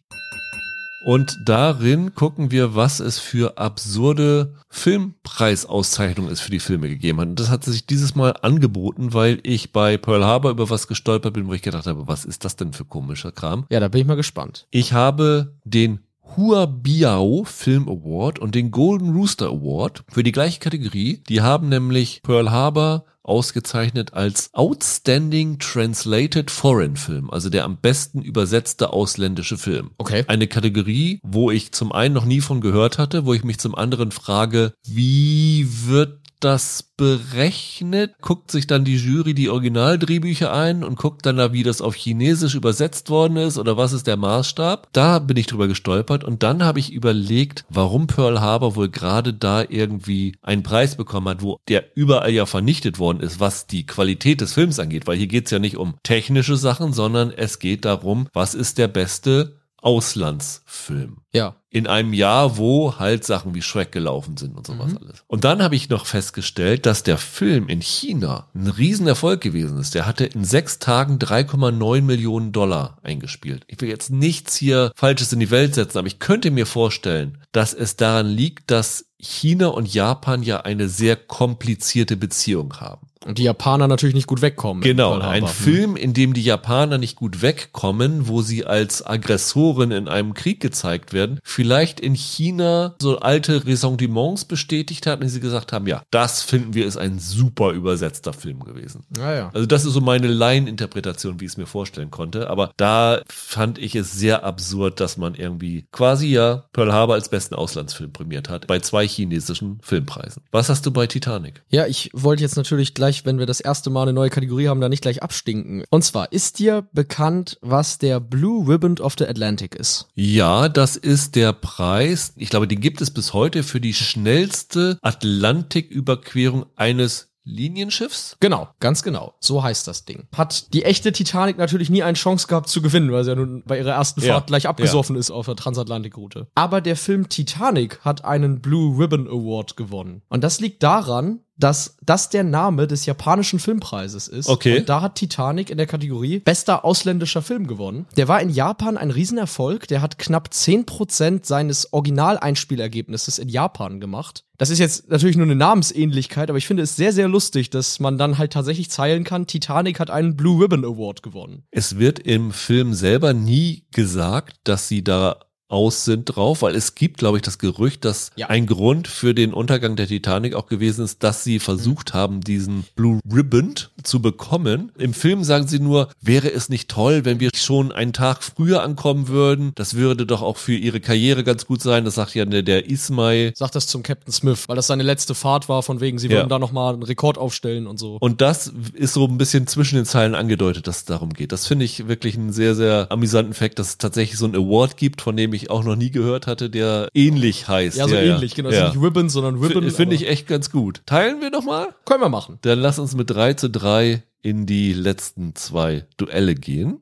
Speaker 1: Und darin gucken wir, was es für absurde Filmpreisauszeichnungen es für die Filme gegeben hat. Und das hat sich dieses Mal angeboten, weil ich bei Pearl Harbor über was gestolpert bin, wo ich gedacht habe, was ist das denn für komischer Kram?
Speaker 2: Ja, da bin ich mal gespannt.
Speaker 1: Ich habe den Huabiao Film Award und den Golden Rooster Award für die gleiche Kategorie. Die haben nämlich Pearl Harbor ausgezeichnet als Outstanding Translated Foreign Film, also der am besten übersetzte ausländische Film.
Speaker 2: Okay.
Speaker 1: Eine Kategorie, wo ich zum einen noch nie von gehört hatte, wo ich mich zum anderen frage, wie wird das berechnet, guckt sich dann die Jury die Originaldrehbücher ein und guckt dann da, wie das auf Chinesisch übersetzt worden ist oder was ist der Maßstab. Da bin ich drüber gestolpert und dann habe ich überlegt, warum Pearl Harbor wohl gerade da irgendwie einen Preis bekommen hat, wo der überall ja vernichtet worden ist, was die Qualität des Films angeht, weil hier geht's ja nicht um technische Sachen, sondern es geht darum, was ist der beste Auslandsfilm
Speaker 2: Ja.
Speaker 1: in einem Jahr, wo halt Sachen wie Shrek gelaufen sind und sowas alles. Und dann habe ich noch festgestellt, dass der Film in China ein Riesenerfolg gewesen ist. Der hatte in sechs Tagen 3,9 Millionen Dollar eingespielt. Ich will jetzt nichts hier Falsches in die Welt setzen, aber ich könnte mir vorstellen, dass es daran liegt, dass China und Japan ja eine sehr komplizierte Beziehung haben.
Speaker 2: Und die Japaner natürlich nicht gut wegkommen.
Speaker 1: Genau, ein
Speaker 2: Harbor.
Speaker 1: Film, in dem die Japaner nicht gut wegkommen, wo sie als Aggressoren in einem Krieg gezeigt werden, vielleicht in China so alte Ressentiments bestätigt hat und sie gesagt haben, ja, das finden wir ist ein super übersetzter Film gewesen.
Speaker 2: Ja, ja.
Speaker 1: Also das ist so meine Laieninterpretation, wie ich es mir vorstellen konnte. Aber da fand ich es sehr absurd, dass man irgendwie quasi ja Pearl Harbor als besten Auslandsfilm prämiert hat bei zwei chinesischen Filmpreisen. Was hast du bei Titanic?
Speaker 2: Ja, ich wollte jetzt natürlich gleich gleich, wenn wir das erste Mal eine neue Kategorie haben, da nicht gleich abstinken. Und zwar, ist dir bekannt, was der Blue Ribbon of the Atlantic ist?
Speaker 1: Ja, das ist der Preis. Ich glaube, den gibt es bis heute für die schnellste Atlantiküberquerung eines Linienschiffs?
Speaker 2: Genau, ganz genau. So heißt das Ding. Hat die echte Titanic natürlich nie eine Chance gehabt zu gewinnen, weil sie ja nun bei ihrer ersten
Speaker 1: Ja,
Speaker 2: Fahrt gleich abgesoffen ist auf der Transatlantikroute. Aber der Film Titanic hat einen Blue Ribbon Award gewonnen. Und das liegt daran, dass das der Name des japanischen Filmpreises ist.
Speaker 1: Okay.
Speaker 2: Und da hat Titanic in der Kategorie bester ausländischer Film gewonnen. Der war in Japan ein Riesenerfolg. Der hat knapp 10% seines Originaleinspielergebnisses in Japan gemacht. Das ist jetzt natürlich nur eine Namensähnlichkeit, aber ich finde es sehr, sehr lustig, dass man dann halt tatsächlich zeilen kann, Titanic hat einen Blue Ribbon Award gewonnen.
Speaker 1: Es wird im Film selber nie gesagt, dass sie da aus sind drauf, weil es gibt, glaube ich, das Gerücht, dass
Speaker 2: Ja.
Speaker 1: ein Grund für den Untergang der Titanic auch gewesen ist, dass sie versucht haben, diesen Blue Ribbon zu bekommen. Im Film sagen sie nur, wäre es nicht toll, wenn wir schon einen Tag früher ankommen würden? Das würde doch auch für ihre Karriere ganz gut sein. Das sagt ja der, der Ismay.
Speaker 2: Sagt das zum Captain Smith, weil das seine letzte Fahrt war, von wegen, sie
Speaker 1: Ja.
Speaker 2: würden da nochmal einen Rekord aufstellen und so.
Speaker 1: Und das ist so ein bisschen zwischen den Zeilen angedeutet, dass es darum geht. Das finde ich wirklich einen sehr, sehr amüsanten Fakt, dass es tatsächlich so einen Award gibt, von dem ich auch noch nie gehört hatte, der ähnlich heißt.
Speaker 2: ja, so ähnlich, genau.
Speaker 1: Ja.
Speaker 2: Also nicht Ribbon, sondern Ribbon.
Speaker 1: Finde ich echt ganz gut. Teilen wir doch mal?
Speaker 2: Können wir machen.
Speaker 1: Dann lass uns mit 3 zu 3 in die letzten zwei Duelle gehen.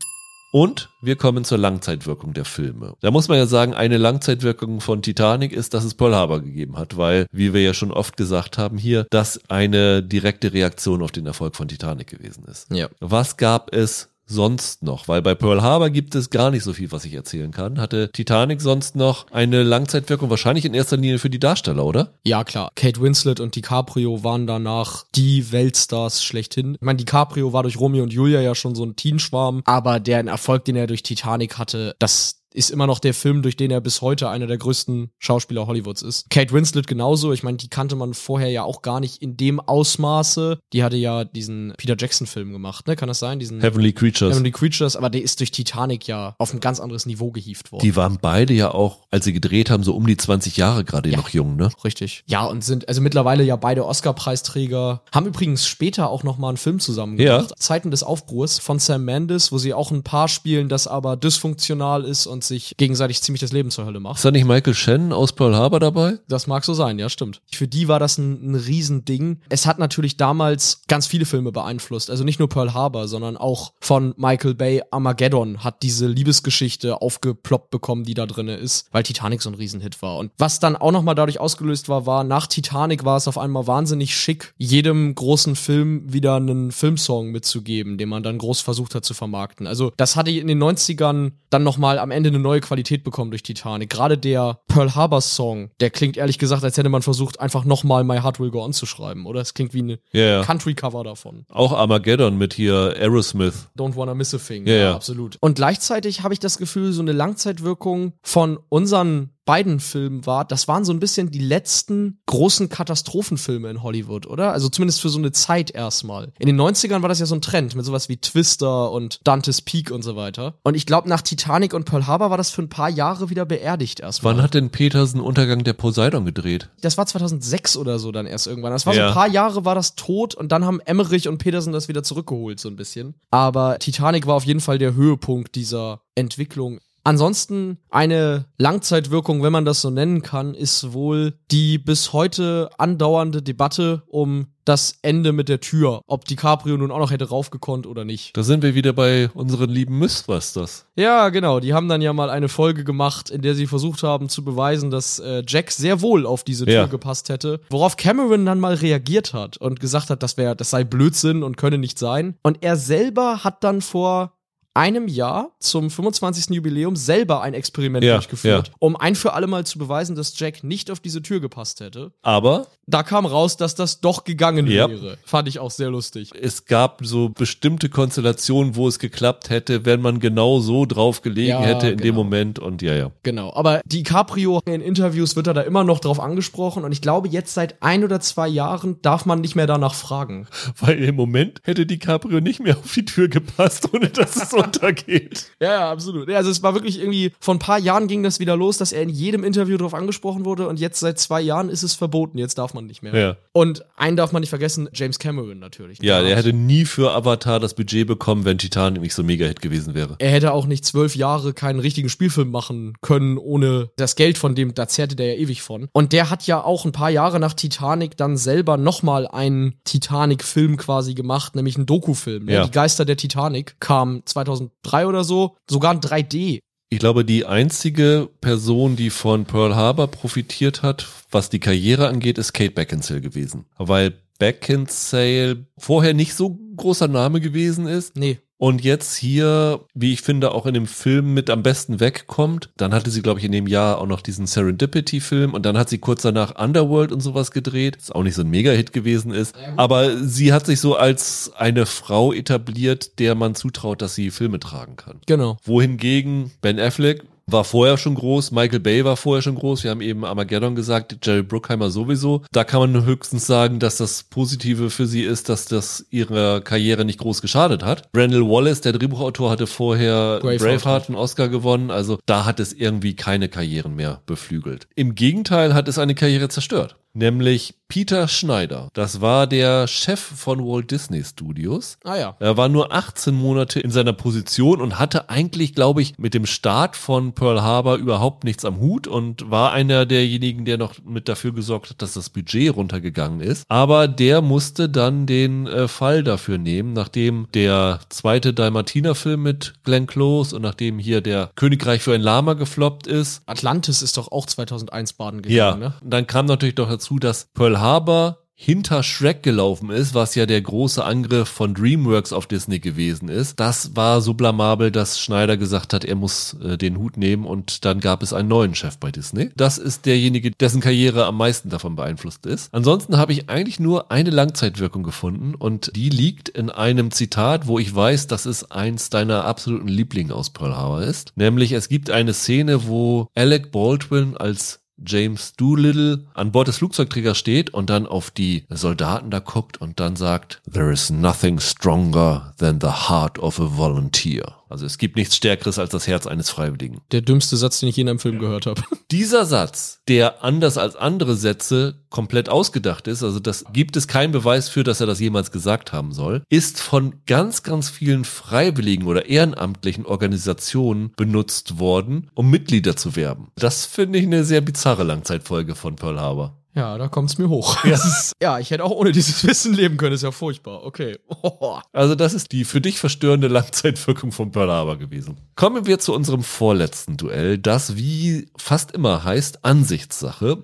Speaker 1: Und wir kommen zur Langzeitwirkung der Filme. Da muss man ja sagen, eine Langzeitwirkung von Titanic ist, dass es Pearl Harbor gegeben hat, weil, wie wir ja schon oft gesagt haben hier, das eine direkte Reaktion auf den Erfolg von Titanic gewesen ist.
Speaker 2: Ja.
Speaker 1: Was gab es sonst noch? Weil bei Pearl Harbor gibt es gar nicht so viel, was ich erzählen kann. Hatte Titanic sonst noch eine Langzeitwirkung? Wahrscheinlich in erster Linie für die Darsteller, oder?
Speaker 2: Ja, klar. Kate Winslet und DiCaprio waren danach die Weltstars schlechthin. Ich meine, DiCaprio war durch Romeo und Julia ja schon so ein Teenschwarm, aber deren Erfolg, den er durch Titanic hatte, das ist immer noch der Film, durch den er bis heute einer der größten Schauspieler Hollywoods ist. Kate Winslet genauso. Ich meine, die kannte man vorher ja auch gar nicht in dem Ausmaße. Die hatte ja diesen Peter Jackson-Film gemacht, ne? Kann das sein? Diesen
Speaker 1: Heavenly Creatures.
Speaker 2: Heavenly Creatures, aber der ist durch Titanic ja auf ein ganz anderes Niveau gehievt worden.
Speaker 1: Die waren beide ja auch, als sie gedreht haben, so um die 20 Jahre gerade noch jung, ne?
Speaker 2: Richtig. Ja, und sind also mittlerweile ja beide Oscar-Preisträger. Haben übrigens später auch noch mal einen Film zusammen gemacht. Zeiten des Aufbruchs von Sam Mendes, wo sie auch ein Paar spielen, das aber dysfunktional ist und sich gegenseitig ziemlich das Leben zur Hölle macht.
Speaker 1: Ist da nicht Michael Shannon aus Pearl Harbor dabei?
Speaker 2: Das mag so sein, ja, stimmt. Für die war das ein, ein Riesending. Es hat natürlich damals ganz viele Filme beeinflusst. Also nicht nur Pearl Harbor, sondern auch von Michael Bay Armageddon hat diese Liebesgeschichte aufgeploppt bekommen, die da drinne ist, weil Titanic so ein Riesenhit war. Und was dann auch nochmal dadurch ausgelöst war, war, nach Titanic war es auf einmal wahnsinnig schick, jedem großen Film wieder einen Filmsong mitzugeben, den man dann groß versucht hat zu vermarkten. Also das hatte in den 90ern dann nochmal am Ende eine neue Qualität bekommen durch Titanic. Gerade der Pearl Harbor Song, der klingt ehrlich gesagt, als hätte man versucht, einfach nochmal My Heart Will Go On zu schreiben, oder? Es klingt wie eine
Speaker 1: Ja, ja.
Speaker 2: Country-Cover davon.
Speaker 1: Auch Armageddon mit hier Aerosmith.
Speaker 2: Don't Wanna Miss a Thing.
Speaker 1: Ja, ja.
Speaker 2: absolut. Und gleichzeitig habe ich das Gefühl, so eine Langzeitwirkung von unseren beiden Filmen war, das waren so ein bisschen die letzten großen Katastrophenfilme in Hollywood, oder? Also zumindest für so eine Zeit erstmal. In den 90ern war das ja so ein Trend mit sowas wie Twister und Dante's Peak und so weiter. Und ich glaube, nach Titanic und Pearl Harbor war das für ein paar Jahre wieder beerdigt erstmal.
Speaker 1: Wann hat denn Petersen Untergang der Poseidon gedreht?
Speaker 2: das war 2006 oder so dann erst irgendwann. Das war
Speaker 1: Ja.
Speaker 2: so ein paar Jahre war das tot und dann haben Emmerich und Peterson das wieder zurückgeholt so ein bisschen. Aber Titanic war auf jeden Fall der Höhepunkt dieser Entwicklung. Ansonsten eine Langzeitwirkung, wenn man das so nennen kann, ist wohl die bis heute andauernde Debatte um das Ende mit der Tür, ob DiCaprio nun auch noch hätte raufgekonnt oder nicht.
Speaker 1: Da sind wir wieder bei unseren lieben Mythbusters.
Speaker 2: Ja, genau. Die haben dann ja mal eine Folge gemacht, in der sie versucht haben zu beweisen, dass äh, Jack sehr wohl auf diese Tür
Speaker 1: Ja.
Speaker 2: gepasst hätte. Worauf Cameron dann mal reagiert hat und gesagt hat, das wäre, das sei Blödsinn und könne nicht sein. Und er selber hat dann vor einem Jahr zum 25. Jubiläum selber ein Experiment
Speaker 1: Ja,
Speaker 2: durchgeführt,
Speaker 1: ja.
Speaker 2: um ein für alle Mal zu beweisen, dass Jack nicht auf diese Tür gepasst hätte.
Speaker 1: Aber
Speaker 2: Da kam raus, dass das doch gegangen
Speaker 1: Ja.
Speaker 2: wäre. Fand ich auch sehr lustig.
Speaker 1: es gab so bestimmte Konstellationen, wo es geklappt hätte, wenn man genau so drauf gelegen
Speaker 2: Ja,
Speaker 1: hätte in dem
Speaker 2: genau.
Speaker 1: Moment. Und ja, ja.
Speaker 2: Genau, aber DiCaprio in Interviews wird er da immer noch drauf angesprochen und ich glaube, jetzt seit ein oder zwei Jahren darf man nicht mehr danach fragen.
Speaker 1: Weil im Moment hätte DiCaprio nicht mehr auf die Tür gepasst, ohne dass es untergeht.
Speaker 2: Ja, ja, absolut. Ja, also es war wirklich irgendwie, vor ein paar Jahren ging das wieder los, dass er in jedem Interview drauf angesprochen wurde und jetzt seit zwei Jahren ist es verboten. Jetzt darf man man nicht mehr.
Speaker 1: Ja.
Speaker 2: Und einen darf man nicht vergessen, James Cameron natürlich.
Speaker 1: Ja, der hätte nie für Avatar das Budget bekommen, wenn Titanic nicht so ein Mega-Hit gewesen wäre.
Speaker 2: er hätte auch nicht zwölf Jahre keinen richtigen Spielfilm machen können, ohne das Geld von dem, da zehrte der ja ewig von. Und der hat ja auch ein paar Jahre nach Titanic dann selber nochmal einen Titanic-Film quasi gemacht, nämlich einen Doku-Film.
Speaker 1: Ja.
Speaker 2: Die Geister der Titanic kam 2003 oder so, sogar in 3D.
Speaker 1: Ich glaube, die einzige Person, die von Pearl Harbor profitiert hat, was die Karriere angeht, ist Kate Beckinsale gewesen. Weil Beckinsale vorher nicht so großer Name gewesen ist
Speaker 2: Nee,
Speaker 1: und jetzt hier, wie ich finde, auch in dem Film mit am besten wegkommt. Dann hatte sie, glaube ich, in dem Jahr auch noch diesen Serendipity-Film und dann hat sie kurz danach Underworld und sowas gedreht, das auch nicht so ein Mega-Hit gewesen ist. Aber sie hat sich so als eine Frau etabliert, der man zutraut, dass sie Filme tragen kann.
Speaker 2: genau.
Speaker 1: Wohingegen Ben Affleck war vorher schon groß, Michael Bay war vorher schon groß, wir haben eben Armageddon gesagt, Jerry Bruckheimer sowieso. Da kann man höchstens sagen, dass das Positive für sie ist, dass das ihrer Karriere nicht groß geschadet hat. Randall Wallace, der Drehbuchautor, hatte vorher
Speaker 2: Braveheart.
Speaker 1: Braveheart einen Oscar gewonnen, also da hat es irgendwie keine Karrieren mehr beflügelt. Im Gegenteil hat es eine Karriere zerstört. Nämlich Peter Schneider. Das war der Chef von Walt Disney Studios.
Speaker 2: Ah ja.
Speaker 1: Er war nur 18 Monate in seiner Position und hatte eigentlich, glaube ich, mit dem Start von Pearl Harbor überhaupt nichts am Hut und war einer derjenigen, der noch mit dafür gesorgt hat, dass das Budget runtergegangen ist. Aber der musste dann den äh, Fall dafür nehmen, nachdem der zweite Dalmatiner-Film mit Glenn Close und nachdem hier der Königreich für ein Lama gefloppt ist,
Speaker 2: Atlantis ist doch auch 2001 baden
Speaker 1: ja,
Speaker 2: gegangen, ne?
Speaker 1: dann kam natürlich noch dazu, dass Pearl Harbor hinter Shrek gelaufen ist, was ja der große Angriff von DreamWorks auf Disney gewesen ist. Das war so blamabel, dass Schneider gesagt hat, er muss äh, den Hut nehmen und dann gab es einen neuen Chef bei Disney. Das ist derjenige, dessen Karriere am meisten davon beeinflusst ist. Ansonsten habe ich eigentlich nur eine Langzeitwirkung gefunden und die liegt in einem Zitat, wo ich weiß, dass es eins deiner absoluten Lieblinge aus Pearl Harbor ist. Nämlich es gibt eine Szene, wo Alec Baldwin als James Doolittle an Bord des Flugzeugträgers steht und dann auf die Soldaten da guckt und dann sagt, There is nothing stronger than the heart of a volunteer. Also es gibt nichts Stärkeres als das Herz eines Freiwilligen.
Speaker 2: Der dümmste Satz, den ich je in einem Film gehört habe.
Speaker 1: Dieser Satz, der anders als andere Sätze komplett ausgedacht ist, also das gibt es keinen Beweis für, dass er das jemals gesagt haben soll, ist von ganz, ganz vielen freiwilligen oder ehrenamtlichen Organisationen benutzt worden, um Mitglieder zu werben. Das finde ich eine sehr bizarre Langzeitfolge von Pearl Harbor.
Speaker 2: Ja, da kommt's mir hoch. Ja. ja, ich hätte auch ohne dieses Wissen leben können, ist ja furchtbar. Okay.
Speaker 1: Also das ist die für dich verstörende Langzeitwirkung von Harbor gewesen. Kommen wir zu unserem vorletzten Duell, das wie fast immer heißt Ansichtssache,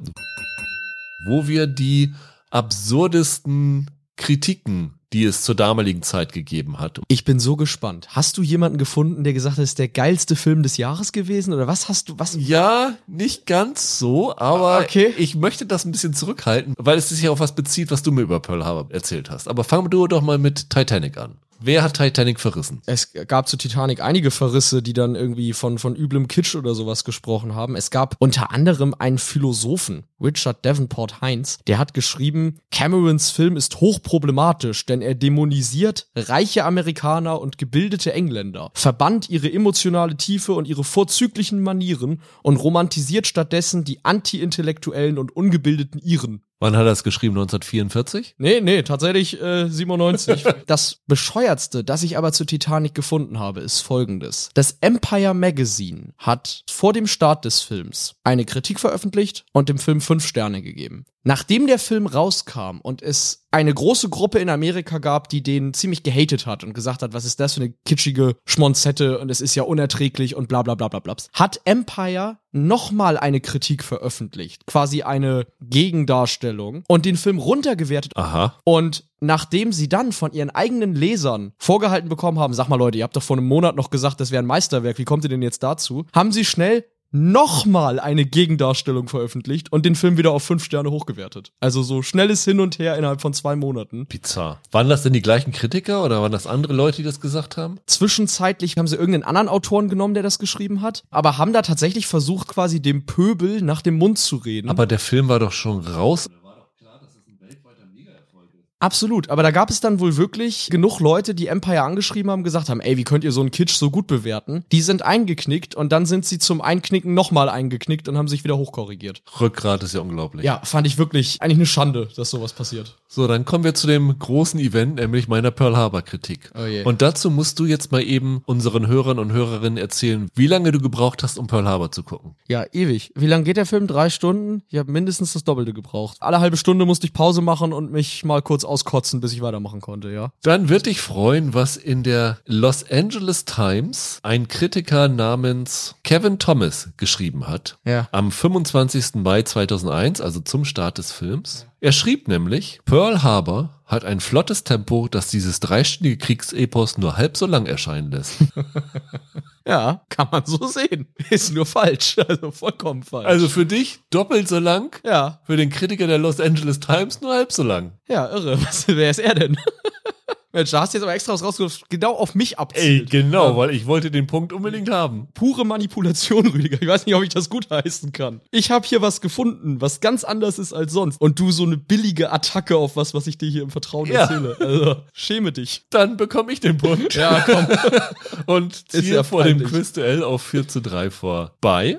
Speaker 1: wo wir die absurdesten Kritiken, die es zur damaligen Zeit gegeben hat.
Speaker 2: Ich bin so gespannt. Hast du jemanden gefunden, der gesagt hat, es ist der geilste Film des Jahres gewesen? Oder was hast du, was?
Speaker 1: Ja, nicht ganz so, aber
Speaker 2: Okay.
Speaker 1: ich möchte das ein bisschen zurückhalten, weil es sich ja auf was bezieht, was du mir über Pearl Harbor erzählt hast. Aber fang du doch mal mit Titanic an. Wer hat Titanic verrissen?
Speaker 2: Es gab zu Titanic einige Verrisse, die dann irgendwie von, von üblem Kitsch oder sowas gesprochen haben. Es gab unter anderem einen Philosophen, Richard Davenport Heinz, der hat geschrieben, Camerons Film ist hochproblematisch, denn er dämonisiert reiche Amerikaner und gebildete Engländer, verbannt ihre emotionale Tiefe und ihre vorzüglichen Manieren und romantisiert stattdessen die anti-intellektuellen und ungebildeten Iren.
Speaker 1: Wann hat er es geschrieben? 1944?
Speaker 2: Nee, nee, tatsächlich äh, 97. das bescheuertste, das ich aber zu Titanic gefunden habe, ist folgendes. Das Empire Magazine hat vor dem Start des Films eine Kritik veröffentlicht und dem Film fünf Sterne gegeben. Nachdem der Film rauskam und es eine große Gruppe in Amerika gab, die den ziemlich gehatet hat und gesagt hat, was ist das für eine kitschige Schmonzette und es ist ja unerträglich und bla bla bla bla bla, hat Empire nochmal eine Kritik veröffentlicht, quasi eine Gegendarstellung und den Film runtergewertet
Speaker 1: Aha.
Speaker 2: und nachdem sie dann von ihren eigenen Lesern vorgehalten bekommen haben, sag mal Leute, ihr habt doch vor einem Monat noch gesagt, das wäre ein Meisterwerk, wie kommt ihr denn jetzt dazu? Haben sie schnell nochmal eine Gegendarstellung veröffentlicht und den Film wieder auf fünf Sterne hochgewertet. Also so schnelles Hin und Her innerhalb von zwei Monaten.
Speaker 1: Bizarr. Waren das denn die gleichen Kritiker oder waren das andere Leute, die das gesagt haben?
Speaker 2: Zwischenzeitlich haben sie irgendeinen anderen Autoren genommen, der das geschrieben hat, aber haben da tatsächlich versucht, quasi dem Pöbel nach dem Mund zu reden.
Speaker 1: Aber der Film war doch schon raus.
Speaker 2: Absolut, aber da gab es dann wohl wirklich genug Leute, die Empire angeschrieben haben, gesagt haben, ey, wie könnt ihr so einen Kitsch so gut bewerten? Die sind eingeknickt und dann sind sie zum Einknicken nochmal eingeknickt und haben sich wieder hochkorrigiert.
Speaker 1: Rückgrat ist ja unglaublich.
Speaker 2: Ja, fand ich wirklich eigentlich eine Schande, dass sowas passiert.
Speaker 1: So, dann kommen wir zu dem großen Event, nämlich meiner Pearl Harbor Kritik.
Speaker 2: Oh je.
Speaker 1: Und dazu musst du jetzt mal eben unseren Hörern und Hörerinnen erzählen, wie lange du gebraucht hast, um Pearl Harbor zu gucken.
Speaker 2: Ja, ewig. Wie lange geht der Film? Drei Stunden? Ich habe mindestens das Doppelte gebraucht. Alle halbe Stunde musste ich Pause machen und mich mal kurz auskotzen, bis ich weitermachen konnte, ja.
Speaker 1: Dann wird dich freuen, was in der Los Angeles Times ein Kritiker namens Kevin Thomas geschrieben hat.
Speaker 2: Ja.
Speaker 1: Am 25. Mai 2001, also zum Start des Films. Er schrieb nämlich, Pearl Harbor hat ein flottes Tempo, das dieses dreistündige Kriegsepos nur halb so lang erscheinen lässt.
Speaker 2: Ja, kann man so sehen. Ist nur falsch. Also vollkommen falsch.
Speaker 1: Also für dich doppelt so lang,
Speaker 2: ja,
Speaker 1: für den Kritiker der Los Angeles Times nur halb so lang.
Speaker 2: ja, irre. Was, wer ist er denn? Mensch, da hast du jetzt aber extra was rausgesucht, genau auf mich abzielt.
Speaker 1: genau, weil ich wollte den Punkt unbedingt haben.
Speaker 2: Pure Manipulation, Rüdiger. Ich weiß nicht, ob ich das gut heißen kann. Ich habe hier was gefunden, was ganz anders ist als sonst. Und du so eine billige Attacke auf was, was ich dir hier im Vertrauen
Speaker 1: Ja.
Speaker 2: erzähle. Also, schäme dich.
Speaker 1: Dann bekomme ich den Punkt.
Speaker 2: Ja, komm.
Speaker 1: und ziehe
Speaker 2: ja
Speaker 1: vor dem. Quizduell auf 4 zu 3 vorbei.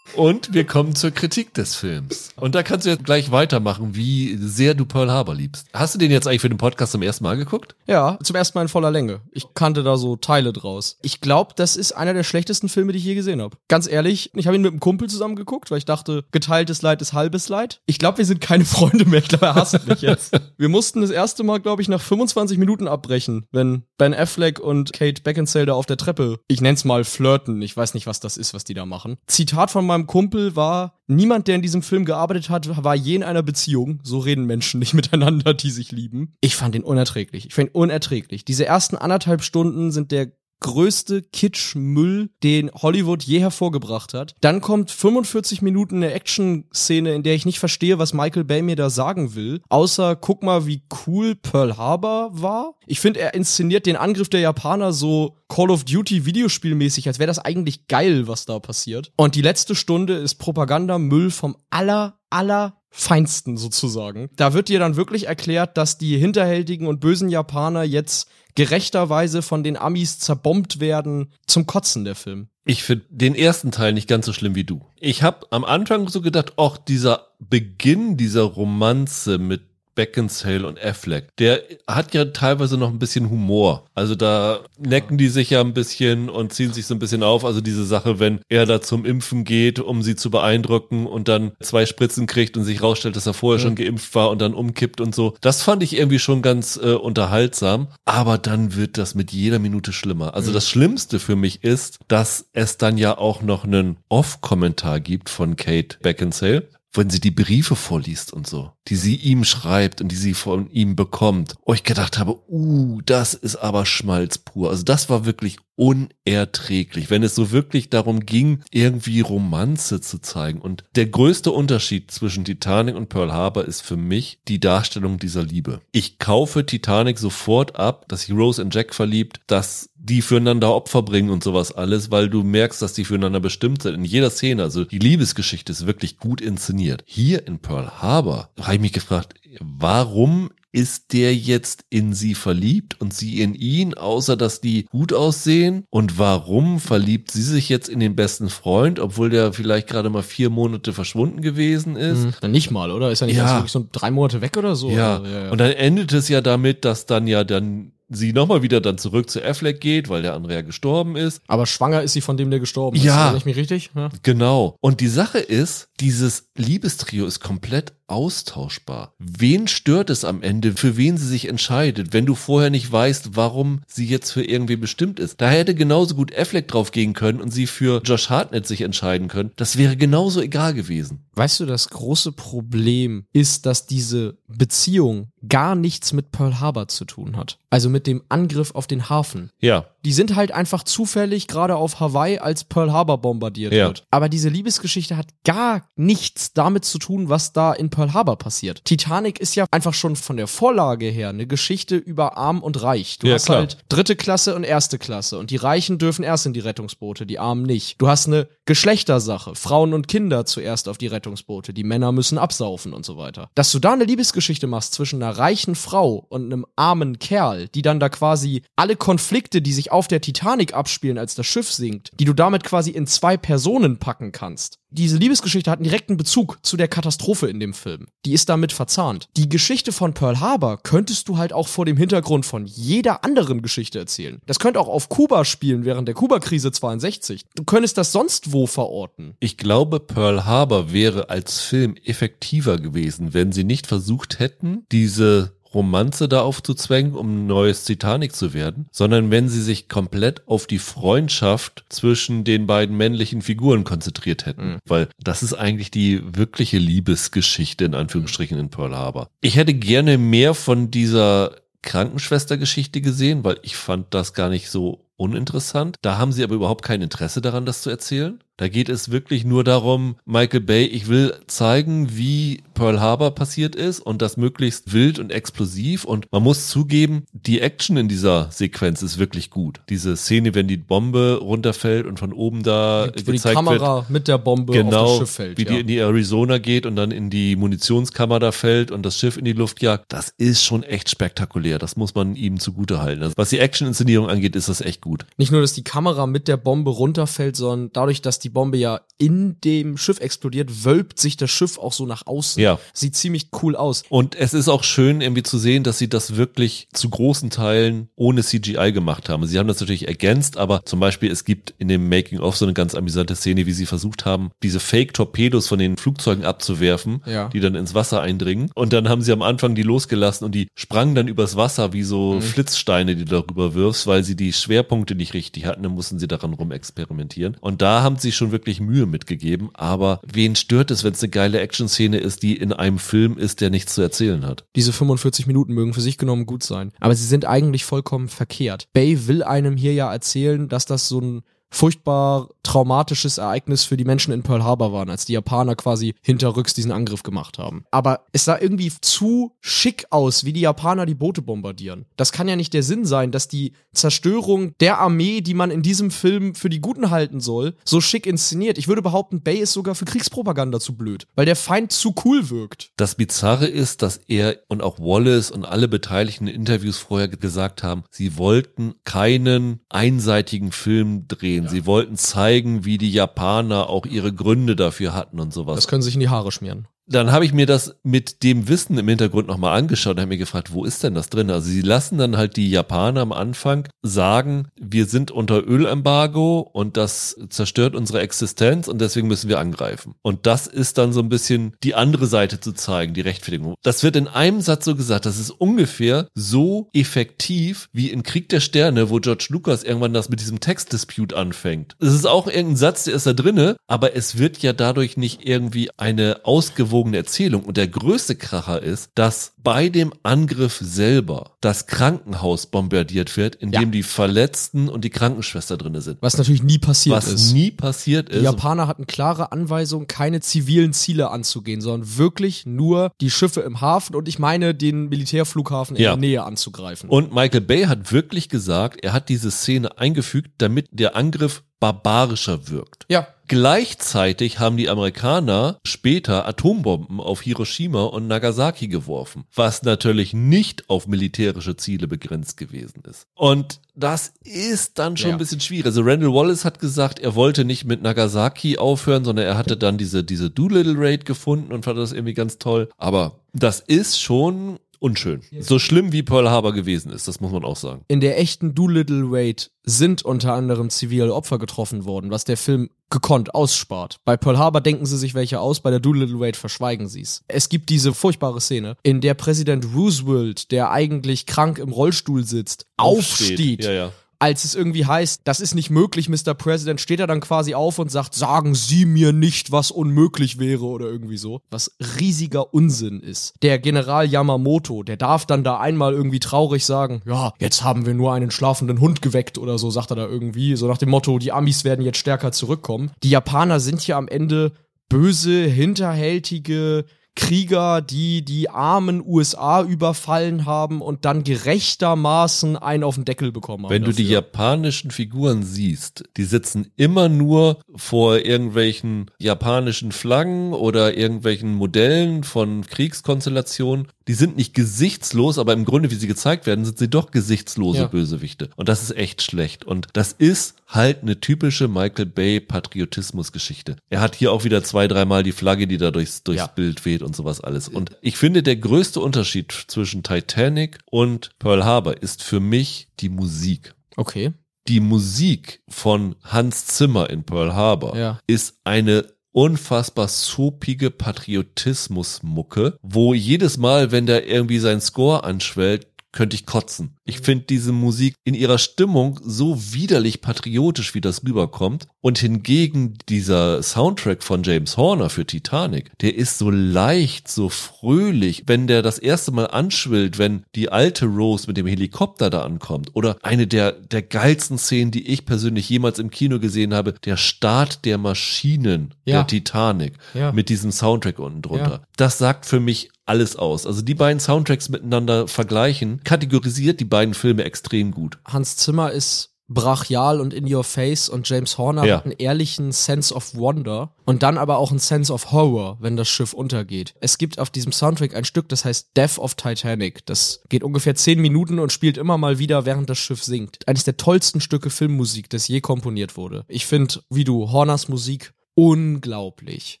Speaker 1: Und wir kommen zur Kritik des Films. Und da kannst du jetzt gleich weitermachen, wie sehr du Pearl Harbor liebst. Hast du den jetzt eigentlich für den Podcast zum ersten Mal geguckt?
Speaker 2: Ja, zum ersten Mal in voller Länge. Ich kannte da so Teile draus. Ich glaube, das ist einer der schlechtesten Filme, die ich je gesehen habe. Ganz ehrlich, ich habe ihn mit einem Kumpel zusammen geguckt, weil ich dachte, geteiltes Leid ist halbes Leid. Ich glaube, wir sind keine Freunde mehr. Ich glaube, er hasst mich jetzt. Wir mussten das erste Mal, glaube ich, nach 25 Minuten abbrechen, wenn Ben Affleck und Kate Beckinsale da auf der Treppe, ich nenn's mal flirten. Ich weiß nicht, was das ist, was die da machen. Zitat von meinem Kumpel war, niemand, der in diesem Film gearbeitet hat, war je in einer Beziehung. So reden Menschen nicht miteinander, die sich lieben. Ich fand ihn unerträglich. Ich fand ihn unerträglich. Diese ersten anderthalb Stunden sind der größte Kitsch-Müll, den Hollywood je hervorgebracht hat. Dann kommt 45 Minuten eine Action-Szene, in der ich nicht verstehe, was Michael Bay mir da sagen will. Außer, guck mal, wie cool Pearl Harbor war. Ich finde, er inszeniert den Angriff der Japaner so Call of Duty Videospielmäßig, als wäre das eigentlich geil, was da passiert. Und die letzte Stunde ist Propaganda-Müll vom aller, aller Feinsten sozusagen. Da wird dir dann wirklich erklärt, dass die hinterhältigen und bösen Japaner jetzt gerechterweise von den Amis zerbombt werden. Zum Kotzen der Film.
Speaker 1: Ich finde den ersten Teil nicht ganz so schlimm wie du. Ich habe am Anfang so gedacht, auch dieser Beginn dieser Romanze mit Beckinsale und Affleck, der hat ja teilweise noch ein bisschen Humor. Also da necken die sich ja ein bisschen und ziehen sich so ein bisschen auf. Also diese Sache, wenn er da zum Impfen geht, um sie zu beeindrucken und dann zwei Spritzen kriegt und sich rausstellt, dass er vorher schon geimpft war und dann umkippt und so. Das fand ich irgendwie schon ganz äh, unterhaltsam. Aber dann wird das mit jeder Minute schlimmer. Also das Schlimmste für mich ist, dass es dann ja auch noch einen Off-Kommentar gibt von Kate Beckinsale wenn sie die Briefe vorliest und so, die sie ihm schreibt und die sie von ihm bekommt, wo ich gedacht habe, uh, das ist aber Schmalz pur. Also das war wirklich unerträglich, wenn es so wirklich darum ging, irgendwie Romanze zu zeigen. Und der größte Unterschied zwischen Titanic und Pearl Harbor ist für mich die Darstellung dieser Liebe. Ich kaufe Titanic sofort ab, dass sich Rose in Jack verliebt, dass die füreinander Opfer bringen und sowas alles, weil du merkst, dass die füreinander bestimmt sind. In jeder Szene, also die Liebesgeschichte ist wirklich gut inszeniert. Hier in Pearl Harbor habe ich mich gefragt, warum ist der jetzt in sie verliebt und sie in ihn, außer dass die gut aussehen? Und warum verliebt sie sich jetzt in den besten Freund, obwohl der vielleicht gerade mal vier Monate verschwunden gewesen ist?
Speaker 2: Dann nicht mal, oder? Ist er nicht
Speaker 1: Ja.
Speaker 2: wirklich so drei Monate weg oder so?
Speaker 1: Ja.
Speaker 2: Also, ja, ja.
Speaker 1: Und dann endet es ja damit, dass dann ja dann sie nochmal wieder dann zurück zu Affleck geht, weil der andere ja gestorben ist.
Speaker 2: Aber schwanger ist sie von dem, der gestorben ist.
Speaker 1: Ja.
Speaker 2: Erinnere ich mich richtig? Ja.
Speaker 1: Genau. Und die Sache ist, dieses Liebestrio ist komplett austauschbar. Wen stört es am Ende, für wen sie sich entscheidet, wenn du vorher nicht weißt, warum sie jetzt für irgendwie bestimmt ist? Da hätte genauso gut Affleck drauf gehen können und sie für Josh Hartnett sich entscheiden können. Das wäre genauso egal gewesen.
Speaker 2: Weißt du, das große Problem ist, dass diese Beziehung gar nichts mit Pearl Harbor zu tun hat. Also mit dem Angriff auf den Hafen.
Speaker 1: Ja.
Speaker 2: Die sind halt einfach zufällig gerade auf Hawaii, als Pearl Harbor bombardiert
Speaker 1: Ja.
Speaker 2: wird. Aber diese Liebesgeschichte hat gar nichts damit zu tun, was da in Pearl Harbor passiert. Titanic ist ja einfach schon von der Vorlage her eine Geschichte über Arm und Reich. Du
Speaker 1: Ja,
Speaker 2: hast
Speaker 1: klar.
Speaker 2: halt dritte Klasse und erste Klasse und die Reichen dürfen erst in die Rettungsboote, die Armen nicht. Du hast eine Geschlechtersache, Frauen und Kinder zuerst auf die Rettungsboote, die Männer müssen absaufen und so weiter. Dass du da eine Liebesgeschichte machst zwischen einer reichen Frau und einem armen Kerl, die dann da quasi alle Konflikte, die sich auf der Titanic abspielen, als das Schiff sinkt, die du damit quasi in zwei Personen packen kannst. Diese Liebesgeschichte hat einen direkten Bezug zu der Katastrophe in dem Film. Die ist damit verzahnt. Die Geschichte von Pearl Harbor könntest du halt auch vor dem Hintergrund von jeder anderen Geschichte erzählen. Das könnte auch auf Kuba spielen während der Kuba-Krise 62. Du könntest das sonst wo verorten.
Speaker 1: Ich glaube, Pearl Harbor wäre als Film effektiver gewesen, wenn sie nicht versucht hätten, diese Romanze da aufzuzwängen, um ein neues Titanic zu werden, sondern wenn sie sich komplett auf die Freundschaft zwischen den beiden männlichen Figuren konzentriert hätten. Weil das ist eigentlich die wirkliche Liebesgeschichte in Anführungsstrichen in Pearl Harbor. Ich hätte gerne mehr von dieser Krankenschwestergeschichte gesehen, weil ich fand das gar nicht so uninteressant. Da haben sie aber überhaupt kein Interesse daran, das zu erzählen. Da geht es wirklich nur darum, Michael Bay, ich will zeigen, wie Pearl Harbor passiert ist und das möglichst wild und explosiv. Und man muss zugeben, die Action in dieser Sequenz ist wirklich gut. Diese Szene, wenn die Bombe runterfällt und von oben da
Speaker 2: Wo die
Speaker 1: gezeigt wird,
Speaker 2: Kamera mit der Bombe auf
Speaker 1: genau,
Speaker 2: das Schiff fällt.
Speaker 1: wie die
Speaker 2: ja.
Speaker 1: in die Arizona geht und dann in die Munitionskammer da fällt und das Schiff in die Luft jagt, das ist schon echt spektakulär. Das muss man ihm zugute halten. Also, was die Action-Inszenierung angeht, ist das echt gut.
Speaker 2: Nicht nur, dass die Kamera mit der Bombe runterfällt, sondern dadurch, dass die Bombe ja in dem Schiff explodiert, wölbt sich das Schiff auch so nach außen.
Speaker 1: Ja.
Speaker 2: Sieht ziemlich cool aus.
Speaker 1: Und es ist auch schön, irgendwie zu sehen, dass sie das wirklich zu großen Teilen ohne CGI gemacht haben. Sie haben das natürlich ergänzt, aber zum Beispiel, es gibt in dem Making-of so eine ganz amüsante Szene, wie sie versucht haben, diese Fake-Torpedos von den Flugzeugen abzuwerfen,
Speaker 2: Ja.
Speaker 1: die dann ins Wasser eindringen. Und dann haben sie am Anfang die losgelassen und die sprangen dann übers Wasser wie so Flitzsteine, die du darüber wirfst, weil sie die Schwerpunkte nicht richtig hatten. Dann mussten sie daran rumexperimentieren. Und da haben sie schon wirklich Mühe mitgegeben. Aber wen stört es, wenn es eine geile Action-Szene ist, die in einem Film ist, der nichts zu erzählen hat?
Speaker 2: Diese 45 Minuten mögen für sich genommen gut sein. Aber sie sind eigentlich vollkommen verkehrt. Bay will einem hier ja erzählen, dass das so ein furchtbar traumatisches Ereignis für die Menschen in Pearl Harbor waren, als die Japaner quasi hinterrücks diesen Angriff gemacht haben. Aber es sah irgendwie zu schick aus, wie die Japaner die Boote bombardieren. Das kann ja nicht der Sinn sein, dass die Zerstörung der Armee, die man in diesem Film für die Guten halten soll, so schick inszeniert. Ich würde behaupten, Bay ist sogar für Kriegspropaganda zu blöd, weil der Feind zu cool wirkt.
Speaker 1: Das Bizarre ist, dass er und auch Wallace und alle Beteiligten in Interviews vorher gesagt haben, sie wollten keinen einseitigen Film drehen. Sie wollten zeigen, wie die Japaner auch ihre Gründe dafür hatten und sowas.
Speaker 2: Das können sich in die Haare schmieren.
Speaker 1: Dann habe ich mir das mit dem Wissen im Hintergrund nochmal angeschaut und habe mir gefragt, wo ist denn das drin? Also sie lassen dann halt die Japaner am Anfang sagen, wir sind unter Ölembargo und das zerstört unsere Existenz und deswegen müssen wir angreifen. Und das ist dann so ein bisschen die andere Seite zu zeigen, die Rechtfertigung. Das wird in einem Satz so gesagt, das ist ungefähr so effektiv wie in Krieg der Sterne, wo George Lucas irgendwann das mit diesem Textdispute anfängt. Es ist auch irgendein Satz, der ist da drinne, aber es wird ja dadurch nicht irgendwie eine ausgewogene Erzählung. Und der größte Kracher ist, dass bei dem Angriff selber das Krankenhaus bombardiert wird, in
Speaker 2: Ja.
Speaker 1: dem die Verletzten und die Krankenschwester drinne sind.
Speaker 2: Was natürlich nie passiert
Speaker 1: Was
Speaker 2: ist.
Speaker 1: nie passiert
Speaker 2: Die
Speaker 1: ist.
Speaker 2: Japaner hatten klare Anweisungen, keine zivilen Ziele anzugehen, sondern wirklich nur die Schiffe im Hafen und ich meine den Militärflughafen in
Speaker 1: Ja.
Speaker 2: der Nähe anzugreifen.
Speaker 1: Und Michael Bay hat wirklich gesagt, er hat diese Szene eingefügt, damit der Angriff barbarischer wirkt.
Speaker 2: ja,
Speaker 1: Gleichzeitig haben die Amerikaner später Atombomben auf Hiroshima und Nagasaki geworfen, was natürlich nicht auf militärische Ziele begrenzt gewesen ist. Und das ist dann schon
Speaker 2: Ja.
Speaker 1: ein bisschen schwierig. Also Randall Wallace hat gesagt, er wollte nicht mit Nagasaki aufhören, sondern er hatte dann diese, diese Doolittle Raid gefunden und fand das irgendwie ganz toll. Aber das ist schon unschön. So schlimm wie Pearl Harbor gewesen ist, das muss man auch sagen.
Speaker 2: in der echten Doolittle Raid sind unter anderem zivile Opfer getroffen worden, was der Film gekonnt ausspart. Bei Pearl Harbor denken sie sich welche aus, bei der Doolittle Raid verschweigen sie es. Es gibt diese furchtbare Szene, in der Präsident Roosevelt, der eigentlich krank im Rollstuhl sitzt, aufsteht.
Speaker 1: Ja, ja.
Speaker 2: Als es irgendwie heißt, das ist nicht möglich, Mr. President, steht er dann quasi auf und sagt, sagen Sie mir nicht, was unmöglich wäre oder irgendwie so. Was riesiger Unsinn ist. Der General Yamamoto, der darf dann da einmal irgendwie traurig sagen, ja, jetzt haben wir nur einen schlafenden Hund geweckt oder so, sagt er da irgendwie. So nach dem Motto, die Amis werden jetzt stärker zurückkommen. Die Japaner sind hier am Ende böse, hinterhältige, Krieger, die die armen USA überfallen haben und dann gerechtermaßen einen auf den Deckel bekommen haben.
Speaker 1: Wenn du die
Speaker 2: dafür.
Speaker 1: japanischen Figuren siehst, die sitzen immer nur vor irgendwelchen japanischen Flaggen oder irgendwelchen Modellen von Kriegskonstellationen. Die sind nicht gesichtslos, aber im Grunde, wie sie gezeigt werden, sind sie doch gesichtslose
Speaker 2: Ja.
Speaker 1: Bösewichte. Und das ist echt schlecht. Und das ist halt eine typische Michael Bay Patriotismusgeschichte. Er hat hier auch wieder zwei, dreimal die Flagge, die da durchs, durchs
Speaker 2: Ja.
Speaker 1: Bild weht und sowas alles. Und ich finde, der größte Unterschied zwischen Titanic und Pearl Harbor ist für mich die Musik
Speaker 2: Okay.
Speaker 1: die Musik von Hans Zimmer in Pearl Harbor
Speaker 2: Ja.
Speaker 1: ist eine unfassbar soapige Patriotismusmucke, wo jedes Mal, wenn der irgendwie seinen Score anschwellt, könnte ich kotzen. Ich finde diese Musik in ihrer Stimmung so widerlich patriotisch, wie das rüberkommt. Und hingegen dieser Soundtrack von James Horner für Titanic, der ist so leicht, so fröhlich. Wenn der das erste Mal anschwillt, wenn die alte Rose mit dem Helikopter da ankommt. Oder eine der, der geilsten Szenen, die ich persönlich jemals im Kino gesehen habe, der Start der Maschinen
Speaker 2: Ja.
Speaker 1: der Titanic
Speaker 2: Ja.
Speaker 1: mit diesem Soundtrack unten drunter.
Speaker 2: Ja.
Speaker 1: Das sagt für mich alles aus. Also die beiden Soundtracks miteinander vergleichen, kategorisiert die beiden Filme extrem gut.
Speaker 2: Hans Zimmer ist brachial und in your face und James Horner
Speaker 1: Ja.
Speaker 2: hat einen ehrlichen Sense of Wonder und dann aber auch einen Sense of Horror, wenn das Schiff untergeht. Es gibt auf diesem Soundtrack ein Stück, das heißt Death of Titanic. Das geht ungefähr zehn Minuten und spielt immer mal wieder, während das Schiff sinkt. Eines der tollsten Stücke Filmmusik, das je komponiert wurde. Ich finde, wie du, Horners Musik unglaublich.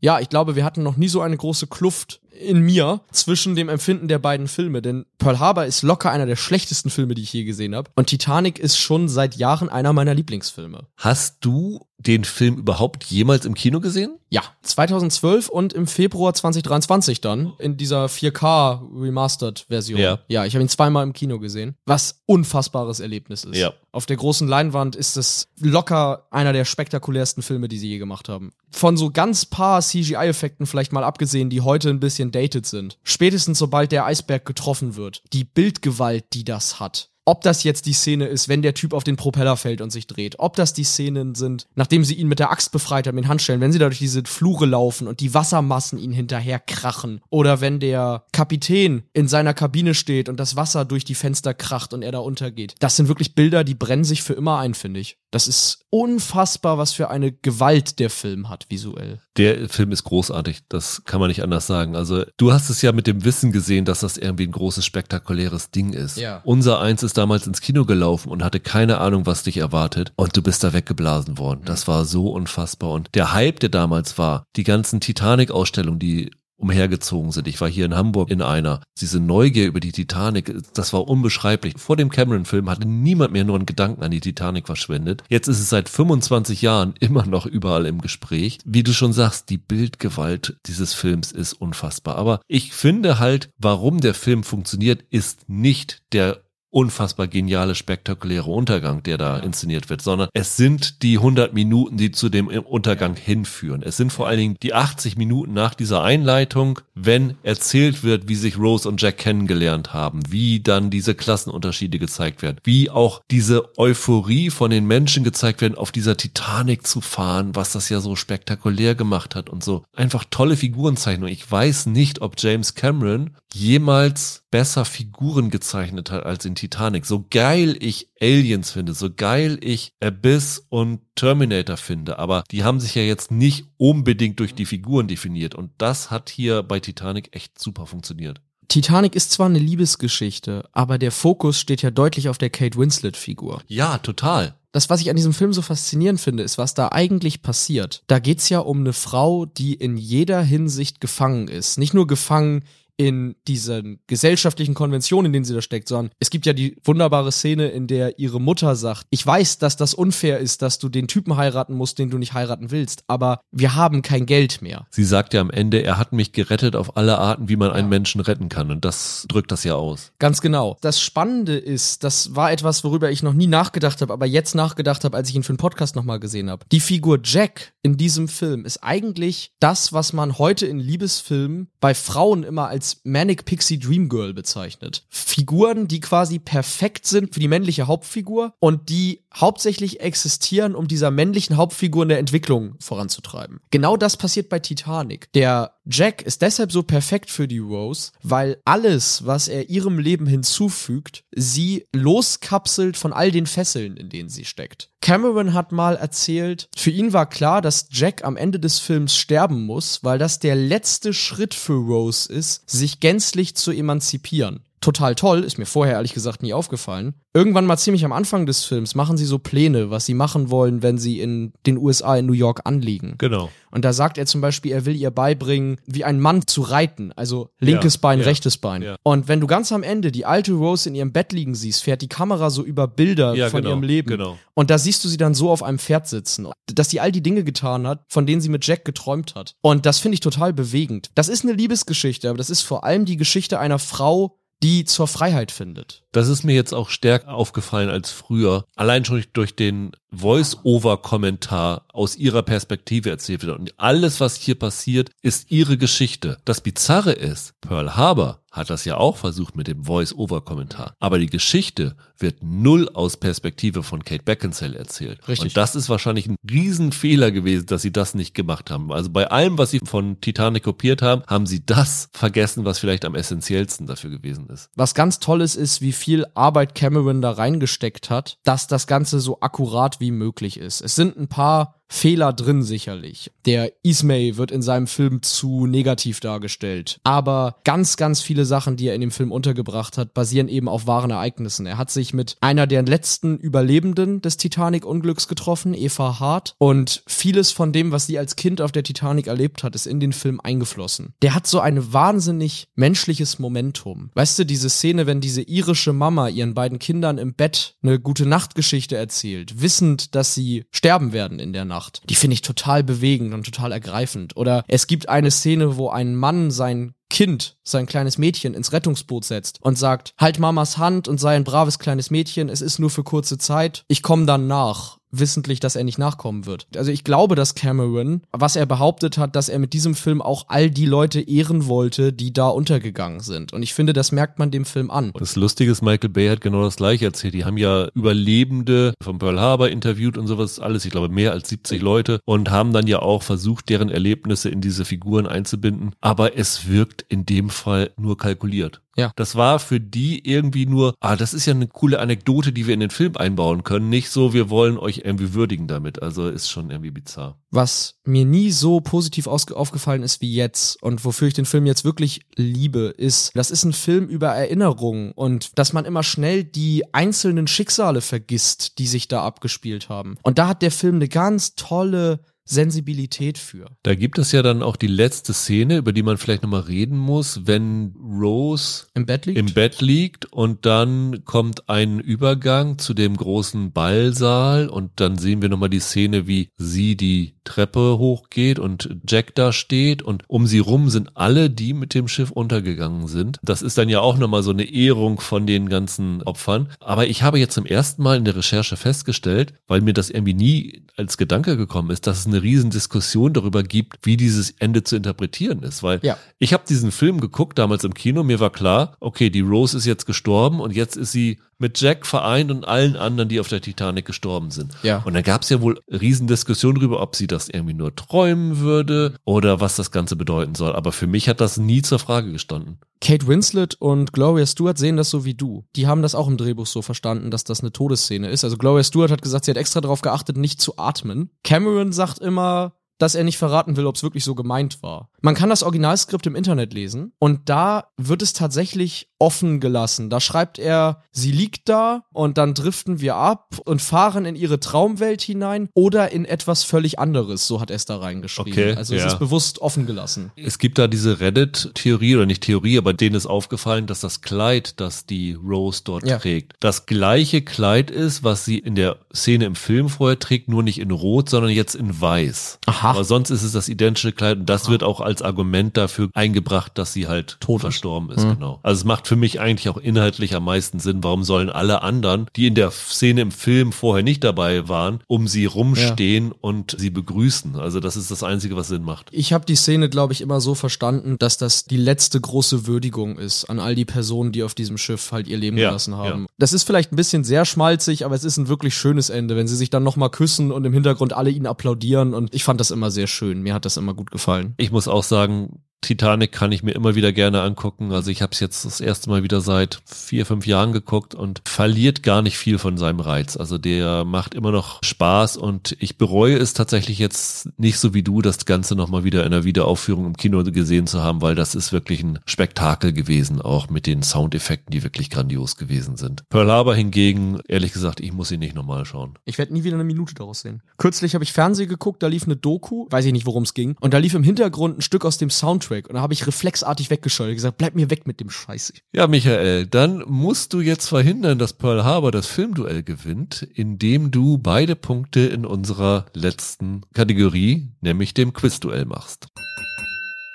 Speaker 2: Ja, ich glaube, wir hatten noch nie so eine große Kluft in mir zwischen dem Empfinden der beiden Filme, denn Pearl Harbor ist locker einer der schlechtesten Filme, die ich je gesehen habe und Titanic ist schon seit Jahren einer meiner Lieblingsfilme.
Speaker 1: Hast du den Film überhaupt jemals im Kino gesehen?
Speaker 2: Ja, 2012 und im Februar 2023 dann in dieser 4K Remastered Version.
Speaker 1: Ja.
Speaker 2: Ja, ich habe ihn zweimal im Kino gesehen, was unfassbares Erlebnis ist.
Speaker 1: Ja.
Speaker 2: Auf der großen Leinwand ist es locker einer der spektakulärsten Filme, die sie je gemacht haben. Von so ganz paar CGI-Effekten vielleicht mal abgesehen, die heute ein bisschen dated sind. Spätestens sobald der Eisberg getroffen wird, die Bildgewalt, die das hat. Ob das jetzt die Szene ist, wenn der Typ auf den Propeller fällt und sich dreht. Ob das die Szenen sind, nachdem sie ihn mit der Axt befreit haben, in Handstellen, wenn sie da durch diese Flure laufen und die Wassermassen ihn hinterher krachen. Oder wenn der Kapitän in seiner Kabine steht und das Wasser durch die Fenster kracht und er da untergeht. Das sind wirklich Bilder, die brennen sich für immer ein, finde ich. Das ist unfassbar, was für eine Gewalt der Film hat, visuell.
Speaker 1: Der Film ist großartig, das kann man nicht anders sagen. Also du hast es ja mit dem Wissen gesehen, dass das irgendwie ein großes, spektakuläres Ding ist.
Speaker 2: Ja.
Speaker 1: Unser Eins ist damals ins Kino gelaufen und hatte keine Ahnung, was dich erwartet. Und du bist da weggeblasen worden. Das war so unfassbar. Und der Hype, der damals war, die ganzen Titanic-Ausstellungen, die umhergezogen sind. Ich war hier in Hamburg in einer. Diese Neugier über die Titanic, das war unbeschreiblich. Vor dem Cameron-Film hatte niemand mehr nur einen Gedanken an die Titanic verschwendet. Jetzt ist es seit 25 Jahren immer noch überall im Gespräch. Wie du schon sagst, die Bildgewalt dieses Films ist unfassbar. Aber ich finde halt, warum der Film funktioniert, ist nicht der unfassbar geniale, spektakuläre Untergang, der da inszeniert wird, sondern es sind die 100 Minuten, die zu dem Untergang hinführen. Es sind vor allen Dingen die 80 Minuten nach dieser Einleitung, wenn erzählt wird, wie sich Rose und Jack kennengelernt haben, wie dann diese Klassenunterschiede gezeigt werden, wie auch diese Euphorie von den Menschen gezeigt werden, auf dieser Titanic zu fahren, was das ja so spektakulär gemacht hat und so. Einfach tolle Figurenzeichnung. Ich weiß nicht, ob James Cameron jemals besser Figuren gezeichnet hat als in Titanic. So geil ich Aliens finde, so geil ich Abyss und Terminator finde, aber die haben sich ja jetzt nicht unbedingt durch die Figuren definiert und das hat hier bei Titanic echt super funktioniert.
Speaker 2: Titanic ist zwar eine Liebesgeschichte, aber der Fokus steht ja deutlich auf der Kate Winslet-Figur.
Speaker 1: Ja, total.
Speaker 2: Das, was ich an diesem Film so faszinierend finde, ist, was da eigentlich passiert. Da geht's ja um eine Frau, die in jeder Hinsicht gefangen ist. Nicht nur gefangen in diesen gesellschaftlichen Konventionen, in denen sie da steckt, sondern es gibt ja die wunderbare Szene, in der ihre Mutter sagt, ich weiß, dass das unfair ist, dass du den Typen heiraten musst, den du nicht heiraten willst, aber wir haben kein Geld mehr.
Speaker 1: Sie sagt ja am Ende, er hat mich gerettet auf alle Arten, wie man einen Menschen retten kann und das drückt das ja aus.
Speaker 2: Ganz genau. Das Spannende ist, das war etwas, worüber ich noch nie nachgedacht habe, aber jetzt nachgedacht habe, als ich ihn für den Podcast nochmal gesehen habe. Die Figur Jack in diesem Film ist eigentlich das, was man heute in Liebesfilmen bei Frauen immer als als Manic Pixie Dream Girl bezeichnet. Figuren, die quasi perfekt sind für die männliche Hauptfigur und die hauptsächlich existieren, um dieser männlichen Hauptfigur in der Entwicklung voranzutreiben. Genau das passiert bei Titanic. Der Jack ist deshalb so perfekt für die Rose, weil alles, was er ihrem Leben hinzufügt, sie loskapselt von all den Fesseln, in denen sie steckt. Cameron hat mal erzählt, für ihn war klar, dass Jack am Ende des Films sterben muss, weil das der letzte Schritt für Rose ist, sich gänzlich zu emanzipieren total toll, ist mir vorher ehrlich gesagt nie aufgefallen. Irgendwann mal ziemlich am Anfang des Films machen sie so Pläne, was sie machen wollen, wenn sie in den USA in New York anliegen.
Speaker 1: Genau.
Speaker 2: Und da sagt er zum Beispiel, er will ihr beibringen, wie ein Mann zu reiten, also linkes
Speaker 1: Ja,
Speaker 2: Bein,
Speaker 1: ja,
Speaker 2: rechtes Bein.
Speaker 1: ja.
Speaker 2: Und wenn du ganz am Ende die alte Rose in ihrem Bett liegen siehst, fährt die Kamera so über Bilder von
Speaker 1: genau,
Speaker 2: ihrem Leben.
Speaker 1: genau.
Speaker 2: Und da siehst du sie dann so auf einem Pferd sitzen, dass sie all die Dinge getan hat, von denen sie mit Jack geträumt hat. Und das finde ich total bewegend. Das ist eine Liebesgeschichte, aber das ist vor allem die Geschichte einer Frau, die zur Freiheit findet.
Speaker 1: Das ist mir jetzt auch stärker aufgefallen als früher. Allein schon durch den Voice-Over-Kommentar aus ihrer Perspektive erzählt wird. Und alles, was hier passiert, ist ihre Geschichte. Das Bizarre ist, Pearl Harbor hat das ja auch versucht mit dem Voice-Over-Kommentar. Aber die Geschichte wird null aus Perspektive von Kate Beckinsale erzählt.
Speaker 2: Richtig.
Speaker 1: Und das ist wahrscheinlich ein Riesenfehler gewesen, dass sie das nicht gemacht haben. Also bei allem, was sie von Titanic kopiert haben, haben sie das vergessen, was vielleicht am essentiellsten dafür gewesen ist.
Speaker 2: Was ganz tolles ist, wie viel Arbeit Cameron da reingesteckt hat, dass das Ganze so akkurat wie möglich ist. Es sind ein paar Fehler drin sicherlich. Der Ismay wird in seinem Film zu negativ dargestellt. Aber ganz, ganz viele Sachen, die er in dem Film untergebracht hat, basieren eben auf wahren Ereignissen. Er hat sich mit einer der letzten Überlebenden des Titanic-Unglücks getroffen, Eva Hart. Und vieles von dem, was sie als Kind auf der Titanic erlebt hat, ist in den Film eingeflossen. Der hat so ein wahnsinnig menschliches Momentum. Weißt du, diese Szene, wenn diese irische Mama ihren beiden Kindern im Bett eine gute Nachtgeschichte erzählt, wissend, dass sie sterben werden in der Nacht. Die finde ich total bewegend und total ergreifend. Oder es gibt eine Szene, wo ein Mann sein Kind, sein kleines Mädchen ins Rettungsboot setzt und sagt, halt Mamas Hand und sei ein braves kleines Mädchen, es ist nur für kurze Zeit, ich komme dann nach wissentlich, dass er nicht nachkommen wird. Also ich glaube, dass Cameron, was er behauptet hat, dass er mit diesem Film auch all die Leute ehren wollte, die da untergegangen sind. Und ich finde, das merkt man dem Film an.
Speaker 1: Das Lustige ist, Michael Bay hat genau das gleiche erzählt. Die haben ja Überlebende von Pearl Harbor interviewt und sowas alles, ich glaube mehr als 70 Leute und haben dann ja auch versucht, deren Erlebnisse in diese Figuren einzubinden. Aber es wirkt in dem Fall nur kalkuliert.
Speaker 2: Ja.
Speaker 1: Das war für die irgendwie nur, ah, das ist ja eine coole Anekdote, die wir in den Film einbauen können. Nicht so, wir wollen euch irgendwie würdigen damit. Also ist schon irgendwie bizarr.
Speaker 2: Was mir nie so positiv aufgefallen ist wie jetzt und wofür ich den Film jetzt wirklich liebe, ist, das ist ein Film über Erinnerungen und dass man immer schnell die einzelnen Schicksale vergisst, die sich da abgespielt haben. Und da hat der Film eine ganz tolle Sensibilität für.
Speaker 1: Da gibt es ja dann auch die letzte Szene, über die man vielleicht nochmal reden muss, wenn Rose
Speaker 2: Im Bett liegt?
Speaker 1: im Bett liegt und dann kommt ein Übergang zu dem großen Ballsaal und dann sehen wir nochmal die Szene, wie sie die Treppe hochgeht und Jack da steht und um sie rum sind alle, die mit dem Schiff untergegangen sind. Das ist dann ja auch nochmal so eine Ehrung von den ganzen Opfern. Aber ich habe jetzt zum ersten Mal in der Recherche festgestellt, weil mir das irgendwie nie als Gedanke gekommen ist, dass es eine riesen Diskussion darüber gibt, wie dieses Ende zu interpretieren ist. Weil
Speaker 2: Ja.
Speaker 1: ich habe diesen Film geguckt damals im Kino, mir war klar, okay, die Rose ist jetzt gestorben und jetzt ist sie mit Jack vereint und allen anderen, die auf der Titanic gestorben sind.
Speaker 2: Ja.
Speaker 1: Und dann gab es ja wohl riesen Diskussionen darüber, ob sie das irgendwie nur träumen würde oder was das Ganze bedeuten soll. Aber für mich hat das nie zur Frage gestanden.
Speaker 2: Kate Winslet und Gloria Stewart sehen das so wie du. Die haben das auch im Drehbuch so verstanden, dass das eine Todesszene ist. Also Gloria Stewart hat gesagt, sie hat extra darauf geachtet, nicht zu atmen. Cameron sagt immer, dass er nicht verraten will, ob es wirklich so gemeint war. Man kann das Originalskript im Internet lesen und da wird es tatsächlich offen gelassen. Da schreibt er, sie liegt da und dann driften wir ab und fahren in ihre Traumwelt hinein oder in etwas völlig anderes. So hat er es da reingeschrieben.
Speaker 1: Okay,
Speaker 2: also es
Speaker 1: ja.
Speaker 2: ist bewusst offen gelassen.
Speaker 1: Es gibt da diese Reddit-Theorie oder nicht Theorie, aber denen ist aufgefallen, dass das Kleid, das die Rose dort
Speaker 2: Ja.
Speaker 1: trägt, das gleiche Kleid ist, was sie in der Szene im Film vorher trägt, nur nicht in Rot, sondern jetzt in Weiß.
Speaker 2: Aha.
Speaker 1: Aber sonst ist es das identische Kleid und das wird auch als Argument dafür eingebracht, dass sie halt tot verstorben ist. Genau. Also es macht für für mich eigentlich auch inhaltlich am meisten Sinn. Warum sollen alle anderen, die in der Szene im Film vorher nicht dabei waren, um sie rumstehen ja. und sie begrüßen? Also das ist das Einzige, was Sinn macht.
Speaker 2: Ich habe die Szene, glaube ich, immer so verstanden, dass das die letzte große Würdigung ist an all die Personen, die auf diesem Schiff halt ihr Leben ja, gelassen haben. Ja. Das ist vielleicht ein bisschen sehr schmalzig, aber es ist ein wirklich schönes Ende, wenn sie sich dann nochmal küssen und im Hintergrund alle ihnen applaudieren und ich fand das immer sehr schön. Mir hat das immer gut gefallen.
Speaker 1: Ich muss auch sagen, Titanic kann ich mir immer wieder gerne angucken. Also ich habe es jetzt das erste Mal wieder seit vier, fünf Jahren geguckt und verliert gar nicht viel von seinem Reiz. Also der macht immer noch Spaß und ich bereue es tatsächlich jetzt nicht so wie du, das Ganze nochmal wieder in einer Wiederaufführung im Kino gesehen zu haben, weil das ist wirklich ein Spektakel gewesen, auch mit den Soundeffekten, die wirklich grandios gewesen sind. Pearl Harbor hingegen, ehrlich gesagt, ich muss ihn nicht nochmal schauen.
Speaker 2: Ich werde nie wieder eine Minute daraus sehen. Kürzlich habe ich Fernsehen geguckt, da lief eine Doku, weiß ich nicht, worum es ging, und da lief im Hintergrund ein Stück aus dem Soundtrack Soundtrack. Und da habe ich reflexartig weggeschaltet und gesagt, bleib mir weg mit dem Scheiß.
Speaker 1: Ja, Michael, dann musst du jetzt verhindern, dass Pearl Harbor das Filmduell gewinnt, indem du beide Punkte in unserer letzten Kategorie, nämlich dem Quizduell machst.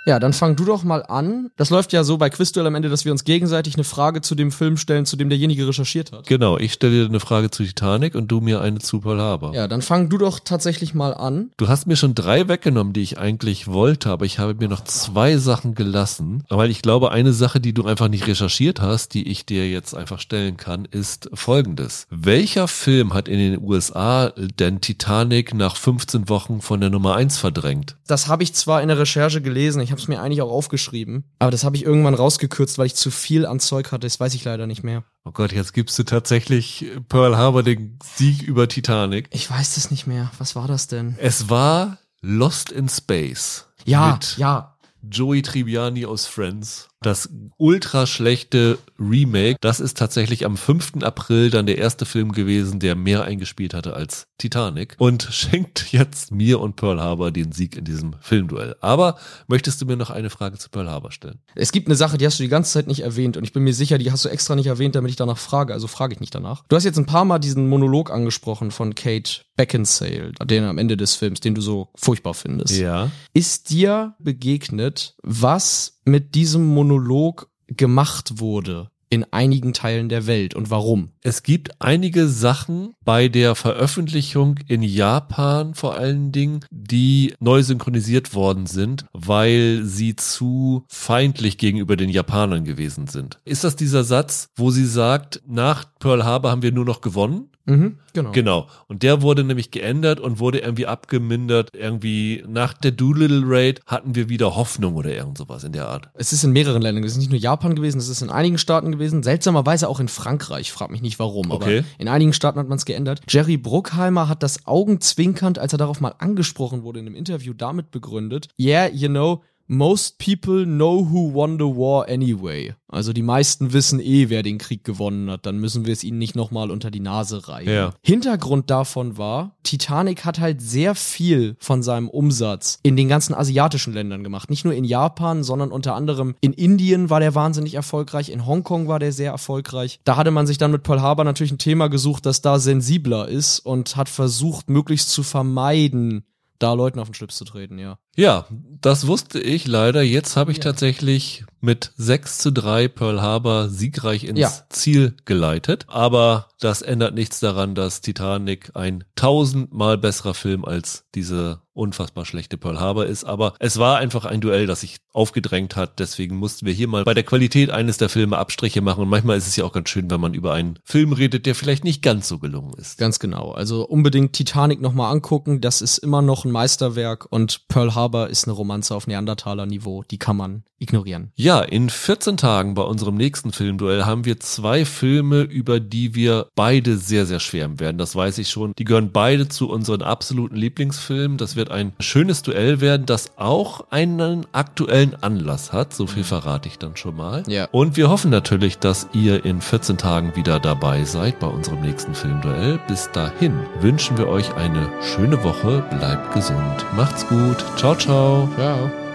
Speaker 2: Ja, dann fang du doch mal an. Das läuft ja so bei Quizduell am Ende, dass wir uns gegenseitig eine Frage zu dem Film stellen, zu dem derjenige recherchiert hat.
Speaker 1: Genau, ich stelle dir eine Frage zu Titanic und du mir eine zu Pearl Harbor.
Speaker 2: Ja, dann fang du doch tatsächlich mal an.
Speaker 1: Du hast mir schon drei weggenommen, die ich eigentlich wollte, aber ich habe mir noch zwei Sachen gelassen, weil ich glaube, eine Sache, die du einfach nicht recherchiert hast, die ich dir jetzt einfach stellen kann, ist folgendes. Welcher Film hat in den USA denn Titanic nach 15 Wochen von der Nummer 1 verdrängt?
Speaker 2: Das habe ich zwar in der Recherche gelesen, ich habe es mir eigentlich auch aufgeschrieben. Aber das habe ich irgendwann rausgekürzt, weil ich zu viel an Zeug hatte. Das weiß ich leider nicht mehr.
Speaker 1: Oh Gott, jetzt gibst du tatsächlich Pearl Harbor den Sieg über Titanic.
Speaker 2: Ich weiß das nicht mehr. Was war das denn?
Speaker 1: Es war Lost in Space.
Speaker 2: Ja, ja.
Speaker 1: Joey Tribbiani aus Friends. Das ultra schlechte Remake, das ist tatsächlich am 5. April dann der erste Film gewesen, der mehr eingespielt hatte als Titanic und schenkt jetzt mir und Pearl Harbor den Sieg in diesem Filmduell. Aber möchtest du mir noch eine Frage zu Pearl Harbor stellen?
Speaker 2: Es gibt eine Sache, die hast du die ganze Zeit nicht erwähnt und ich bin mir sicher, die hast du extra nicht erwähnt, damit ich danach frage, also frage ich nicht danach. Du hast jetzt ein paar Mal diesen Monolog angesprochen von Kate Beckinsale, den am Ende des Films, den du so furchtbar findest.
Speaker 1: Ja.
Speaker 2: Ist dir begegnet, was mit diesem Monolog gemacht wurde in einigen Teilen der Welt und warum?
Speaker 1: Es gibt einige Sachen bei der Veröffentlichung in Japan vor allen Dingen, die neu synchronisiert worden sind, weil sie zu feindlich gegenüber den Japanern gewesen sind. Ist das dieser Satz, wo sie sagt, nach Pearl Harbor haben wir nur noch gewonnen?
Speaker 2: Mhm, genau.
Speaker 1: Genau. Und der wurde nämlich geändert und wurde irgendwie abgemindert. Irgendwie nach der Doolittle Raid hatten wir wieder Hoffnung oder irgend sowas in der Art.
Speaker 2: Es ist in mehreren Ländern. Es ist nicht nur Japan gewesen, es ist in einigen Staaten gewesen. Seltsamerweise auch in Frankreich. Frag mich nicht warum. Okay. Aber in einigen Staaten hat man es geändert. Jerry Bruckheimer hat das augenzwinkernd, als er darauf mal angesprochen wurde in einem Interview, damit begründet. Yeah, you know, Most people know who won the war anyway. Also die meisten wissen eh, wer den Krieg gewonnen hat. Dann müssen wir es ihnen nicht nochmal unter die Nase reihen. Ja. Hintergrund davon war, Titanic hat halt sehr viel von seinem Umsatz in den ganzen asiatischen Ländern gemacht. Nicht nur in Japan, sondern unter anderem in Indien war der wahnsinnig erfolgreich. In Hongkong war der sehr erfolgreich. Da hatte man sich dann mit Pearl Harbor natürlich ein Thema gesucht, das da sensibler ist und hat versucht, möglichst zu vermeiden, da Leuten auf den Schlips zu treten, ja.
Speaker 1: Ja, das wusste ich leider. Jetzt habe ich ja. tatsächlich mit 6 zu 3 Pearl Harbor siegreich ins ja. Ziel geleitet. Aber das ändert nichts daran, dass Titanic ein tausendmal besserer Film als diese unfassbar schlechte Pearl Harbor ist. Aber es war einfach ein Duell, das sich aufgedrängt hat. Deswegen mussten wir hier mal bei der Qualität eines der Filme Abstriche machen. Und manchmal ist es ja auch ganz schön, wenn man über einen Film redet, der vielleicht nicht ganz so gelungen ist.
Speaker 2: Ganz genau. Also unbedingt Titanic nochmal angucken. Das ist immer noch ein Meisterwerk und Pearl Harbor ist eine Romanze auf Neandertaler-Niveau. Die kann man ignorieren.
Speaker 1: Ja, in 14 Tagen bei unserem nächsten Filmduell haben wir zwei Filme, über die wir beide sehr, sehr schwärmen werden. Das weiß ich schon. Die gehören beide zu unseren absoluten Lieblingsfilmen. Das wird ein schönes Duell werden, das auch einen aktuellen Anlass hat. So viel verrate ich dann schon mal.
Speaker 2: Ja.
Speaker 1: Und wir hoffen natürlich, dass ihr in 14 Tagen wieder dabei seid bei unserem nächsten Filmduell. Bis dahin wünschen wir euch eine schöne Woche. Bleibt gesund. Macht's gut. Ciao, ciao.
Speaker 2: Ciao.